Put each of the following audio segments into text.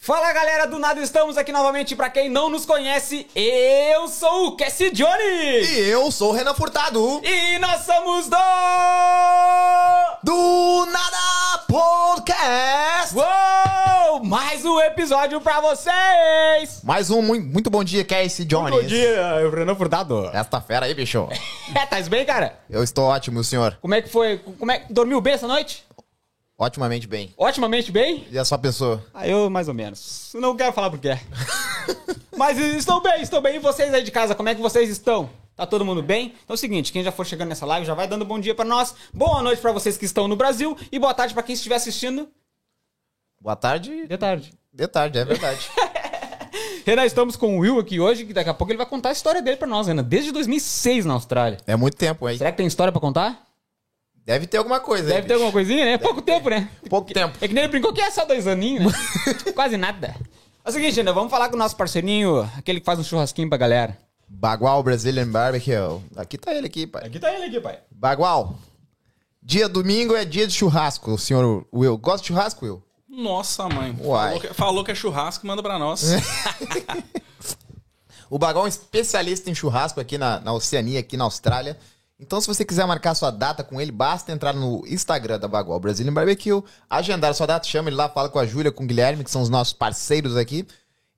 Fala galera do Nada, estamos aqui novamente. Pra quem não nos conhece, eu sou o Cassie Johnny E eu sou o Renan Furtado. e nós somos do. Do Nada Podcast. Uou! Mais um episódio pra vocês! Mais um muito, muito bom dia, Casey Jones. Bom dia, eu Renan Furtado. Esta fera aí, bicho. É, tá bem, cara? Eu estou ótimo, o senhor. Como é que foi? Como é que dormiu bem essa noite? Otimamente bem. Otimamente bem? E a sua pessoa? Ah, eu mais ou menos. Não quero falar por quê. Mas estou bem, estou bem. E vocês aí de casa, como é que vocês estão? Tá todo mundo bem? Então é o seguinte, quem já for chegando nessa live já vai dando bom dia pra nós. Boa noite pra vocês que estão no Brasil e boa tarde pra quem estiver assistindo Boa tarde. de tarde. De tarde, é verdade. Renan, estamos com o Will aqui hoje, que daqui a pouco ele vai contar a história dele pra nós, Renan. Desde 2006 na Austrália. é muito tempo aí. Será que tem história pra contar? Deve ter alguma coisa aí, Deve ter bicho. alguma coisinha, né? Pouco tempo, né? Pouco tempo. É que nem ele brincou que é só dois aninhos, né? Quase nada. É o seguinte, Renan, vamos falar com o nosso parceirinho, aquele que faz um churrasquinho pra galera. Bagual Brazilian Barbecue. Aqui tá ele aqui, pai. Aqui tá ele aqui, pai. Bagual. Dia domingo é dia de churrasco, o senhor Will. Gosta de churrasco, Will? Nossa, mãe. Uai. Falou que, falou que é churrasco, manda pra nós. O Bagual é um especialista em churrasco aqui na, na Oceania, aqui na Austrália. Então, se você quiser marcar sua data com ele, basta entrar no Instagram da Bagual Brazilian Barbecue, agendar sua data, chama ele lá, fala com a Júlia, com o Guilherme, que são os nossos parceiros aqui,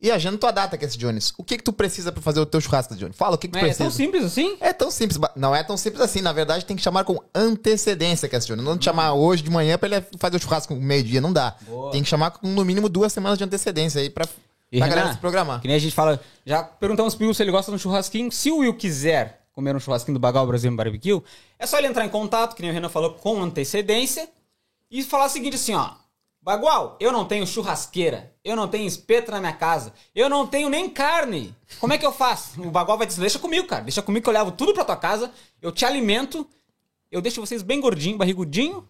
e agenda tua data, Cassie Jones. O que que tu precisa pra fazer o teu churrasco, Jones? Fala, o que que tu É, precisa? tão simples assim? É tão simples, não é tão simples assim. Na verdade, tem que chamar com antecedência, Cassie Jones. Não te chamar hoje de manhã pra ele fazer o churrasco meio-dia, não dá. Boa. Tem que chamar com no mínimo duas semanas de antecedência aí E Renan, galera se programar. Que nem a gente fala, já perguntamos pro Will se ele gosta de um churrasquinho. Se o Will quiser comer um churrasquinho do Bagal Brasil Barbecue, é só ele entrar em contato, que nem o Renan falou, com antecedência, e falar o seguinte assim, ó. Bagual, eu não tenho churrasqueira, eu não tenho espeto na minha casa, eu não tenho nem carne. Como é que eu faço? O Bagual vai dizer, deixa comigo, cara, deixa comigo que eu levo tudo pra tua casa, eu te alimento, eu deixo vocês bem gordinho, barrigudinho,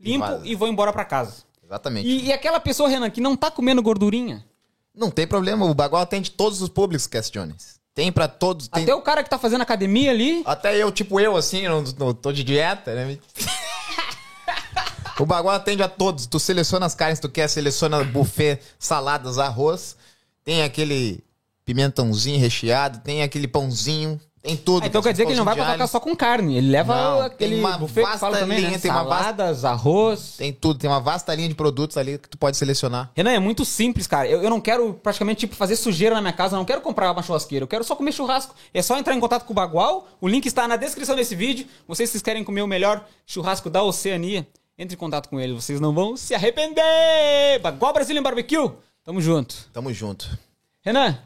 limpo e vou embora pra casa. Exatamente. E, e aquela pessoa, Renan, que não tá comendo gordurinha, Não tem problema, o Bagual atende todos os públicos, Cass Jones. Tem pra todos. Tem... Até o cara que tá fazendo academia ali. Até eu, tipo eu, assim, não, não tô de dieta, né? o Bagual atende a todos. Tu seleciona as carnes que tu quer, seleciona buffet, saladas, arroz. Tem aquele pimentãozinho recheado, tem aquele pãozinho, tem tudo. Ah, então quer dizer que ele não vai pra tocar só com carne. Ele leva Não, aquele tem uma buffet que vasta fala também, né? linha, tem uma vasta- Saladas, arroz. Tem tudo, tem uma vasta linha de produtos ali que tu pode selecionar. Renan, é muito simples, cara. Eu, eu não quero praticamente tipo, fazer sujeira na minha casa, eu não quero comprar uma churrasqueira, eu quero só comer churrasco. É só entrar em contato com o Bagual, o link está na descrição desse vídeo. Vocês que querem comer o melhor churrasco da Oceania, entre em contato com ele, vocês não vão se arrepender. Bagual Brazilian Barbecue, tamo junto. Tamo junto. Renan,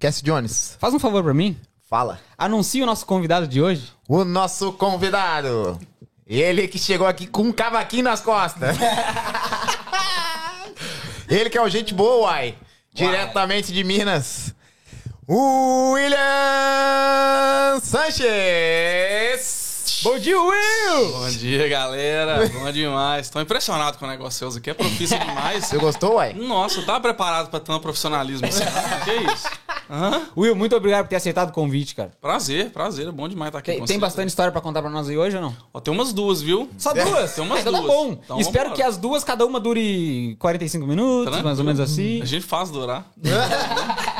Cass Jones, faz um favor pra mim. Fala. Anuncia o nosso convidado de hoje. O nosso convidado. Ele que chegou aqui com um cavaquinho nas costas. Ele que é o gente boa, uai. Diretamente de Minas. O William Sanches. Bom dia, Will! Bom dia, galera. Bom demais. Tô impressionado com o negócio seus aqui. É profício demais. Você gostou, uai? Nossa, eu tava preparado pra tanto profissionalismo assim. que isso? Will, muito obrigado por ter aceitado o convite, cara. Prazer, prazer. É bom demais estar aqui Tem, com tem vocês. bastante história pra contar pra nós aí hoje ou não? Ó, tem umas duas, viu? Só duas? Tem umas Ah, então duas. tá bom. Então Espero que as duas, cada uma dure 45 minutos, Tranquilo. mais ou menos assim. A gente faz durar.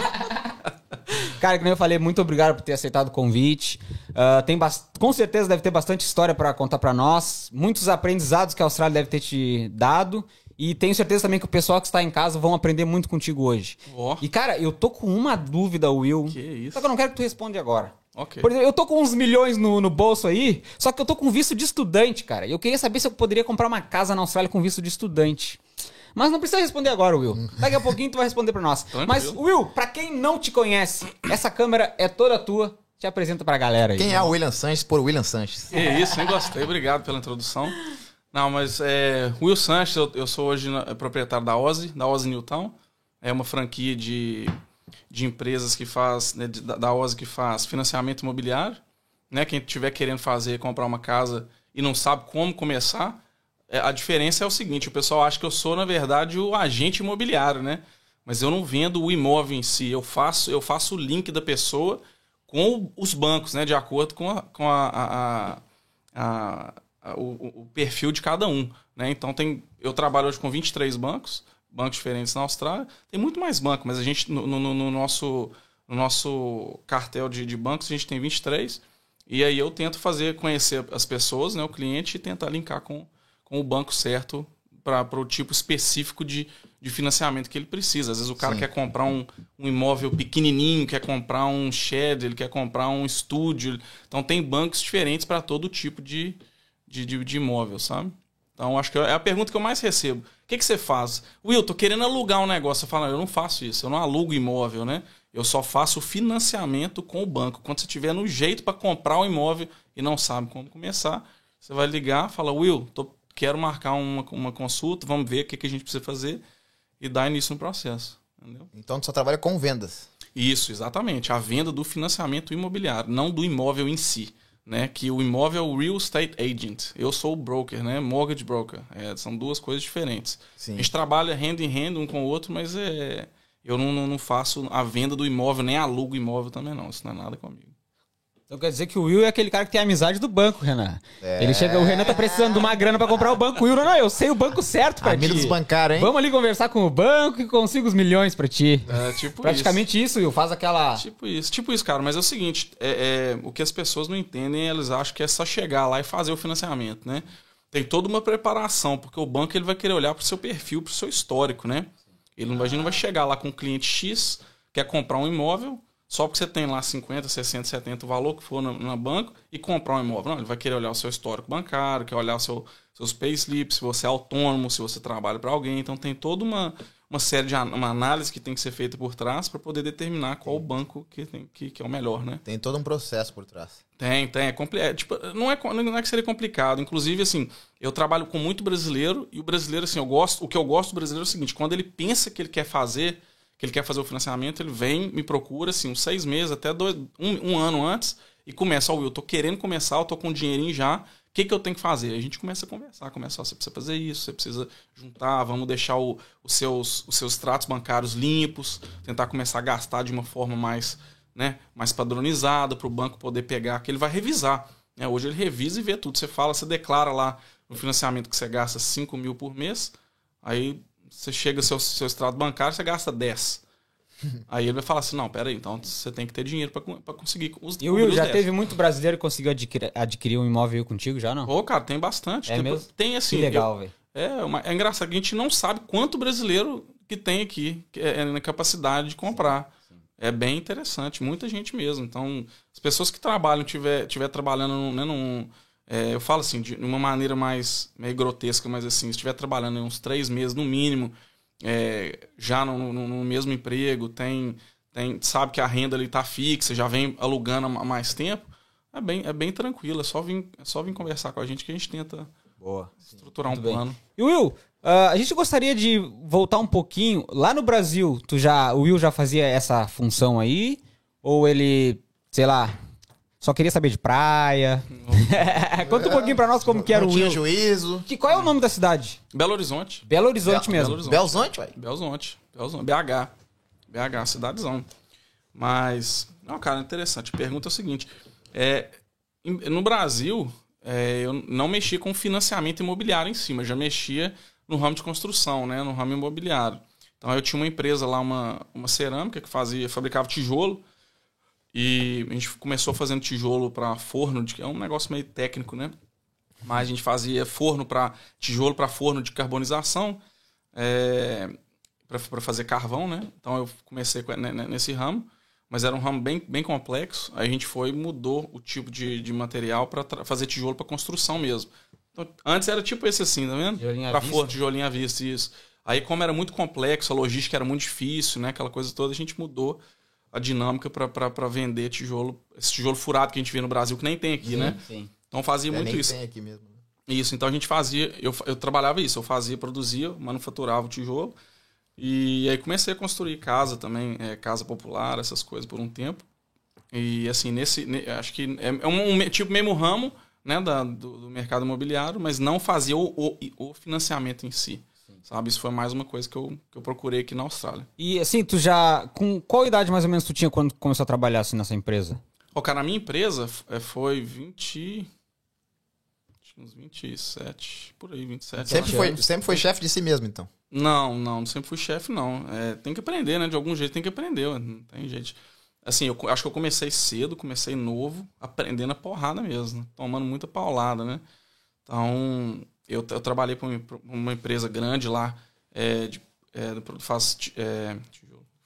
Cara, que nem eu falei, muito obrigado por ter aceitado o convite. Ah, tem Com certeza deve ter bastante história pra contar pra nós. Muitos aprendizados que a Austrália deve ter te dado. E tenho certeza também que o pessoal que está em casa vão aprender muito contigo hoje. Ó. E, cara, eu tô com uma dúvida, Will. Que isso. Só que eu não quero que tu responda agora. Ok. Por exemplo, eu tô com uns milhões no, no bolso aí, só que eu tô com visto de estudante, cara. E eu queria saber se eu poderia comprar uma casa na Austrália com visto de estudante. Mas não precisa responder agora, Will. Daqui a pouquinho tu vai responder pra nós. Tranquilo. Mas, Will, pra quem não te conhece, essa câmera é toda tua. Te apresenta pra galera aí. Quem é o William Sanches por William Sanches? Que isso, hein? Gostei. Obrigado pela introdução. Não, mas é, Will Sanches, eu, eu sou hoje na- proprietário da Ozzy, da Ozzy Newtown. É uma franquia de, de empresas que faz, né, de- da, Ozzy que faz financiamento imobiliário. Né? Quem estiver querendo fazer, comprar uma casa e não sabe como começar, é, a diferença é o seguinte, o pessoal acha que eu sou, na verdade, o agente imobiliário, né? Mas eu não vendo o imóvel em si, eu faço, eu faço o link da pessoa com os bancos, né? De acordo com a, com a, a- a- a- o, o perfil de cada um. Né? Então tem, eu trabalho hoje com 23 bancos, bancos diferentes na Austrália. Tem muito mais banco, mas a gente, no, no, no nosso, no nosso cartel de, de bancos, a gente tem 23. E aí eu tento fazer, conhecer as pessoas, né, o cliente, e tentar linkar com, com o banco certo para o tipo específico de, de financiamento que ele precisa. Às vezes o cara Sim. quer comprar um, um imóvel pequenininho, quer comprar um shed, ele quer comprar um estúdio. Então tem bancos diferentes para todo tipo de, de, de, de imóvel, sabe? Então acho que é a pergunta que eu mais recebo. O que, que você faz? Will, tô querendo alugar um negócio. Eu falo, eu não faço isso, eu não alugo imóvel, né? Eu só faço financiamento com o banco. Quando você tiver no jeito para comprar o imóvel e não sabe como começar, você vai ligar, fala, Will, tô, quero marcar uma, uma consulta, vamos ver o que, que a gente precisa fazer e dar início no processo. Entendeu? Então tu só trabalha com vendas. Isso, exatamente. A venda do financiamento imobiliário, não do imóvel em si. Né? Que o imóvel é o real estate agent. Eu sou o broker, né? Mortgage broker. É, são duas coisas diferentes. Sim. A gente trabalha hand em hand um com o outro, mas é, eu não, não, não faço a venda do imóvel, nem alugo o imóvel também, não. Isso não é nada comigo. Então quer dizer que o Will é aquele cara que tem amizade do banco, Renan. Ele chega, o Renan tá precisando de uma grana pra comprar o banco. O Will, não, não, eu sei o banco certo pra Amigos ti. bancários, hein? Vamos ali conversar com o banco e consigo os milhões pra ti. É tipo Praticamente isso, Will. Faz aquela... isso. Tipo isso. Tipo isso, cara. Mas é o seguinte, é, é, o que as pessoas não entendem, elas acham que é só chegar lá e fazer o financiamento, né? Tem toda uma preparação, porque o banco ele vai querer olhar pro seu perfil, pro seu histórico, né? Ele não vai, a não vai chegar lá com um cliente X, quer comprar um imóvel, só porque você tem lá 50, 60, 70, o valor que for na, na banco, e comprar um imóvel. Não, ele vai querer olhar o seu histórico bancário, quer olhar o seu, seus payslips, se você é autônomo, se você trabalha para alguém. Então tem toda uma, uma série de uma análise que tem que ser feita por trás para poder determinar qual o banco que, tem, que, que é o melhor, né? Tem todo um processo por trás. Tem, tem. É compli- é, tipo, não, é, não é que seria complicado. Inclusive, assim, eu trabalho com muito brasileiro e o brasileiro, assim, eu gosto. O que eu gosto do brasileiro é o seguinte: quando ele pensa que ele quer fazer, que ele quer fazer o financiamento, ele vem, me procura, assim, uns seis meses, até dois, um, um ano antes, e começa, ó, Will, eu tô querendo começar, eu tô com um dinheirinho já. O que, que eu tenho que fazer? A gente começa a conversar, começa, ó, você precisa fazer isso, você precisa juntar, vamos deixar o- os, seus, os seus tratos bancários limpos, tentar começar a gastar de uma forma mais, né, mais padronizada para o banco poder pegar, que ele vai revisar. né? Hoje ele revisa e vê tudo. Você fala, você declara lá no financiamento que você gasta 5 mil por mês, aí você chega ao seu, seu extrato bancário, você gasta 10. Aí ele vai falar assim, não, peraí, então você tem que ter dinheiro para conseguir os E o Will, já 10. teve muito brasileiro que conseguiu adquirir, adquirir um imóvel contigo já, não? Ô, cara, tem bastante. É tem, mesmo? tem assim. que legal, velho. é, uma- é engraçado que a gente não sabe quanto brasileiro que tem aqui que é, é na capacidade de comprar. É bem interessante, muita gente mesmo. Então, as pessoas que trabalham, tiver, tiver trabalhando né, num- é, eu falo assim, de uma maneira mais meio grotesca, mas assim, se estiver trabalhando uns três meses no mínimo, é, já no, no- no mesmo emprego, tem, tem, sabe que a renda ali tá fixa, já vem alugando há mais tempo, é bem, é bem tranquilo, é só, vir, é só vir conversar com a gente que a gente tenta Boa. estruturar um Muito bem. plano. E Will, ah, a gente gostaria de voltar um pouquinho. Lá no Brasil, tu já, o Will já fazia essa função aí? Ou ele, sei lá, só queria saber de praia? Conta um pouquinho pra nós como que era não o tinha Will. juízo. Que, qual é o nome da cidade? Belo Horizonte. Belo Horizonte Belo mesmo. Horizonte. Belzonte, ué. Belzonte. Belzonte. BH. BH, cidadezão. Mas, não, cara, interessante. A pergunta é o seguinte: é, em- no Brasil, é, eu não mexia com financiamento imobiliário em cima, já mexia no ramo de construção, né, no ramo imobiliário. Então, eu tinha uma empresa lá, uma, uma cerâmica que fazia, fabricava tijolo. E a gente começou fazendo tijolo para forno, de, é um negócio meio técnico, né? Mas a gente fazia forno para tijolo para forno de carbonização. É, para fazer carvão, né? Então eu comecei com- né, né, nesse ramo, mas era um ramo bem, bem complexo. Aí a gente foi e mudou o tipo de, de material para fazer tijolo para construção mesmo. Então, antes era tipo esse assim, tá vendo? Para forno, tijolinho à vista, isso. Aí como era muito complexo, a logística era muito difícil, né? Aquela coisa toda, a gente mudou a dinâmica para vender tijolo, esse tijolo furado que a gente vê no Brasil, que nem tem aqui, né? Sim. Então fazia É, muito nem isso. tem aqui mesmo. Isso, então a gente fazia, eu, eu trabalhava isso, eu fazia, produzia, manufaturava o tijolo. E aí comecei a construir casa também, é, casa popular, essas coisas por um tempo. E assim, nesse. ne- acho que é, é um, um tipo mesmo ramo né, da, do, do mercado imobiliário, mas não fazia o, o, o financiamento em si. Sabe? Isso foi mais uma coisa que eu, que eu procurei aqui na Austrália. E assim, tu já. Com qual idade mais ou menos tu tinha quando começou a trabalhar assim nessa empresa? Ó, cara, a minha empresa é, foi 20. Acho que uns 27, por aí, 27. Sempre foi, sempre foi chefe de si mesmo, então. Não, não, não sempre fui chefe, não. É, tem que aprender, né? De algum jeito tem que aprender, não tem jeito. Assim, eu acho que eu comecei cedo, comecei novo, aprendendo a porrada mesmo, né? tomando muita paulada, né? Então, eu, eu trabalhei para uma, uma empresa grande lá, é, de, é, faz, é,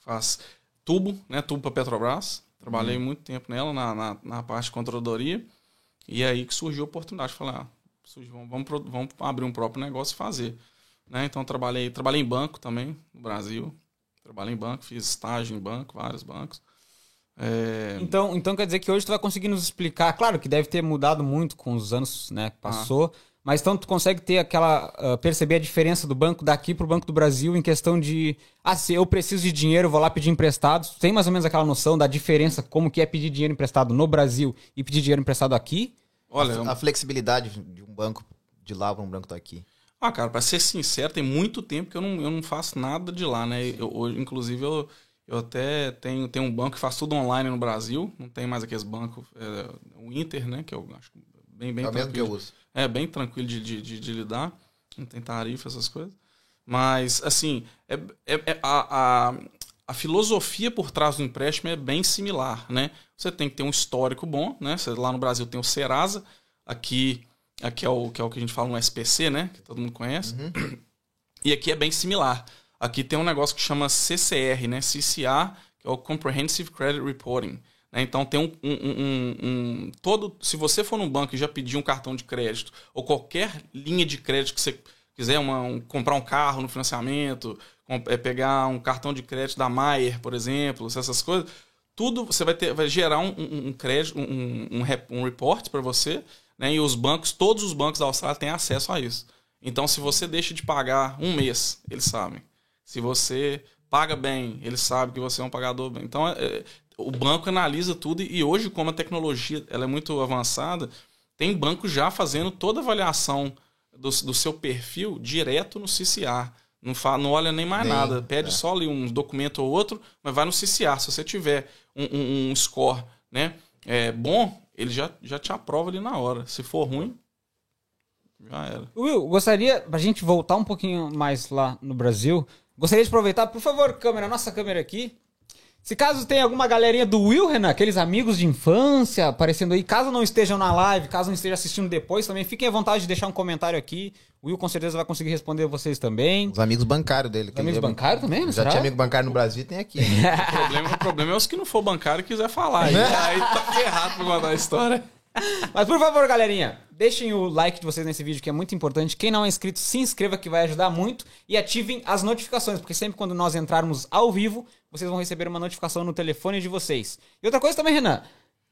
faz tubo, né? Tubo para Petrobras. Trabalhei muito tempo nela, na, na, na parte de controladoria. E aí que surgiu a oportunidade. Falei, ah, surgiu, vamos, vamos, vamos abrir um próprio negócio e fazer. Né? Então, trabalhei, trabalhei em banco também, no Brasil. Trabalhei em banco, fiz estágio em banco, vários bancos. É, Então, então quer dizer que hoje tu vai conseguir nos explicar, claro que deve ter mudado muito com os anos né, que passou, mas então tu consegue ter aquela. ah, perceber a diferença do banco daqui pro Banco do Brasil em questão de. Ah, se eu preciso de dinheiro, vou lá pedir emprestado. Tu Tem mais ou menos aquela noção da diferença, como que é pedir dinheiro emprestado no Brasil e pedir dinheiro emprestado aqui? olha, A flexibilidade de um banco de lá para um banco daqui. Ah, cara, pra ser sincero, tem muito tempo que eu não, eu não faço nada de lá, né? Eu, hoje, inclusive, eu, eu até tenho, tenho um banco que faz tudo online no Brasil. Não tem mais aqueles bancos. É, o Inter, né? Que eu acho bem, bem é o mesmo que eu uso. É bem tranquilo de, de, de, de lidar. Não tem tarifa, essas coisas. Mas, assim, é, é- é- a, a, a filosofia por trás do empréstimo é bem similar, né? Você tem que ter um histórico bom, né? Você, lá no Brasil tem o Serasa, aqui, aqui é, o, que é o que a gente fala no SPC, né? Que todo mundo conhece. E aqui é bem similar. Aqui tem um negócio que chama CCR, né? CCR, que é o Comprehensive Credit Reporting. Né? Então tem um, um- um- um- todo. Se você for num banco e já pedir um cartão de crédito ou qualquer linha de crédito que você quiser, uma- um- comprar um carro no financiamento, é, pegar um cartão de crédito da Maier, por exemplo, essas coisas, tudo você vai ter, vai gerar um, crédito, um, um, um report para você, né? E os bancos, todos os bancos da Austrália têm acesso a isso. Então, se você deixa de pagar um mês, eles sabem. Se você paga bem, eles sabem que você é um pagador bem. Então, é- é, o banco analisa tudo e hoje, como a tecnologia ela é muito avançada, tem banco já fazendo toda a avaliação do, do seu perfil direto no CCR. Não, fa, não olha nem mais Nem, nada. Pede é. só ali um documento ou outro, mas vai no CCR. Se você tiver um, um- um score né, é, bom, ele já, já te aprova ali na hora. Se for ruim, já era. Will, gostaria, pra gente voltar um pouquinho mais lá no Brasil, gostaria de aproveitar, por favor, câmera, nossa câmera aqui. Se caso tem alguma galerinha do Will, Renan, aqueles amigos de infância aparecendo aí, caso não estejam na live, caso não estejam assistindo depois também, fiquem à vontade de deixar um comentário aqui. O Will com certeza vai conseguir responder vocês também. Os amigos bancários dele. que Amigos ele- bancários também, não Já será? tinha amigo bancário no Brasil e tem aqui. O problema, o problema é os que não for bancário e quiser falar. Aí, aí tá ferrado pra contar a história. Mas por favor, galerinha, deixem o like de vocês nesse vídeo que é muito importante. Quem não é inscrito, se inscreva que vai ajudar muito e ativem as notificações, porque sempre quando nós entrarmos ao vivo, vocês vão receber uma notificação no telefone de vocês. E outra coisa também, Renan,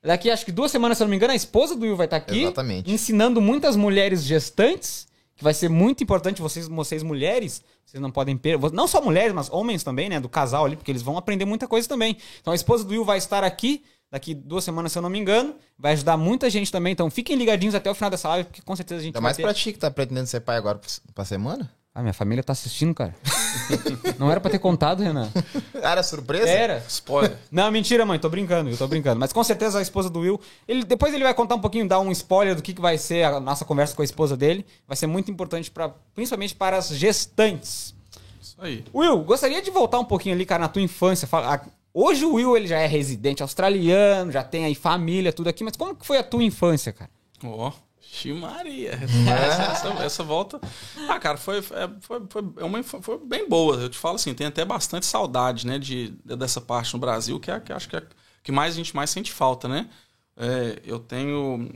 daqui acho que duas semanas, se eu não me engano, a esposa do Will vai estar aqui Exatamente. ensinando muitas mulheres gestantes, que vai ser muito importante vocês, vocês mulheres, vocês não podem perder, não só mulheres, mas homens também, né, do casal ali, porque eles vão aprender muita coisa também. Então a esposa do Will vai estar aqui daqui duas semanas, se eu não me engano, vai ajudar muita gente também. Então fiquem ligadinhos até o final dessa live, porque com certeza a gente Ainda vai mais ter... pra ti que tá pretendendo ser pai agora pra semana. Ah, minha família tá assistindo, cara. não era pra ter contado, Renan. Era surpresa? Era. Spoiler. Não, mentira, mãe. Tô brincando, eu tô brincando. Mas com certeza a esposa do Will. Ele, depois ele vai contar um pouquinho, dar um spoiler do que, que vai ser a nossa conversa com a esposa dele. Vai ser muito importante, pra, principalmente para as gestantes. Isso aí. Will, gostaria de voltar um pouquinho ali, cara, na tua infância. Fala- a- Hoje o Will ele já é residente australiano, já tem aí família, tudo aqui. Mas como que foi a tua infância, cara? Ó, Ximaria. Essa, essa, essa volta. Ah, cara, foi, foi, foi, foi, é uma, foi bem boa. Eu te falo assim, tem até bastante saudade, né, de, de- dessa parte no Brasil, que, é, que acho que é que mais a gente mais sente falta, né? É, eu tenho.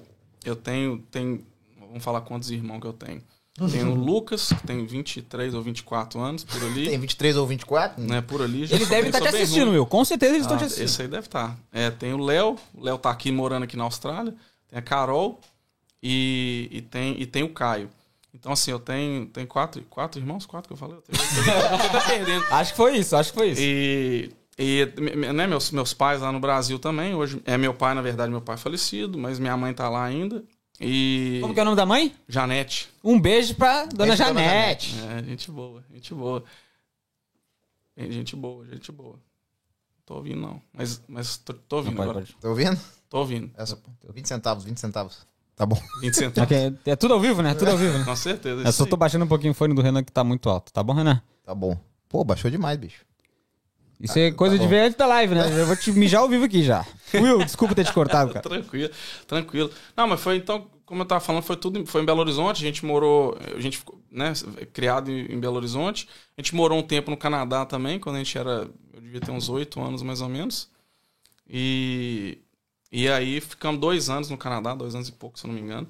Eu tenho. Tem, vamos falar quantos irmãos que eu tenho. Tenho o Lucas, que tem 23 ou 24 anos, por ali. Tem 23 ou 24? Né, por ali. já devem bem- estar te sou bem assistindo, ruim. Will. Com certeza eles estão Ah, te assistindo. esse aí deve estar. É, tem o Léo, o Léo tá aqui morando aqui na Austrália, tem a Carol e, e, tem, e tem o Caio. Então, assim, eu tenho, tenho quatro, quatro irmãos, quatro que eu falei? Eu tenho, eu tô perdendo. Acho que foi isso, acho que foi isso. E, e né, meus, meus pais lá no Brasil também, hoje é meu pai, na verdade, meu pai é falecido, mas minha mãe tá lá ainda. E. Como que é o nome da mãe? Janete. Um beijo pra Dona Beijo pra Dona Janete. É, gente boa, gente boa. Bem, Gente boa, gente boa. Tô ouvindo, não. Mas, mas tô, tô ouvindo Pode, agora. pode. Tá ouvindo? Tô ouvindo. Essa, 20 centavos, 20 centavos. Tá bom. 20 centavos. Ok, É tudo ao vivo, né? Tudo ao vivo, né? Com certeza. Eu só tô baixando um pouquinho o fone do Renan que tá muito alto, tá bom, Renan? Tá bom. Pô, baixou demais, bicho. Isso é coisa de bom. ver antes da live, né? Eu vou te mijar ao vivo aqui já. Will, desculpa ter te cortado, cara. Tranquilo, tranquilo. Não, mas foi então, como eu tava falando, foi tudo, foi em Belo Horizonte, a gente morou, a gente ficou, né, criado em em Belo Horizonte. A gente morou um tempo no Canadá também, quando a gente era, eu devia ter uns oito anos mais ou menos. E, e aí ficamos dois anos no Canadá, dois anos e pouco, se eu não me engano.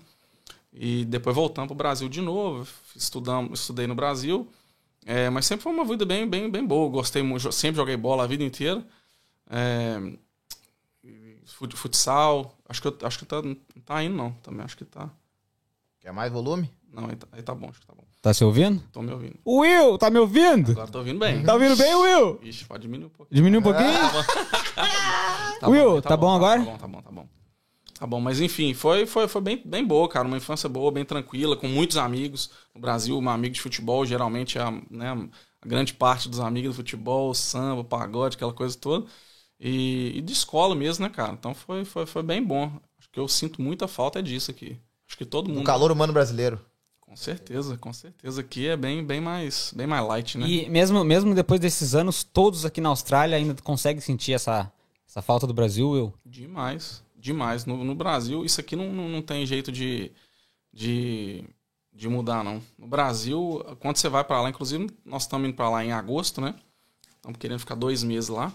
E depois voltamos pro Brasil de novo, estudamos, estudei no Brasil. É, mas sempre foi uma vida bem, bem, bem boa. Gostei muito, sempre joguei bola a vida inteira. É, fut- futsal. Acho que, eu, acho que tá, não tá indo, não. Também acho que tá. Quer mais volume? Não, aí tá, aí tá bom, acho que tá bom. Tá se ouvindo? Tô me ouvindo. Will, tá me ouvindo? Agora tô ouvindo bem. Tá ouvindo bem, Will? Ixi, pode diminuir um pouco. Diminui um pouquinho? Tá Will, aí tá bom agora? Tá bom, tá bom, tá bom. Tá bom, mas enfim, foi, foi, foi bem, bem boa, cara. Uma infância boa, bem tranquila, com muitos amigos. No Brasil, um amigo de futebol, geralmente é a, né, a grande parte dos amigos do futebol, samba, pagode, aquela coisa toda. E, e de escola mesmo, né, cara? Então foi, foi, foi bem bom. Acho que eu sinto muita falta é disso aqui. Acho que todo O mundo. calor humano brasileiro. Com certeza, com certeza. Aqui é bem, bem, mais, bem mais light, né? E mesmo, mesmo depois desses anos, todos aqui na Austrália ainda conseguem sentir essa, essa falta do Brasil, Will? Demais, demais. No, no Brasil, isso aqui não, não, não tem jeito de, de, de mudar, não. No Brasil, quando você vai pra lá, inclusive nós estamos indo pra lá em agosto, né? Estamos querendo ficar dois meses lá.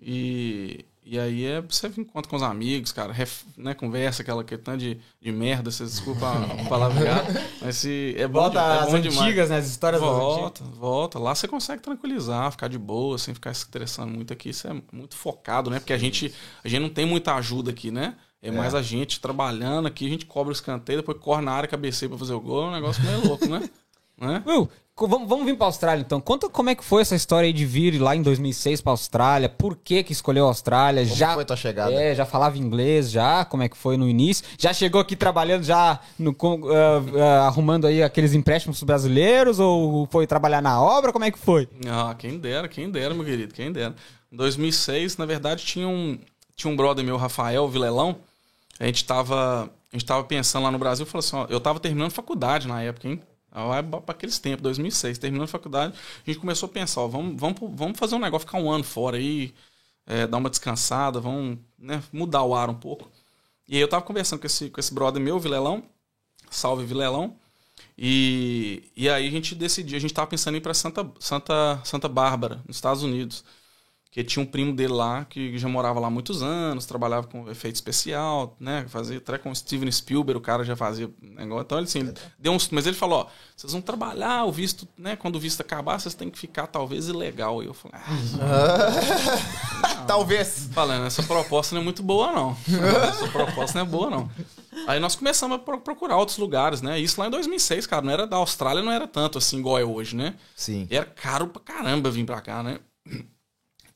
E, e aí é, você encontra com os amigos, cara, ref- né, conversa, aquela questão de, de merda, você desculpa a palavrear, mas se, é bom, de- é bom demais. né? As histórias Volta, volta. Lá você consegue tranquilizar, ficar de boa, sem ficar se estressando muito aqui. Isso é muito focado, né? Porque a gente, a gente não tem muita ajuda aqui, né? É, mais a gente trabalhando aqui, a gente cobra o escanteio, depois corre na área, cabeceia pra fazer o gol. É um negócio meio louco, né? né? Will, vamos, vamos vir pra Austrália então. Conta como é que foi essa história aí de vir lá em 2006 pra Austrália. Por que que escolheu a Austrália? Como já foi tua chegada? É, já falava inglês já, como é que foi no início? Já chegou aqui trabalhando já no, ah, ah, arrumando aí aqueles empréstimos brasileiros ou foi trabalhar na obra? Como é que foi? Ah, quem dera, quem dera, meu querido, quem dera. Em 2006, na verdade, tinha um, tinha um brother meu, Rafael Vilelão. A gente tava, a gente tava pensando lá no Brasil, falou assim, ó, eu tava terminando faculdade na época, hein? Para aqueles tempos, 2006, terminando faculdade, a gente começou a pensar, ó, vamos, vamos, vamos fazer um negócio, ficar um ano fora aí, é, dar uma descansada, vamos né, mudar o ar um pouco. E aí eu tava conversando com esse, com esse brother meu, Vilelão, salve Vilelão, e, e aí a gente decidiu, a gente tava pensando em ir pra Santa, Santa, Santa Bárbara, nos Estados Unidos. Que tinha um primo dele lá que já morava lá há muitos anos, trabalhava com efeito especial, né? Fazia até com o Steven Spielberg, o cara já fazia negócio. Então ele assim, ele deu uns. Mas ele falou, ó, vocês vão trabalhar, o visto, né? Quando o visto acabar, vocês têm que ficar talvez ilegal. E eu falei, ah, Talvez. falando, essa proposta não é muito boa, não. Essa proposta não é boa, não. Aí nós começamos a pro- procurar outros lugares, né? Isso lá em 2006, cara. Não era da Austrália, não era tanto assim igual é hoje, né? Sim. E era caro pra caramba vir pra cá, né?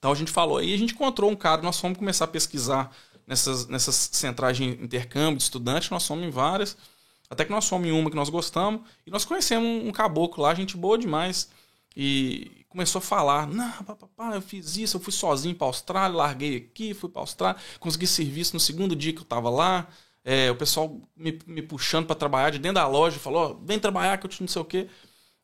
Então a gente falou, aí a gente encontrou um cara, nós fomos começar a pesquisar nessas, nessas centrais de intercâmbio de estudante, nós fomos em várias, até que nós fomos em uma que nós gostamos, e nós conhecemos um, caboclo lá, gente boa demais, e começou a falar, não, papapá, eu fiz isso, eu fui sozinho pra Austrália, larguei aqui, fui pra Austrália, consegui serviço no segundo dia que eu tava lá, é, o pessoal me, me puxando pra trabalhar de dentro da loja, falou, ó, vem trabalhar que eu te não sei o quê.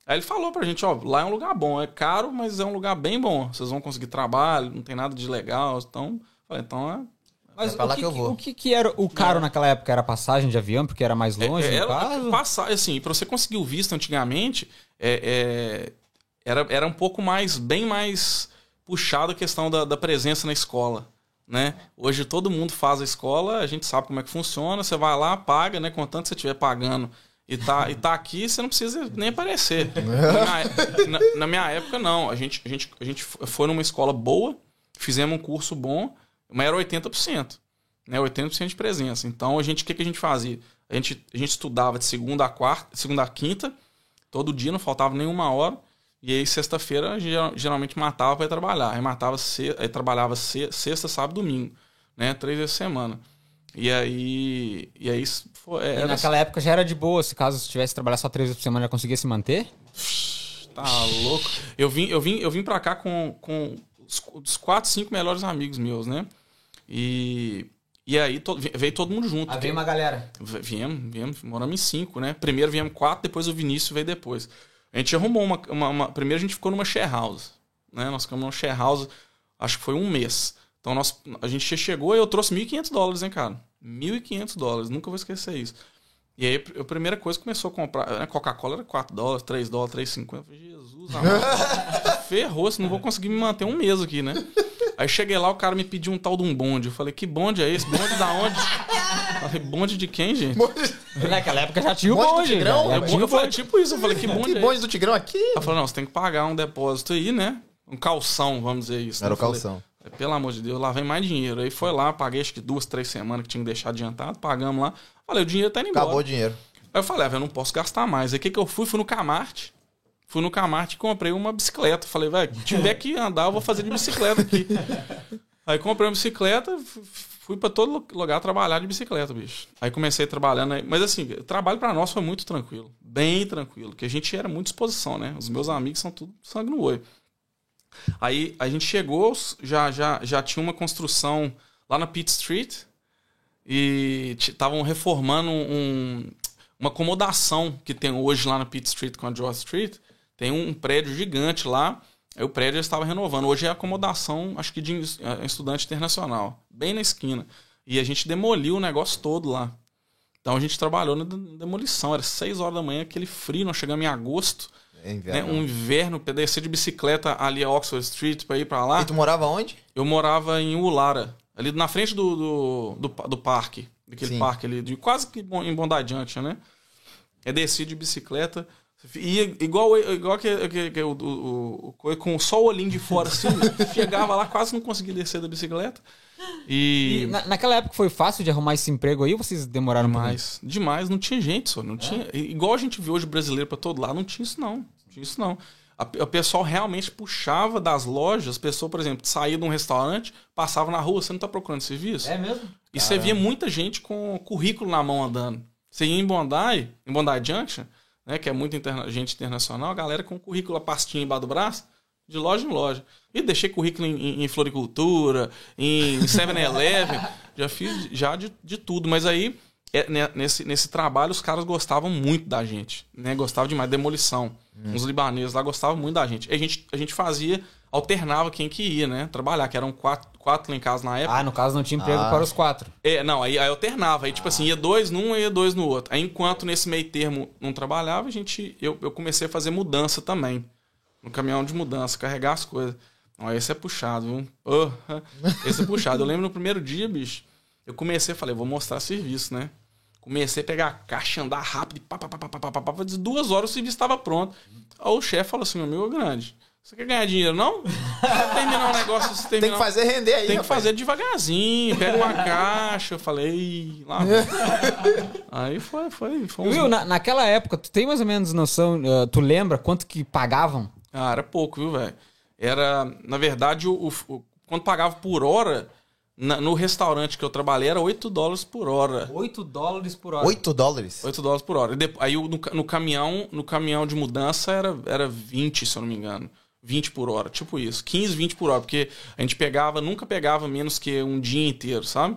Aí ele falou pra gente, ó, lá é um lugar bom, é caro, mas é um lugar bem bom. Vocês vão conseguir trabalho, não tem nada de legal, então, falei, então é Mas É pra lá o que, que eu vou. o que, que era o caro naquela época? Era passagem de avião, porque era mais longe, É, era caso? passar, assim, para você conseguir o visto antigamente, é, é, era, era um pouco mais, bem mais puxado a questão da, da presença na escola, né? Hoje todo mundo faz a escola, a gente sabe como é que funciona, você vai lá, paga, né? Contanto que você estiver pagando e tá, e tá aqui, você não precisa nem aparecer. Na minha, na- na minha época, não. A gente, a, gente, a gente foi numa escola boa, fizemos um curso bom, mas era 80% né, 80% de presença. Então, a gente, o que, que a gente fazia? A gente, a gente estudava de segunda a quarta, segunda a quinta, todo dia, não faltava nenhuma hora. E aí, sexta-feira, a gente geral- geralmente matava para ir trabalhar. Aí, matava aí trabalhava se- sexta, sábado, domingo, né? Três vezes por semana. E aí, e aí isso foi, E era, naquela época já era de boa, se caso você tivesse trabalhar só três vezes por semana, já conseguia se manter? Tá louco. Eu vim, eu vim, eu vim pra cá com, com os, os quatro, cinco melhores amigos meus, né? E, E aí to- veio todo mundo junto. Aí veio uma galera. Viemos, viemos, moramos em cinco, né? Primeiro viemos quatro, depois o Vinícius veio depois. A gente arrumou uma, uma- uma- Primeiro a gente ficou numa share house, né? Nós ficamos numa share house, acho que foi um mês. Então nós, a gente chegou e eu trouxe 1.500 dólares, hein, cara? 1.500 dólares, nunca vou esquecer isso. E aí a primeira coisa começou a comprar, né? Coca-Cola era 4 dólares, 3 dólares, 3,50. Eu falei, Jesus, amado, ferrou, se não vou conseguir me manter um mês aqui, né? Aí cheguei lá, o cara me pediu um tal de um bonde. Eu falei, que bonde é esse? Bonde da onde? Eu falei, bonde de quem, gente? Naquela época já tinha o Bonde do bonde. Tigrão? Eu, tinha o eu falei, bonde. tipo isso, eu falei, que bonde Que é bonde esse? do Tigrão aqui? Ela falou, não, você tem que pagar um depósito aí, né? Um calção, vamos dizer isso. Era né? o Eu falei, calção. Pelo amor de Deus, lá vem mais dinheiro. Aí foi lá, paguei acho que duas, três semanas que tinha que deixar adiantado, pagamos lá. Falei, o dinheiro tá indo embora. Acabou o dinheiro. Aí eu falei, ah, velho, eu não posso gastar mais. Aí o que, que eu fui? Fui no Camarte. Fui no Camarte e comprei uma bicicleta. Falei, velho, se tiver que andar, eu vou fazer de bicicleta aqui. Aí comprei uma bicicleta, fui pra todo lugar trabalhar de bicicleta, bicho. Aí comecei trabalhando aí. Mas assim, o trabalho pra nós foi muito tranquilo. Bem tranquilo. Porque a gente era muito disposição, né? Os meus amigos são tudo sangue no olho. Aí a gente chegou, já, já, já tinha uma construção lá na Pitt Street e estavam reformando um, uma acomodação que tem hoje lá na Pitt Street com a George Street. Tem um prédio gigante lá. Aí o prédio estava renovando. Hoje é acomodação, acho que de eh, estudante internacional, bem na esquina. E a gente demoliu o negócio todo lá. Então a gente trabalhou na de- demolição. Era 6 horas da manhã, aquele frio. Nós chegamos em agosto, É né? inverno. um inverno, descer de bicicleta ali a Oxford Street para ir para lá. E tu morava onde? Eu morava em Ulara, ali na frente do, do, do, do parque. Daquele Sim. parque ali, de quase que em Bondade Junction, né? É desci de bicicleta. Ia igual, igual que, que- que o, o, o- com só o olhinho de fora assim. chegava lá, quase não conseguia descer da bicicleta. E E. na- naquela época foi fácil de arrumar esse emprego aí ou vocês demoraram mais? Demais, não tinha gente, só, não tinha. Igual a gente vê hoje brasileiro pra todo lado, não tinha isso não, não tinha isso não. A- O pessoal realmente puxava das lojas, a pessoa, por exemplo, saía de um restaurante, passava na rua, você não tá procurando serviço? mesmo? E você via muita gente com currículo na mão andando. Você ia em Bondi, em Bondi Junction, né, que é muita interna- gente internacional, a galera com currículo, a pastinha embaixo do braço, de loja em loja. E deixei currículo em, em- em floricultura, em 7-Eleven, já fiz já de, de tudo. Mas aí, é, né, nesse, nesse trabalho, os caras gostavam muito da gente, né? Gostavam demais, demolição. Os libaneses lá gostavam muito da gente. A gente, a gente fazia, alternava quem que ia, né? Trabalhar, que eram quatro, quatro lá em casa na época. Ah, no caso não tinha emprego Ah. para os quatro. É, não, aí, aí alternava. Aí, tipo assim, ia dois num e ia dois no outro. Aí, enquanto nesse meio termo não trabalhava, a gente, eu, eu comecei a fazer mudança também no caminhão de mudança, carregar as coisas. Ó, esse é puxado, viu? Oh, esse é puxado. Eu lembro no primeiro dia, bicho, eu comecei, falei, vou mostrar serviço, né? Comecei a pegar a caixa, andar rápido, pá, pá, pá, pá, pá, pá, pá, de duas horas o serviço estava pronto. Aí o chefe falou assim, meu amigo grande, você quer ganhar dinheiro, não? Você terminar um negócio, você terminar... Tem que fazer render aí, Tem que rapaz. fazer devagarzinho, pega uma caixa. Eu falei, lá. aí foi, foi. foi uns... Will, na, naquela época, tu tem mais ou menos noção, uh, tu lembra quanto que pagavam ah, era pouco, viu, velho? Era, na verdade, o, o- quando pagava por hora, na- no restaurante que eu trabalhei, era 8 dólares por hora. 8 dólares por hora. 8 dólares. 8 dólares por hora. E depois- aí no, no caminhão, no caminhão de mudança era, era 20, se eu não me engano. 20 por hora, tipo isso. 15, 20 por hora, porque a gente pegava, nunca pegava menos que um dia inteiro, sabe?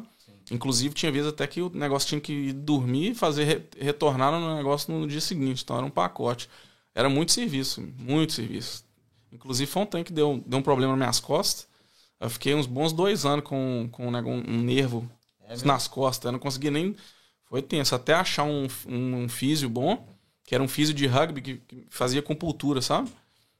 Inclusive, tinha vezes até que o negócio tinha que ir dormir e fazer re- retornar no negócio no dia seguinte. Então era um pacote. Era muito serviço, muito serviço. Inclusive, foi um trem que deu, deu um problema nas minhas costas. Eu fiquei uns bons dois anos com, com um, nego- um nervo nas costas. Eu não conseguia nem. Foi tenso. Até achar um, um, um físio bom, que era um físio de rugby que, que fazia acupuntura, sabe?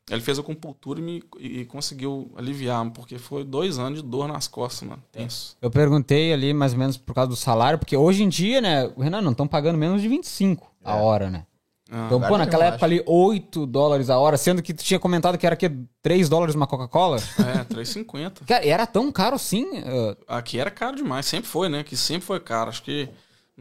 Ele fez a acupuntura e, me, e conseguiu aliviar, porque foi dois anos de dor nas costas, mano. Tenso. Eu perguntei ali mais ou menos por causa do salário, porque hoje em dia, né, o Renan, não estão pagando menos de 25 a hora, né? Ah, Então, pô, naquela época ali, 8 dólares a hora, sendo que tu tinha comentado que era que 3 dólares uma Coca-Cola. é, 3,50. Cara, era tão caro assim? eh, Aqui era caro demais, sempre foi, né? Que sempre foi caro. Acho que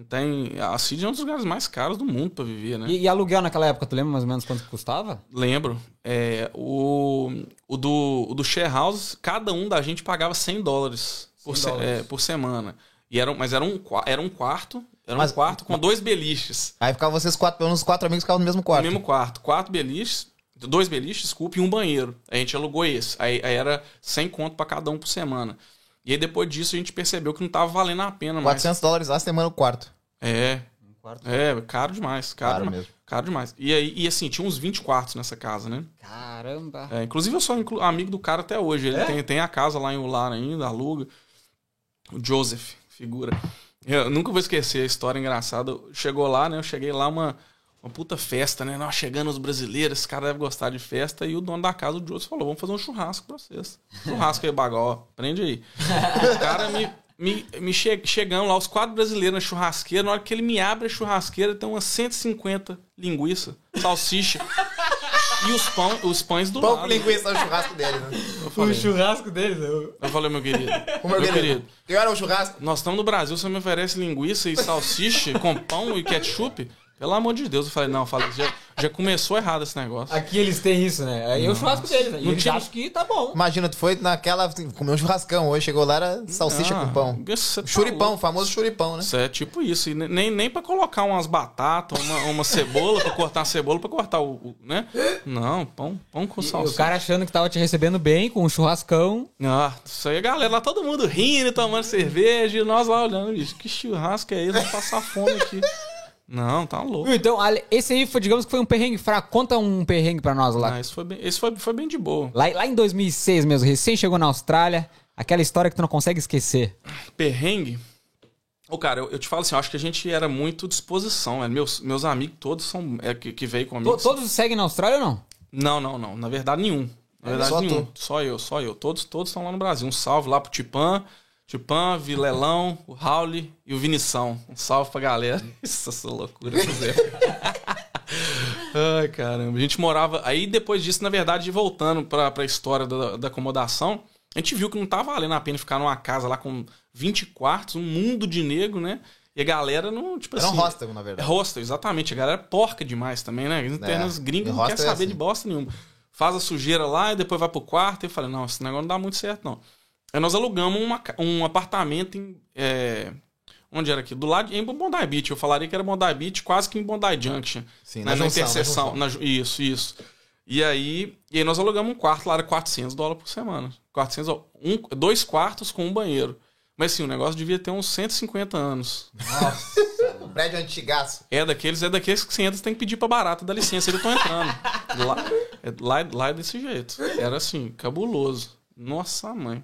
tem. A Cid é um dos lugares mais caros do mundo pra viver, né? E, e aluguel naquela época, tu lembra mais ou menos quanto custava? Lembro. É, o, o, do, o do share house, cada um da gente pagava 100 dólares por, 100 se- dólares. é, por semana. E era, mas era um, era um quarto. Era Mas- um quarto com dois beliches. Aí ficavam vocês quatro, pelo menos quatro amigos ficavam no mesmo quarto. No mesmo quarto. Quatro beliches. Dois beliches, desculpa, e um banheiro. A gente alugou esse. Aí, aí era 100 conto pra cada um por semana. E aí depois disso a gente percebeu que não tava valendo a pena mais. 400 dólares lá, você tem mano quarto. É, Um quarto. é, caro demais, caro, Caro demais. mesmo. Caro demais. E aí, e assim, tinha uns 20 quartos nessa casa, né? Caramba. É, inclusive eu sou inclu- amigo do cara até hoje. Ele É? tem, tem a casa lá em Ular ainda, aluga. O Joseph, figura. Eu nunca vou esquecer a história engraçada. Chegou lá, né? Eu cheguei lá, uma, uma puta festa, né? Nós chegando os brasileiros, esse cara deve gostar de festa. E o dono da casa, o Joseph, falou: vamos fazer um churrasco pra vocês. Churrasco aí, bagó, prende aí. o cara me. Me, me che, chegando lá, os quatro brasileiros na churrasqueira, na hora que ele me abre a churrasqueira, tem umas 150 linguiça, salsicha e os, pão, os pães do Pão lado. com linguiça é o churrasco dele, né? O churrasco deles. eu- eu falei, meu querido. O meu meu querido. querido, Que hora é o churrasco? nós estamos no Brasil, você me oferece linguiça e salsicha com pão e ketchup? Pelo amor de Deus. Eu falei, não, eu falei, já, já começou errado esse negócio. Aqui eles têm isso, né? Aí é o churrasco deles. Né? E Não eles tinha- acham que tá bom. Imagina, tu foi naquela. Comeu um churrascão hoje, chegou lá, era salsicha Ah, com pão. você tá Churipão, louco. famoso churipão, né? Isso é tipo isso. E nem, nem pra colocar umas batatas, uma, uma cebola, pra cortar a cebola, pra cortar o. o- né? Não, pão, pão com E salsicha. o cara achando que tava te recebendo bem, com um churrascão. Ah, isso aí, a galera lá, todo mundo rindo, tomando cerveja, e nós lá olhando, bicho, que churrasco é esse? Vamos passar fome aqui. Não, tá louco. Viu? Então, esse aí foi, digamos que foi um perrengue fraco. Conta um perrengue pra nós lá. Ah, esse foi bem, esse foi, foi bem de boa. Lá, lá em 2006 mesmo, recém chegou na Austrália. Aquela história que tu não consegue esquecer. Perrengue. Ô, cara, eu, eu te falo assim, eu acho que a gente era muito disposição. né? Meus, meus amigos todos são. É, que, que veio comigo. To- todos seguem na Austrália ou não? Não, não, não. Na verdade, nenhum. Na verdade, só nenhum. tu. Só eu, só eu. Todos todos estão lá no Brasil. Um salve lá pro Tipan. Tipan, Vilelão, o Raul e o Vinição. Um salve pra galera. Isso, essa loucura. Zé. Ai, caramba. A gente morava. Aí depois disso, na verdade, voltando pra, pra história da, da acomodação, a gente viu que não tava valendo a pena ficar numa casa lá com 20 quartos, um mundo de negro, né? E a galera não, tipo Era um assim. hostel, na É verdade. hostel, exatamente. A galera é porca demais também, né? Os internos gringos e não quer hostel é saber assim. de bosta nenhuma. Faz a sujeira lá e depois vai pro quarto. E eu falei, não, esse negócio não dá muito certo, não. Aí nós alugamos uma um apartamento em. é, onde era aqui? Do lado em Bondi Beach. Eu falaria que era Bondi Beach, quase que em Bondi Junction. Sim, na na, junção, na interseção. junção. na ju- isso, isso. E aí, e aí nós alugamos um quarto lá, era 400 dólares por semana. 400, ó, um, dois quartos com um banheiro. Mas assim, o negócio devia ter uns 150 anos. Nossa, um prédio antigaço. É daqueles, é daqueles que você entra, você tem que pedir pra barata, dá licença, eles estão entrando. lá, é, lá, lá é desse jeito. Era assim, cabuloso. Nossa mãe.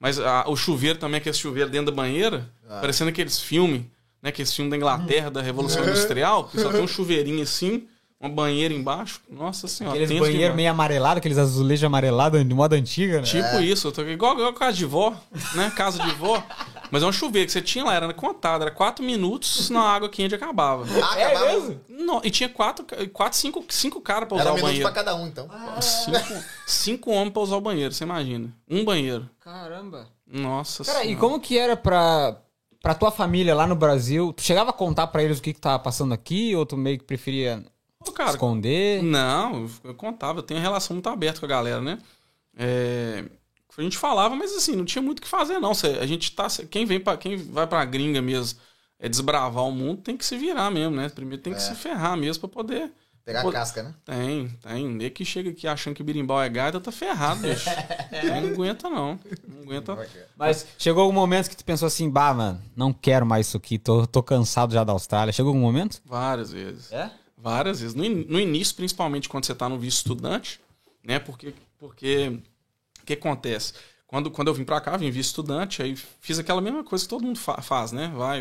Mas a- o chuveiro também, aquele chuveiro dentro da banheira, parecendo aqueles filmes, né? Aqueles filmes da Inglaterra, da Revolução Industrial, que só tem um chuveirinho assim, uma banheira embaixo. Nossa senhora. Aqueles demais. meio amarelados, aqueles azulejos amarelados de moda antiga, né? Tipo isso, eu tô igual, igual casa de vó, né? Casa de vó. Mas é um chuveiro que você tinha lá, era contado, era quatro minutos na água quente acabava. Ah, É acabava. mesmo? Não, e tinha quatro, quatro cinco, cinco caras pra usar Era um o minuto banheiro. pra cada um, então. Cinco, cinco homens pra usar o banheiro, você imagina. Um banheiro. Caramba. Nossa Cara, e Senhora. como que era pra, pra tua família lá no Brasil? Tu chegava a contar pra eles o que que tava passando aqui? Ou tu meio que preferia Ô, cara, esconder? Não, eu contava, eu tenho uma relação muito aberta com a galera, né? É, a gente falava, mas assim, não tinha muito o que fazer, não. A gente tá. Quem vem para quem vai pra gringa mesmo é desbravar o mundo, tem que se virar mesmo, né? Primeiro tem que se ferrar mesmo pra poder. Pegar Pô, a casca, né? Tem, tem. Nem que chega aqui achando que birimbau é gaita, tá ferrado, bicho. não aguenta, não. Não aguenta. Mas chegou algum momento que tu pensou assim, bah, mano, não quero mais isso aqui, tô, tô cansado já da Austrália. Chegou algum momento? Várias vezes. É? Várias vezes. No, in- no início, principalmente quando você está no visto estudante, né? Porque porque que acontece? Quando, quando eu vim para cá, vim visto estudante, aí fiz aquela mesma coisa que todo mundo fa- faz, né? Vai,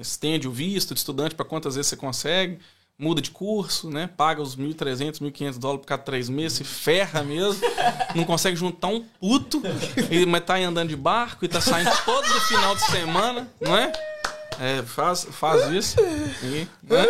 estende o visto de estudante para quantas vezes você consegue, muda de curso, né? Paga os 1.300, 1.500 dólares por cada três meses, se ferra mesmo, não consegue juntar um puto, e, mas tá aí andando de barco e tá saindo todo final de semana, não é? É, faz, faz isso. E, né?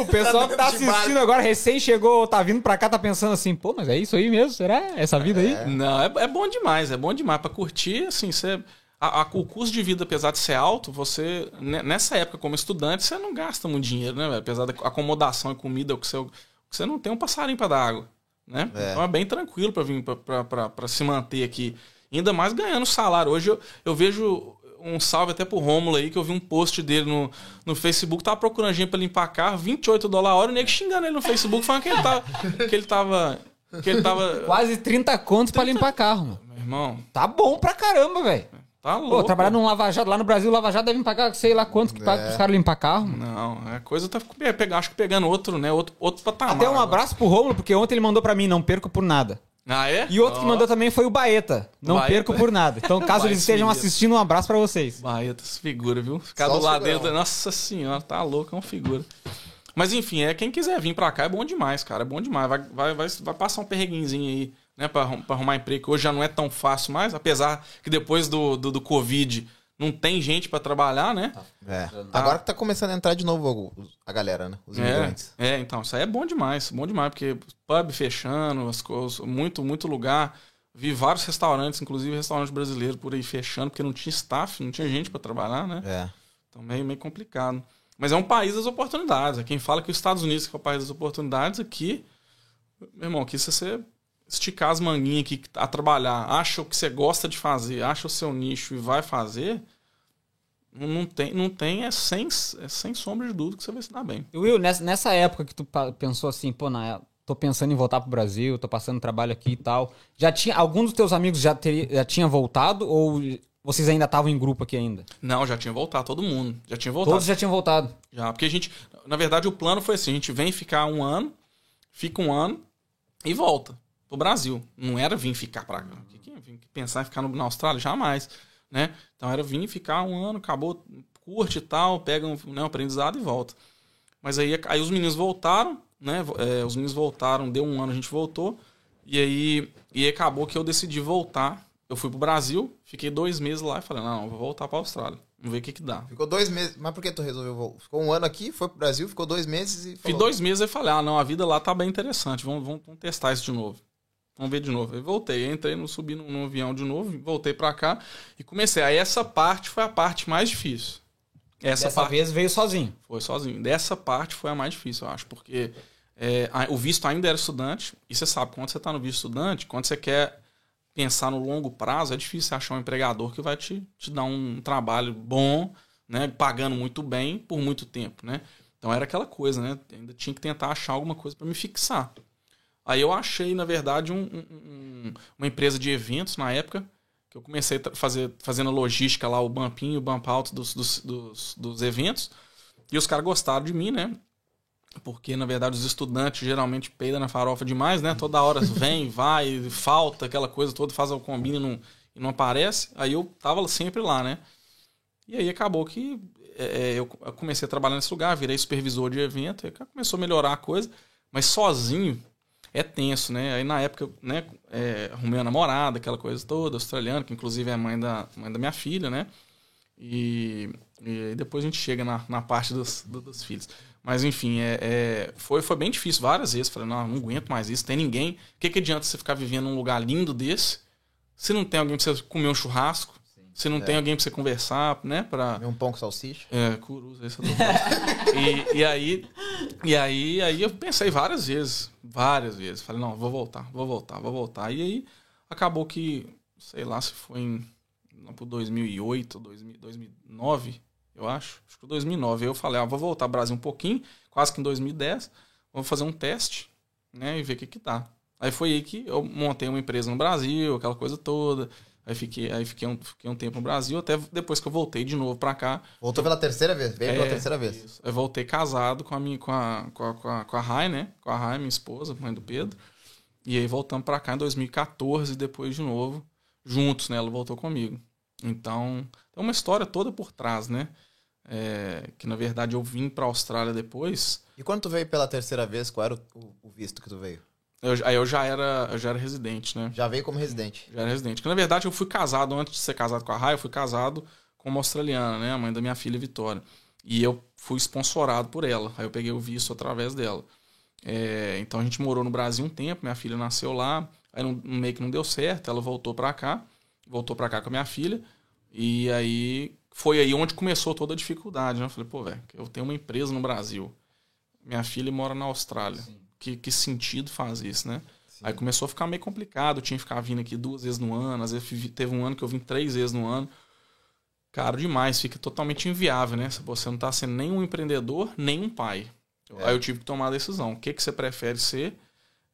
O pessoal que tá Tá assistindo agora, recém chegou, tá vindo pra cá, tá pensando assim, pô, mas é isso aí mesmo? Será? Essa vida aí? Não, é, é bom demais, é bom demais. Pra curtir, assim, você. A, a- o custo de vida, apesar de ser alto, você. ne- Nessa época, como estudante, você não gasta muito dinheiro, né? Apesar da acomodação e comida, o que você, o que você não tem um passarinho pra dar água. Né? É. Então é bem tranquilo pra vir pra se manter aqui. Ainda mais ganhando salário. Hoje eu, eu vejo um salve até pro Rômulo aí, que eu vi um post dele no, no Facebook, tava procurando gente pra limpar carro, 28 dólares a hora, o nego xingando ele no Facebook, falando que ele tava. Que ele tava. Que ele tava. Quase 30 contos pra limpar carro, mano. Meu irmão, Tá bom pra caramba, velho. Tá louco. Pô, trabalhar num Lava Jato, lá no Brasil, o Lava Jato devem pagar sei lá quanto que paga É. pros caras limpar carro. Não, a coisa tá é, pegar, acho que pegando outro, né? Outro, outro patamar. Até um agora. abraço pro Romulo, porque ontem ele mandou pra mim, não perco por nada. Ah, é? E outro que Ó, mandou também foi o Baeta. Não Baeta. perco por nada. Então, caso eles estejam assistindo, um abraço pra vocês. Baeta, figura, viu? Ficar Só do lado figurão. dentro. Nossa senhora, tá louco, é uma figura. Mas enfim, é quem quiser vir pra cá é bom demais, cara. É bom demais. Vai, vai, vai, vai passar um perreguinzinho aí, né? Pra, pra arrumar emprego, que hoje já não é tão fácil mais, apesar que depois do, do, do Covid não tem gente pra trabalhar, né? É. Agora que tá começando a entrar de novo a galera, né? Os imigrantes. É, é, então, isso aí é bom demais, bom demais, porque pub fechando, as coisas, muito, muito lugar. Vi vários restaurantes, inclusive restaurantes brasileiros por aí fechando, porque não tinha staff, não tinha gente pra trabalhar, né? É. Então, meio, meio complicado. Mas é um país das oportunidades. É quem fala que os Estados Unidos que é o país das oportunidades, aqui, meu irmão, aqui se você esticar as manguinhas aqui a trabalhar, acha o que você gosta de fazer, acha o seu nicho e vai fazer, não tem, não tem é, sem, é sem sombra de dúvida que você vai se dar bem. Will, nessa, nessa época que tu pensou assim, pô, na, tô pensando em voltar pro Brasil, tô passando trabalho aqui e tal, já tinha, algum dos teus amigos já, teria, já tinha voltado ou vocês ainda estavam em grupo aqui ainda? Não, já tinha voltado, todo mundo. Já tinha voltado. Todos já tinham voltado. Já, porque a gente, na verdade, o plano foi assim: a gente vem ficar um ano, fica um ano e volta pro Brasil. Não era vir ficar pra cá. Vim pensar em ficar no- na Austrália? Jamais. Né? Então era vir ficar um ano, acabou, curte e tal, pega um, né, um aprendizado e volta. Mas aí, aí os meninos voltaram, né? é, os meninos voltaram, deu um ano, a gente voltou. E aí e acabou que eu decidi voltar. Eu fui pro Brasil, fiquei dois meses lá e falei, não, vou voltar pra Austrália. Vamos ver o que que dá. Ficou dois meses. Mas por que tu resolveu voltar? Ficou um ano aqui, foi pro Brasil, ficou dois meses e. Fiz falou. dois meses e falei, ah, não, a vida lá tá bem interessante, vamos, vamos, vamos testar isso de novo. Vamos ver de novo. Aí voltei, entrei, no, subi no, no avião de novo, voltei pra cá e comecei. Aí essa parte foi a parte mais difícil. Essa Dessa parte vez veio sozinho. foi sozinho. Dessa parte foi a mais difícil, eu acho, porque é, o visto ainda era estudante, e você sabe, quando você tá no visto estudante, quando você quer pensar no longo prazo, é difícil achar um empregador que vai te, te dar um trabalho bom, né, pagando muito bem por muito tempo, né? Então era aquela coisa, né? Ainda tinha que tentar achar alguma coisa para me fixar. Aí eu achei, na verdade, um- um- um- uma empresa de eventos na época, que eu comecei a fazer, fazendo logística lá, o bump in e o bump out dos, dos, dos, dos eventos. E os caras gostaram de mim, né? Porque, na verdade, os estudantes geralmente peidam na farofa demais, né? Toda hora vem, vai, falta, aquela coisa toda, faz o combine e não, e não aparece. Aí eu tava sempre lá, né? E aí acabou que é, eu eu comecei a trabalhar nesse lugar, virei supervisor de evento, e começou a melhorar a coisa, mas sozinho é tenso, né? Aí na época, né, é, arrumei uma namorada, aquela coisa toda, australiana, que inclusive é mãe da, mãe da minha filha, né? E, e depois a gente chega na, na parte dos, do- dos filhos. Mas enfim, é, é, foi, foi bem difícil várias vezes. Falei, não, não aguento mais isso, tem ninguém. O que, que adianta você ficar vivendo num lugar lindo desse se não tem alguém pra você comer um churrasco? Se não tem alguém pra você conversar, né? Pra, um pão com salsicha. é, Curuza, falando. e, e aí, e aí, aí eu pensei várias vezes, várias vezes. Falei, não, vou voltar, vou voltar, vou voltar. E aí acabou que, sei lá se foi em pro 2008, 2000, 2009, eu acho. Acho que foi 2009. Aí eu falei, ah, vou voltar ao Brasil um pouquinho, quase que em 2010. Vou fazer um teste, né, e ver o que que dá. Aí foi aí que eu montei uma empresa no Brasil, aquela coisa toda. Aí fiquei, aí fiquei, um, fiquei um tempo no Brasil, até depois que eu voltei de novo pra cá. Voltou pela terceira vez. Veio pela É, terceira vez. isso. Eu voltei casado com a minha, com a, com a, com a, com a Rai, né? Com a Rai, minha esposa, mãe do Pedro. E aí voltamos pra cá em 2014, depois de novo, juntos, né? Ela voltou comigo. Então, tem uma história toda por trás, né? É, que na verdade eu vim pra Austrália depois. E quando tu veio pela terceira vez, qual era o- o visto que tu veio? Eu, aí eu já era, eu já era residente, né? Já veio como residente. Já era residente. Porque, na verdade, eu fui casado, antes de ser casado com a Rai, eu fui casado com uma australiana, né? A mãe da minha filha, Vitória. E eu fui sponsorado por ela. Aí eu peguei o visto através dela. É, então a gente morou no Brasil um tempo, minha filha nasceu lá. Aí não, meio que não deu certo, ela voltou pra cá. Voltou pra cá com a minha filha. E aí foi aí onde começou toda a dificuldade, né? Eu falei, pô, velho, eu tenho uma empresa no Brasil. Minha filha mora na Austrália. Que, que sentido faz isso, né? Aí começou a ficar meio complicado. Eu tinha que ficar vindo aqui duas vezes no ano. Às vezes teve um ano que eu vim três vezes no ano. Caro demais, fica totalmente inviável, né? Você não tá sendo nem um empreendedor, nem um pai. Eu- Aí eu tive que tomar a decisão. O que, que você prefere ser?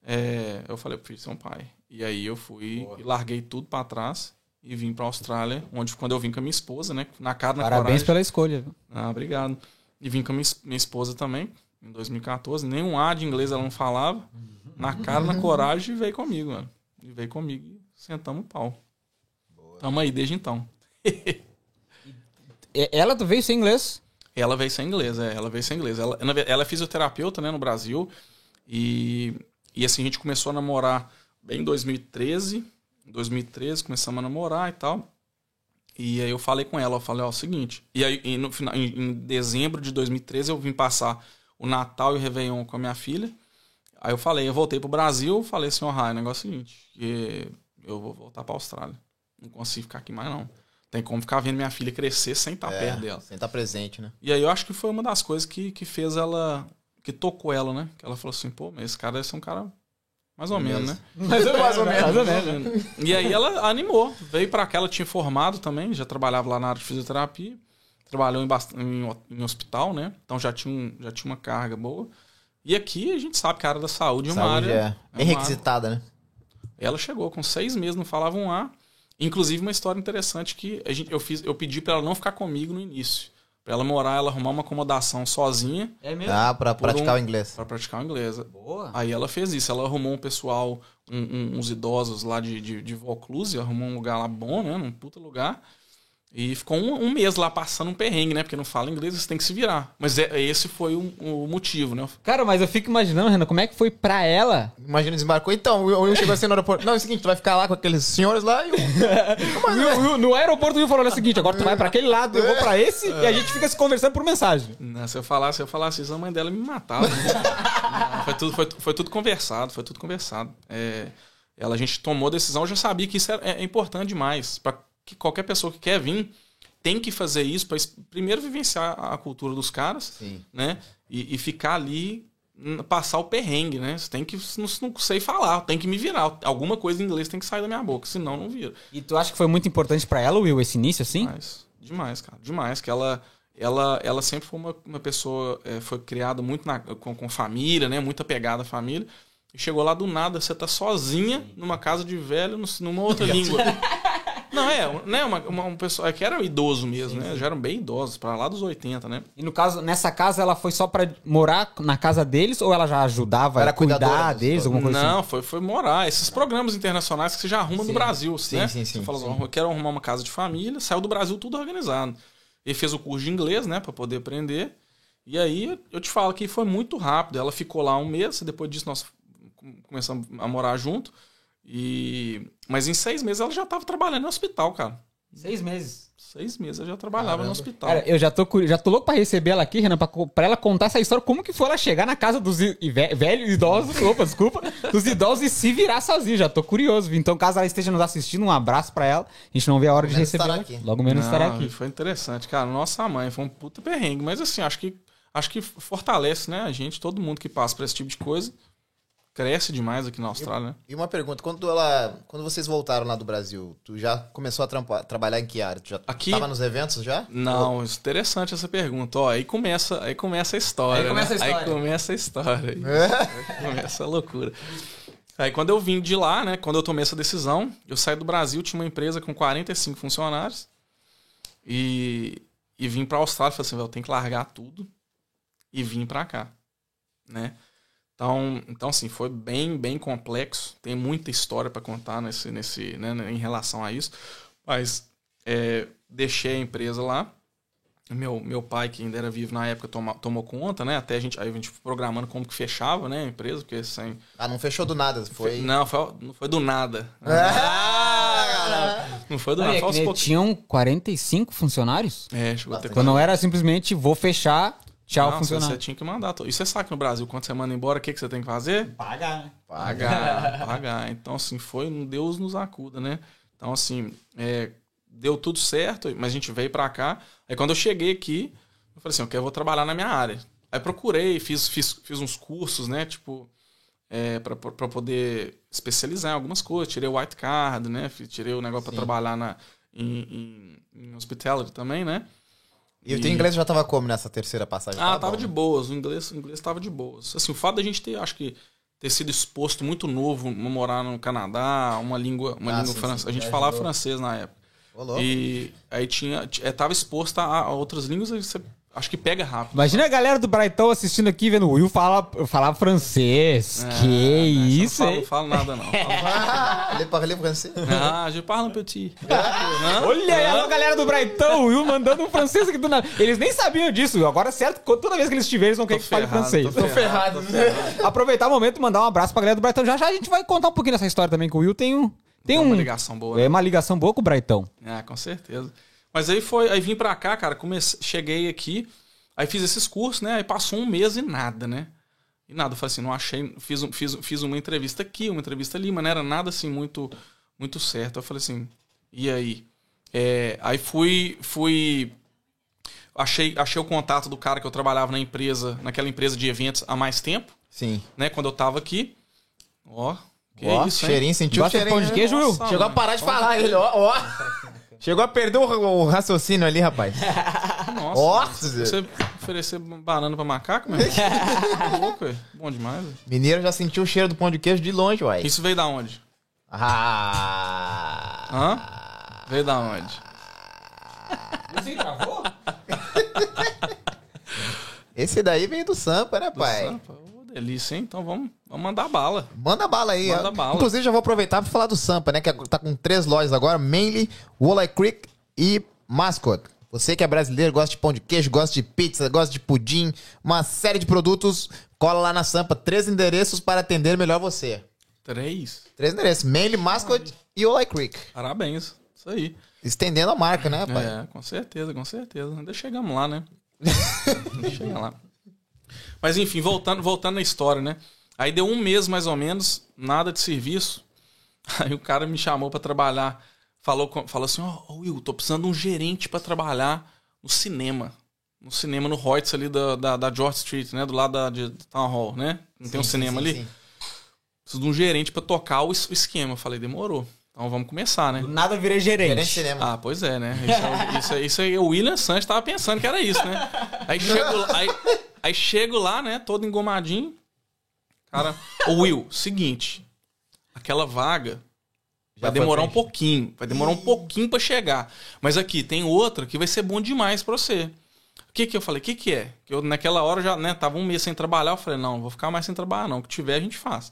É, eu falei, eu prefiro ser um pai. E aí eu fui e larguei tudo pra trás, e vim pra Austrália, onde quando eu vim com a minha esposa, né? Na cara, na Parabéns coragem. pela escolha. Ah, obrigado. E vim com a minha esposa também, em 2014. Nenhum A de inglês ela não falava. Na cara, na coragem, e veio comigo, mano. E veio comigo e sentamos o pau. Tamo aí desde então. Ela veio sem inglês? Ela veio sem inglês, é, ela veio sem inglês. Ela, ela é fisioterapeuta, né, no Brasil. E, e assim, a gente começou a namorar bem em 2013. Em 2013 começamos a namorar e tal. E aí eu falei com ela, eu falei, ó, é o seguinte. E aí e no final, em, em dezembro de 2013 eu vim passar o Natal e o Réveillon com a minha filha. Aí eu falei, eu voltei pro Brasil, falei assim, ó, Rai, o negócio é o seguinte, que eu vou voltar pra Austrália. Não consigo ficar aqui mais não. Tem como ficar vendo minha filha crescer sem estar É, perto dela. Sem estar presente, né? E aí eu acho que foi uma das coisas que, que fez ela. que tocou ela, né? Que ela falou assim, pô, mas esse cara deve ser um cara mais ou menos, né? Mais ou Mais ou Mais ou menos. E aí ela animou, veio pra cá, ela tinha formado também, já trabalhava lá na área de fisioterapia, trabalhou em, em, em hospital, né? Então já tinha, um- já tinha uma carga boa. E aqui a gente sabe que a área da saúde é uma Saúde área. é é bem requisitada, né? ela chegou com seis meses, não falava um A. Inclusive, uma história interessante que a gente, eu, fiz, eu pedi pra ela não ficar comigo no início. Pra ela morar, ela arrumar uma acomodação sozinha É mesmo? Dá pra praticar um- o inglês. pra praticar o inglês. Boa. Aí ela fez isso. Ela arrumou um pessoal, um- um- uns idosos lá de, de, de Vaucluse, arrumou um lugar lá bom, né? Num puta lugar. E ficou um, um mês lá passando um perrengue, né? Porque não fala inglês, você tem que se virar. Mas é- esse foi o, o motivo, né? Cara, mas eu fico imaginando, Renan, como é que foi pra ela? Imagina, desembarcou. Então, o Will chegou assim no aeroporto. Não, é o seguinte, tu vai ficar lá com aqueles senhores lá e o... O Will- no aeroporto o Will falou o seguinte, agora tu vai pra aquele lado, eu vou pra esse, e a gente fica se conversando por mensagem. Né, Se eu falasse, se eu falasse isso, a mãe dela me matava. né? Não, foi, tudo, foi, foi tudo conversado, foi tudo conversado. É, ela, a gente tomou a decisão, eu já sabia que isso é, é importante demais. Para que qualquer pessoa que quer vir tem que fazer isso para primeiro vivenciar a cultura dos caras, Sim. né? E, e ficar ali, passar o perrengue, né? Você tem que, não, não sei falar, tem que me virar. Alguma coisa em inglês tem que sair da minha boca, senão não vira. E tu acha que foi muito importante pra ela, Will, esse início, assim? Demais, demais, cara. Demais. Que ela, ela, ela sempre foi uma, uma pessoa, é, foi criada muito na- com, com família, né? Muito apegada à família. E chegou lá do nada, você tá sozinha numa casa de velho, numa outra língua. Não, é, né? Uma, uma, um pessoal, é que era idoso mesmo, né? Já eram bem idosos, pra lá dos 80, né? E no caso, nessa casa, ela foi só pra morar na casa deles ou ela já ajudava Era a cuidar deles, alguma coisa Não, assim? foi, foi morar. Esses programas internacionais que você já arruma Sim. no Brasil, Sim, né? sim, sim, Você fala sim. "Ó, eu quero arrumar uma casa de família, saiu do Brasil tudo organizado. Ele fez o curso de inglês, né, Pra poder aprender. E aí eu te falo que foi muito rápido. Ela ficou lá um mês, depois disso nós com- começamos a morar junto. E mas em seis meses ela já tava trabalhando no hospital, cara. Seis meses. Seis meses ela já trabalhava Caramba. no hospital. Cara, eu já tô, já tô louco pra receber ela aqui, Renan, pra, pra ela contar essa história, como que foi ela chegar na casa dos i- velhos idosos, opa, desculpa, dos idosos e se virar sozinho, já tô curioso. Então, caso ela esteja nos assistindo, um abraço pra ela, a gente não vê a hora de receber ela aqui. Logo menos estará aqui. Foi interessante, cara. Nossa mãe, foi um puta perrengue. Mas assim, acho que, acho que fortalece, né? A gente, todo mundo que passa por esse tipo de coisa, cresce demais aqui na Austrália, né? E uma pergunta, quando ela, quando vocês voltaram lá do Brasil, tu já começou a trampa- trabalhar em que área? Tu já Aqui- tava nos eventos já? Não, isso é interessante essa pergunta. Ó, aí começa, aí começa a história. Aí começa né? a história. Aí começa a história. Aí, É? aí começa a loucura. Aí quando eu vim de lá, né? Quando eu tomei essa decisão, eu saí do Brasil, tinha uma empresa com 45 funcionários. E, e vim pra Austrália e falei assim, velho, eu tenho que largar tudo e vim pra cá, né? Então, então assim, foi bem, bem complexo. Tem muita história pra contar nesse, nesse, né, em relação a isso. Mas é, deixei a empresa lá. Meu, meu pai, que ainda era vivo na época, toma, tomou conta, né? Até a gente, aí a gente programando como que fechava, né? A empresa, porque sem. Ah, não fechou do nada, foi... Não, foi, não foi do nada. Ah, Não foi do nada, é aos nem- poucos. tinham 45 funcionários? É, chegou a ter Quando não era simplesmente vou fechar, tchau, Não, funcionário. Você tinha que mandar. E você sabe que no Brasil, quando você manda embora, o que, que você tem que fazer? Pagar, né? Pagar, pagar. Então, assim, foi um Deus nos acuda, né? Então, assim, é, deu tudo certo, mas a gente veio pra cá. Aí, quando eu cheguei aqui, eu falei assim, eu vou trabalhar na minha área. Aí, procurei, fiz, fiz, fiz uns cursos, né? Tipo, é, pra, pra poder especializar em algumas coisas. Tirei o white card, né? Tirei o negócio pra Sim. trabalhar na, em, em, em hospitality também, né? E o teu inglês já tava como nessa terceira passagem? Ah, tava bom, de né? boas. O inglês, o inglês tava de boas. Assim, o fato da gente ter, acho que, ter sido exposto muito novo, morar no Canadá, uma língua, uma Ah, língua francesa. a gente falava ajudou. francês na época. Ô, louco. E aí tinha, eh, tava exposto a, a outras línguas, aí você acho que pega rápido. Imagina a galera do Brighton assistindo aqui, vendo o Will falar, falar francês. É, que né, isso, eu não falo, não falo nada não. Ah, ele parle francês. ah, je parle un petit. Hã? Olha aí, a galera do Brighton, o Will mandando um francês aqui do nada. Eles nem sabiam disso. Agora, certo, toda vez que eles estiverem, eles vão querer que fale ferrado, francês. tô ferrado. Aproveitar o momento e mandar um abraço pra galera do Brighton. Já já a gente vai contar um pouquinho dessa história também com o Will. Tem um. Tem Tem um, uma ligação boa. É né? uma ligação boa com o Brighton. É, com certeza. Mas aí foi, aí vim pra cá, cara, comecei, cheguei aqui, aí fiz esses cursos, né? Aí passou um mês e nada, né? E nada, eu falei assim, não achei, fiz, um- fiz, fiz uma entrevista aqui, uma entrevista ali, mas não era nada assim muito muito certo. Eu falei assim, e aí? É, aí fui, fui achei, achei o contato do cara que eu trabalhava na empresa, naquela empresa de eventos há mais tempo, Sim. né? Quando eu tava aqui. Ó, que ó, isso, hein? cheirinho, sentiu o cheirinho. pão de né? queijo, Will? Nossa, Chegou a mano. parar de falar ele, ó, ó. Chegou a perder o, o raciocínio ali, rapaz. Nossa, Nossa, você oferecer banana pra macaco, meu? Tá louco, ué. Bom demais. ué. Mineiro já sentiu o cheiro do pão de queijo de longe, uai. Isso veio da onde? Ah. Hã? Veio da onde? Você travou? Esse daí veio do Sampa, né, Do pai? Sampa. Delícia, hein? Então vamos, vamos mandar bala. Manda bala aí. Manda bala. Inclusive, já vou aproveitar pra falar do Sampa, né? Que tá com três lojas agora: Mainly, Walleye Creek e Mascot. Você que é brasileiro, gosta de pão de queijo, gosta de pizza, gosta de pudim, uma série de produtos, cola lá na Sampa. Três endereços para atender melhor você. Três. Três endereços: Mainly, Mascot e Walleye Creek. Parabéns. Isso aí. Estendendo a marca, né, pai? É, com certeza, com certeza. Ainda chegamos lá, né? Chega lá. Mas enfim, voltando, voltando na história, né? Aí deu um mês mais ou menos, nada de serviço. Aí o cara me chamou pra trabalhar. Falou, falou assim: Ó, ô, Will, tô precisando de um gerente pra trabalhar no cinema. No cinema, no Reutz ali da, da, da George Street, né? Do lado da de Town Hall, né? Não tem um Sim, cinema sim, ali? sim. Preciso de um gerente pra tocar o o esquema. Eu falei: demorou. Então vamos começar, né? Do nada virei gerente. Gerente de cinema. Ah, pois é, né? Isso, é- isso, é- isso aí, o William Sanches tava pensando que era isso, né? Aí chego, lá- aí, aí chego lá, né? Todo engomadinho. Cara, ô Will, seguinte. Aquela vaga Já vai demorar um pouquinho. Vai demorar um pouquinho pra chegar. Mas aqui tem outra que vai ser bom demais pra você. O que que eu falei? O que que é? Que eu naquela hora já, né? Tava um mês sem trabalhar. Eu falei, não, vou ficar mais sem trabalhar não. O que tiver a gente faz.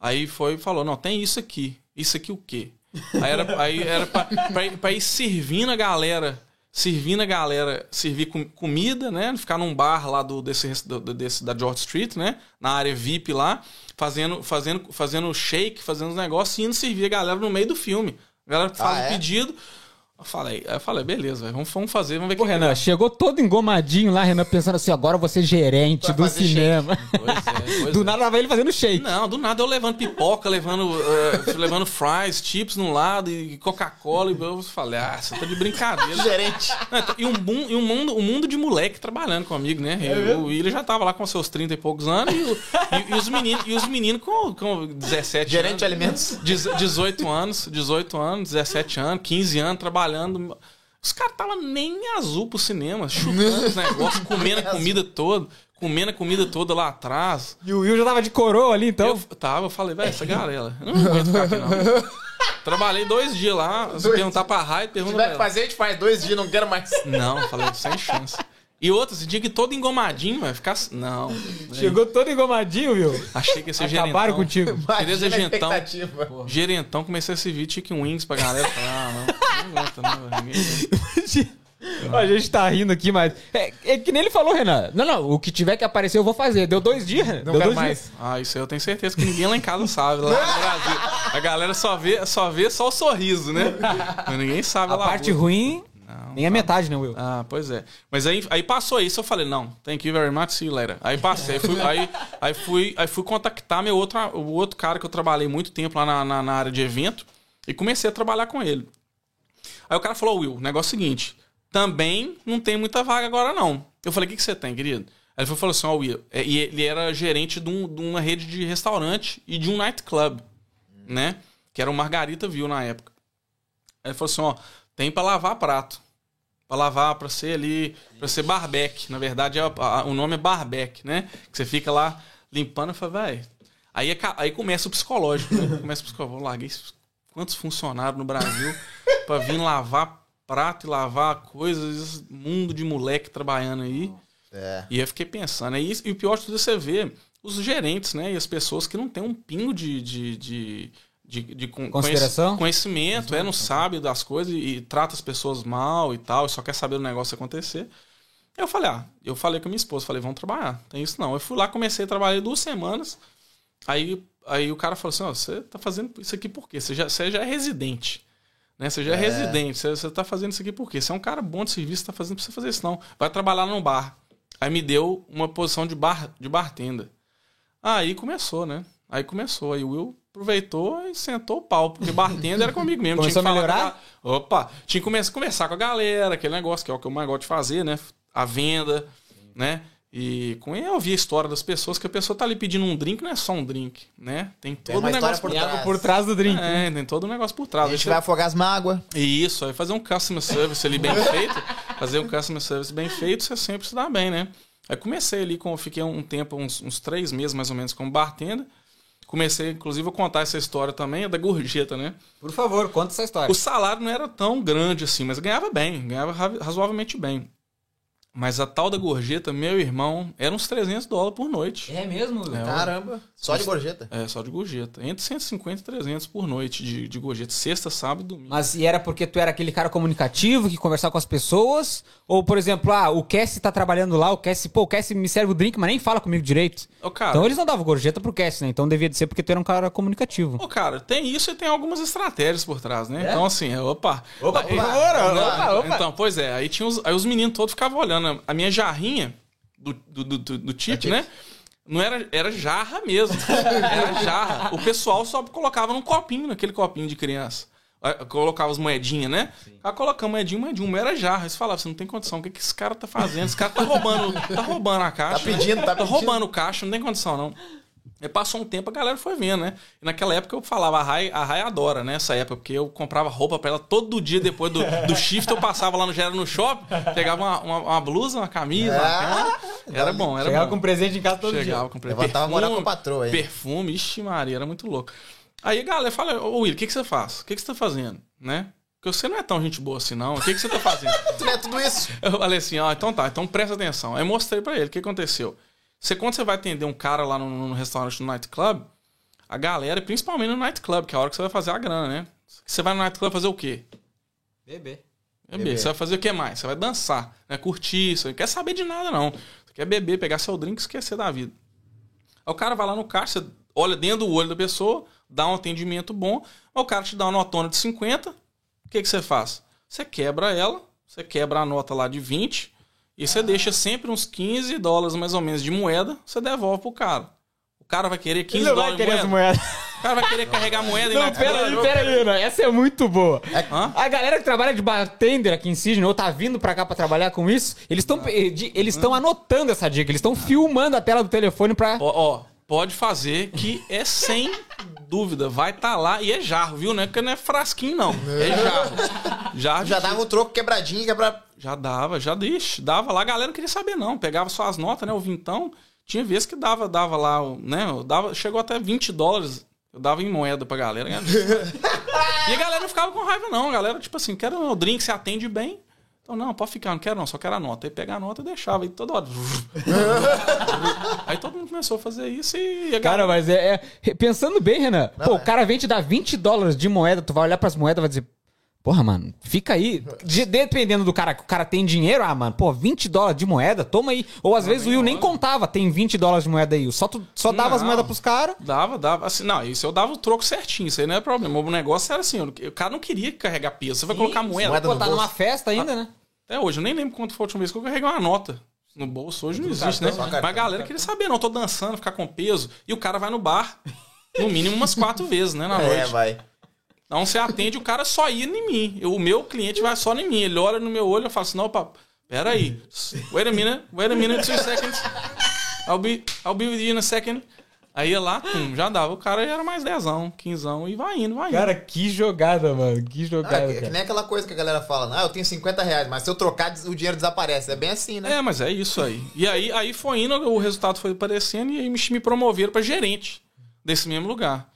Aí foi e falou, não, tem isso aqui. Isso aqui o quê? Aí era, aí era pra, pra, ir- pra ir servindo a galera, servindo a galera, servir com, comida, né? Ficar num bar lá do, desse, do- do- desse, da George Street, né? Na área VIP lá, fazendo, fazendo, fazendo shake, fazendo os negócios e indo servir a galera no meio do filme. A galera faz Ah, o é? pedido. Eu falei, eu falei, beleza, velho, vamos, vamos fazer, vamos ver o Pô, que Renan, chegou todo engomadinho lá, Renan, pensando assim, agora eu vou ser gerente do cinema. Pois é, pois Do é. nada vai ele fazendo shake. Não, do nada eu levando pipoca, levando, eh, levando fries, chips num lado e Coca-Cola. E eu falei, ah, você tá de brincadeira. Gerente. Não, E um, e um mundo, um mundo de moleque trabalhando comigo, né? E o William já tava lá com seus 30 e poucos anos e, o- e- e os meninos, e os meninos com, com 17 Gerente anos. de alimentos. Dez- 18 anos, 18 anos, 17 anos, 15 anos trabalhando. Os caras estavam nem azul pro cinema, chutando os negócios, comendo a comida toda, comendo a comida toda lá atrás. E o Will já tava de coroa ali, então. Eu tava, eu falei, velho, essa galera, eu não aguento ficar aqui não. Trabalhei dois dias lá, se perguntar pra Raio, Se pergunta tiver pra que fazer, a gente faz dois dias, não quero mais. Não, eu falei, sem chance. E outra, esse dia que todo engomadinho, vai ficar. Não. Chegou todo engomadinho, Will. Achei que ia ser Acabaram gerentão. contigo. Queria ser a gerentão. expectativa. Gerentão, comecei a servir chicken wings pra galera. Ah, não, não aguenta, não, velho. Ninguém- A gente tá rindo aqui, mas. É, é que nem ele falou, Renan. Não, não, o que tiver que aparecer eu vou fazer. Deu dois dias. Não Deu quero dois mais. dias. Ah, isso aí eu tenho certeza que ninguém lá em casa sabe, lá no Brasil. A galera só vê só, vê só o sorriso, né? Mas ninguém sabe A lá. parte ruim, Não, nem a metade, né, Will? Ah, pois é. Mas aí, aí passou isso, eu falei, não, thank you very much, see you later. Aí passei, fui, aí, aí, fui, aí fui contactar meu outro, o outro cara que eu trabalhei muito tempo lá na, na, na área de evento e comecei a trabalhar com ele. Aí o cara falou, Will, o negócio é o seguinte, também não tem muita vaga agora não. Eu falei, o que, que você tem, querido? Aí ele falou assim, ó, Will, é, e ele era gerente de, um- de uma rede de restaurante e de um nightclub, né? Que era o Margarita View na época. Aí ele falou assim, ó, tem pra lavar prato. Pra lavar, pra ser ali, pra ser barbeque. Na verdade, é, a- o nome é barbeque, né? Que você fica lá limpando e fala, velho. Aí, é aí começa o psicológico, né? Começa o psicológico. Eu larguei quantos funcionários no Brasil pra vir lavar prato e lavar coisas, mundo de moleque trabalhando aí. É. E eu fiquei pensando, aí, e o pior de tudo é você ver os gerentes, né? E as pessoas que não têm um pingo de. de, de de, de con- Consideração? conhecimento, é, não sabe das coisas e, e trata as pessoas mal e tal, e só quer saber do negócio acontecer. Eu falei, ah, eu falei com a minha esposa, falei, vamos trabalhar. Tem isso não. Eu fui lá, comecei a trabalhar duas semanas. Aí, aí o cara falou assim: você tá fazendo isso aqui por quê? Você já, você já é residente. Né? Você já é, residente. Você, você tá fazendo isso aqui por quê? Você é um cara bom de serviço, tá fazendo pra você fazer isso, não. Vai trabalhar num bar. Aí me deu uma posição de bar de bartender. Aí começou, né? Aí começou. Aí o Will aproveitou e sentou o pau, porque bartender era comigo mesmo. Começou tinha que a falar melhorar? com a- Opa, tinha que começar, conversar com a galera, aquele negócio que é o que eu mais gosto de fazer, né? A venda, né? E com ele eu ouvir a história das pessoas, que a pessoa tá ali pedindo um drink, não é só um drink, né? Tem todo uma um negócio por trás. por trás do drink. É, tem todo um negócio por trás. A gente Deixa- vai afogar as mágoas. isso, aí fazer um customer service ali bem feito, fazer um customer service bem feito, você sempre se dá bem, né? Aí comecei ali, com, fiquei um tempo, uns, uns três meses mais ou menos como bartender. Comecei, inclusive, a contar essa história também, da gorjeta, né? Por favor, conta essa história. O salário não era tão grande assim, mas ganhava bem, ganhava ra- razoavelmente bem. Mas a tal da gorjeta, meu irmão, era uns 300 dólares por noite. É mesmo? É, Caramba. Só de gorjeta. É, só de gorjeta. Entre 150 e 300 por noite de, de gorjeta. Sexta, sábado e domingo. Mas e era porque tu era aquele cara comunicativo que conversava com as pessoas? Ou, por exemplo, ah, o Cassie tá trabalhando lá, o Cassie, pô, o Cassie me serve o drink, mas nem fala comigo direito. Ô, cara, Então eles não davam gorjeta pro Cassie, né? Então devia de ser porque tu era um cara comunicativo. Ô, cara, tem isso e tem algumas estratégias por trás, né? Então, assim, é, opa. Opa, por favor, Não, opa, opa. Então, pois é, aí, tinha os, aí os meninos todos ficavam olhando a minha jarrinha do, do, do, do, do chip, né? Não era, era jarra mesmo. Era jarra. O pessoal só colocava num copinho, naquele copinho de criança. Aí, Colocava as moedinhas, né? Aí colocava moedinha, moedinha. Uma era jarra. Aí você falava, você não tem condição. O que, que esse cara tá fazendo? Esse cara tá roubando, tá roubando a caixa. Tá pedindo, tá Tá pedindo. roubando caixa, não tem condição, não. Aí passou um tempo, a galera foi vendo, né? E naquela época eu falava, a Rai, a Rai adora, né? Essa época, porque eu comprava roupa pra ela todo dia depois do, do shift, eu passava lá no Gera no shopping, pegava uma, uma, uma blusa, uma camisa, uma Ah, cara. Era bom, era Chegava bom. com presente em casa todo Chegava dia. com Levantava a moral com a patroa, hein? Perfume, ixi Maria, era muito louco. Aí a galera fala, ô Will, o que, que você faz? O que, que você tá fazendo? Né? Porque você não é tão gente boa assim, não. O que, que você tá fazendo? Tu não é tudo isso. Eu falei assim, ó, então tá, então presta atenção. Aí mostrei pra ele o que aconteceu. Você, quando você vai atender um cara lá no, no restaurante no nightclub, a galera, principalmente no nightclub, que é a hora que você vai fazer a grana, né? Você vai no nightclub fazer o quê? Beber. Beber. Você vai fazer o que mais? Você vai dançar, né? curtir, você não quer saber de nada, não. Você quer beber, pegar seu drink e esquecer da vida. Aí o cara vai lá no caixa, você olha dentro do olho da pessoa, dá um atendimento bom, aí o cara te dá uma notona de 50, o que, que você faz? Você quebra ela, você quebra a nota lá de 20, e você deixa sempre uns 15 dólares mais ou menos de moeda, você devolve pro cara. O cara vai querer 15 Ele não dólares vai de moeda. as moedas. O cara vai querer carregar moeda e Não, pera aí, pera aí, Ana. Essa é muito boa. Hã? A galera que trabalha de bartender aqui em Sydney, ou tá vindo pra cá pra trabalhar com isso, eles estão eles estão anotando essa dica, eles estão filmando a tela do telefone pra... Ó, ó, pode fazer que é sem dúvida. Vai estar lá e é jarro, viu? Não é porque não é frasquinho, não. É jarro. Jarro Já dava um troco quebradinho que pra. Já dava, já deixa. Dava lá, a galera não queria saber, não. Pegava só as notas, né? O vintão. Tinha vezes que dava, dava lá, o- né? eu Dava, chegou até 20 dólares. Eu dava em moeda pra galera. né? e a galera não ficava com raiva, não. A galera, tipo assim, quero o drink, você atende bem. Então, não, pode ficar, não quero não, só quero a nota. Aí pegava a nota e deixava. Aí toda hora. aí todo mundo começou a fazer isso e Cara, mas é, é- Pensando bem, Renan, pô, é. o cara vem te dar 20 dólares de moeda, tu vai olhar pras moedas e vai dizer. Porra, mano, fica aí. De- dependendo do cara, que o cara tem dinheiro, ah, mano, pô, 20 dólares de moeda, toma aí. Ou às vezes o Will nem contava, tem 20 dólares de moeda aí. Só, tu, só dava as Não. moedas pros caras. Dava, dava. Assim, não, isso eu dava o troco certinho, isso aí não é problema. O negócio era assim, o cara não queria carregar peso. Você vai colocar moeda. moeda Pô, tá numa festa ainda, né? Até hoje, eu nem lembro quanto foi a última vez que eu carreguei uma nota. No bolso hoje não existe, né? só cartão. Mas a galera queria saber, não, tô dançando, ficar com peso. E o cara vai no bar, no mínimo umas quatro vezes, né, na É, noite. vai. Então você atende, o cara só ia em mim. Eu- o meu cliente vai só em mim. Ele olha no meu olho e fala assim, não, opa, peraí. Wait a minute, wait a minute, two seconds. I'll be, I'll be with you in a second. Aí ia lá, pum, já dava. O cara era mais dezão, quinzão e vai indo, vai indo. Cara, que jogada, mano. Que Ah, jogada, que, que cara. nem aquela coisa que a galera fala, ah, eu tenho 50 reais, mas se eu trocar, o dinheiro desaparece. É bem assim, né? É, mas é isso aí. E aí, aí foi indo, o resultado foi aparecendo e aí me, me promoveram pra gerente desse mesmo lugar.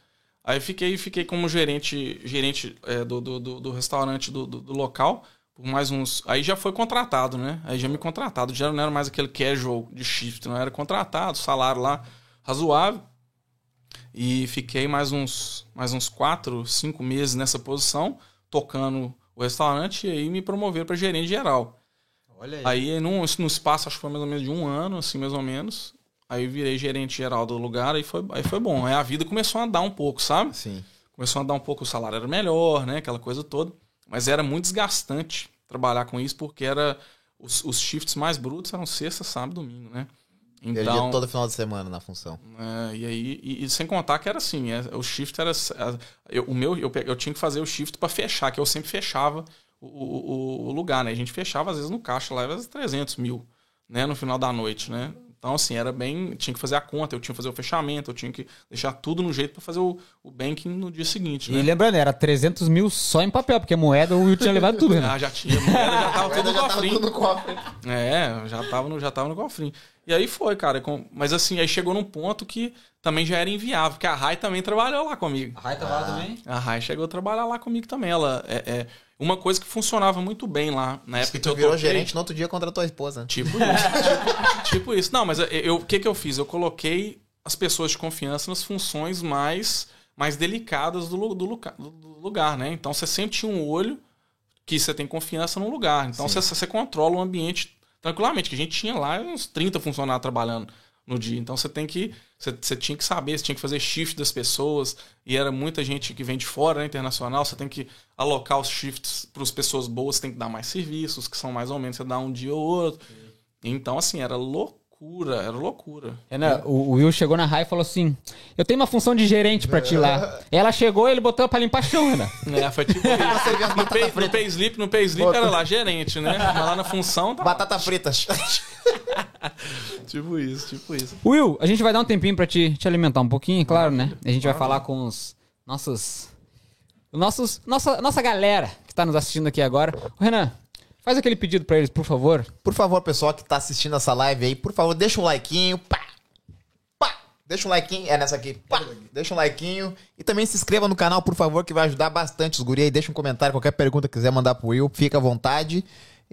Aí fiquei, fiquei como gerente, gerente é, do, do, do, restaurante do, do, do local por mais uns. Aí já foi contratado, né? Aí já me contratado. Já não era mais aquele casual de shift, não era contratado, salário lá razoável. E fiquei mais uns, mais uns quatro, cinco meses nessa posição, tocando o restaurante, e aí me promoveram para gerente geral. Olha Aí, num, no espaço, acho que foi mais ou menos de um ano, assim, mais ou menos. Aí virei gerente geral do lugar, aí foi, aí foi bom. Aí a vida começou a andar um pouco, sabe? Sim. Começou a andar um pouco, o salário era melhor, né? Aquela coisa toda. Mas era muito desgastante trabalhar com isso, porque era os, os shifts mais brutos eram sexta, sábado domingo, né? Então... Todo final de semana na função. é, e aí, e, e sem contar que era assim, é, o shift era. é, eu, o meu, eu, eu tinha que fazer o shift para fechar, que eu sempre fechava o, o, o- o lugar, né? A gente fechava, às vezes, no caixa lá, às vezes 300 mil, né? No final da noite, né? Então, assim, era bem. Tinha que fazer a conta, eu tinha que fazer o fechamento, eu tinha que deixar tudo no jeito para fazer o, o banking no dia seguinte, E né? lembrando, era 300 mil só em papel, porque moeda o Will tinha levado tudo, né? Ah, já tinha, moeda já tava tudo no já tava cofrinho. tudo no cofre. É, já tava, no, já tava no cofrinho. E aí foi, cara. com- mas assim, aí chegou num ponto que também já era inviável, porque a Rai também trabalhou lá comigo. A Rai tava lá também? A Rai chegou a trabalhar lá comigo também. Ela é, é uma coisa que funcionava muito bem lá na época que eu virou toquei. gerente no outro dia contra a tua esposa. Tipo isso. tipo, tipo isso. Não, mas eu- eu- o que, que eu fiz? Eu coloquei as pessoas de confiança nas funções mais, mais delicadas do, do- do lugar, né? Então você sempre tinha um olho que você tem confiança no lugar. Então você, você controla o ambiente tranquilamente, que a gente tinha lá uns 30 funcionários trabalhando no dia. Então você tem que. Você, você tinha que saber, você tinha que fazer shift das pessoas, e era muita gente que vem de fora, né, internacional, você tem que alocar os shifts para as pessoas boas, você tem que dar mais serviços, que são mais ou menos, você dá um dia ou outro. Então, assim, era loucura, era loucura. Renan, o o Will chegou na Rai e falou assim: Eu tenho uma função de gerente pra ti lá. Ela chegou e ele botou pra limpar chão, Renan. É, foi tipo isso. No, pay, no payslip, no payslip era lá gerente, né? Mas lá na função tá Batata frita. tipo isso, tipo isso. Will, a gente vai dar um tempinho pra te, te alimentar um pouquinho, claro, né? A gente vai falar com os nossos. Nossos, nossa, nossa galera que tá nos assistindo aqui agora. Ô, Renan, faz aquele pedido pra eles, por favor. Por favor, pessoal que tá assistindo essa live aí, por favor, deixa um likeinho. Pá! Pá! Deixa um likeinho. É nessa aqui. Pá! Deixa um likeinho. E também se inscreva no canal, por favor, que vai ajudar bastante os guri aí. Deixa um comentário, qualquer pergunta que quiser mandar pro Will, fica à vontade.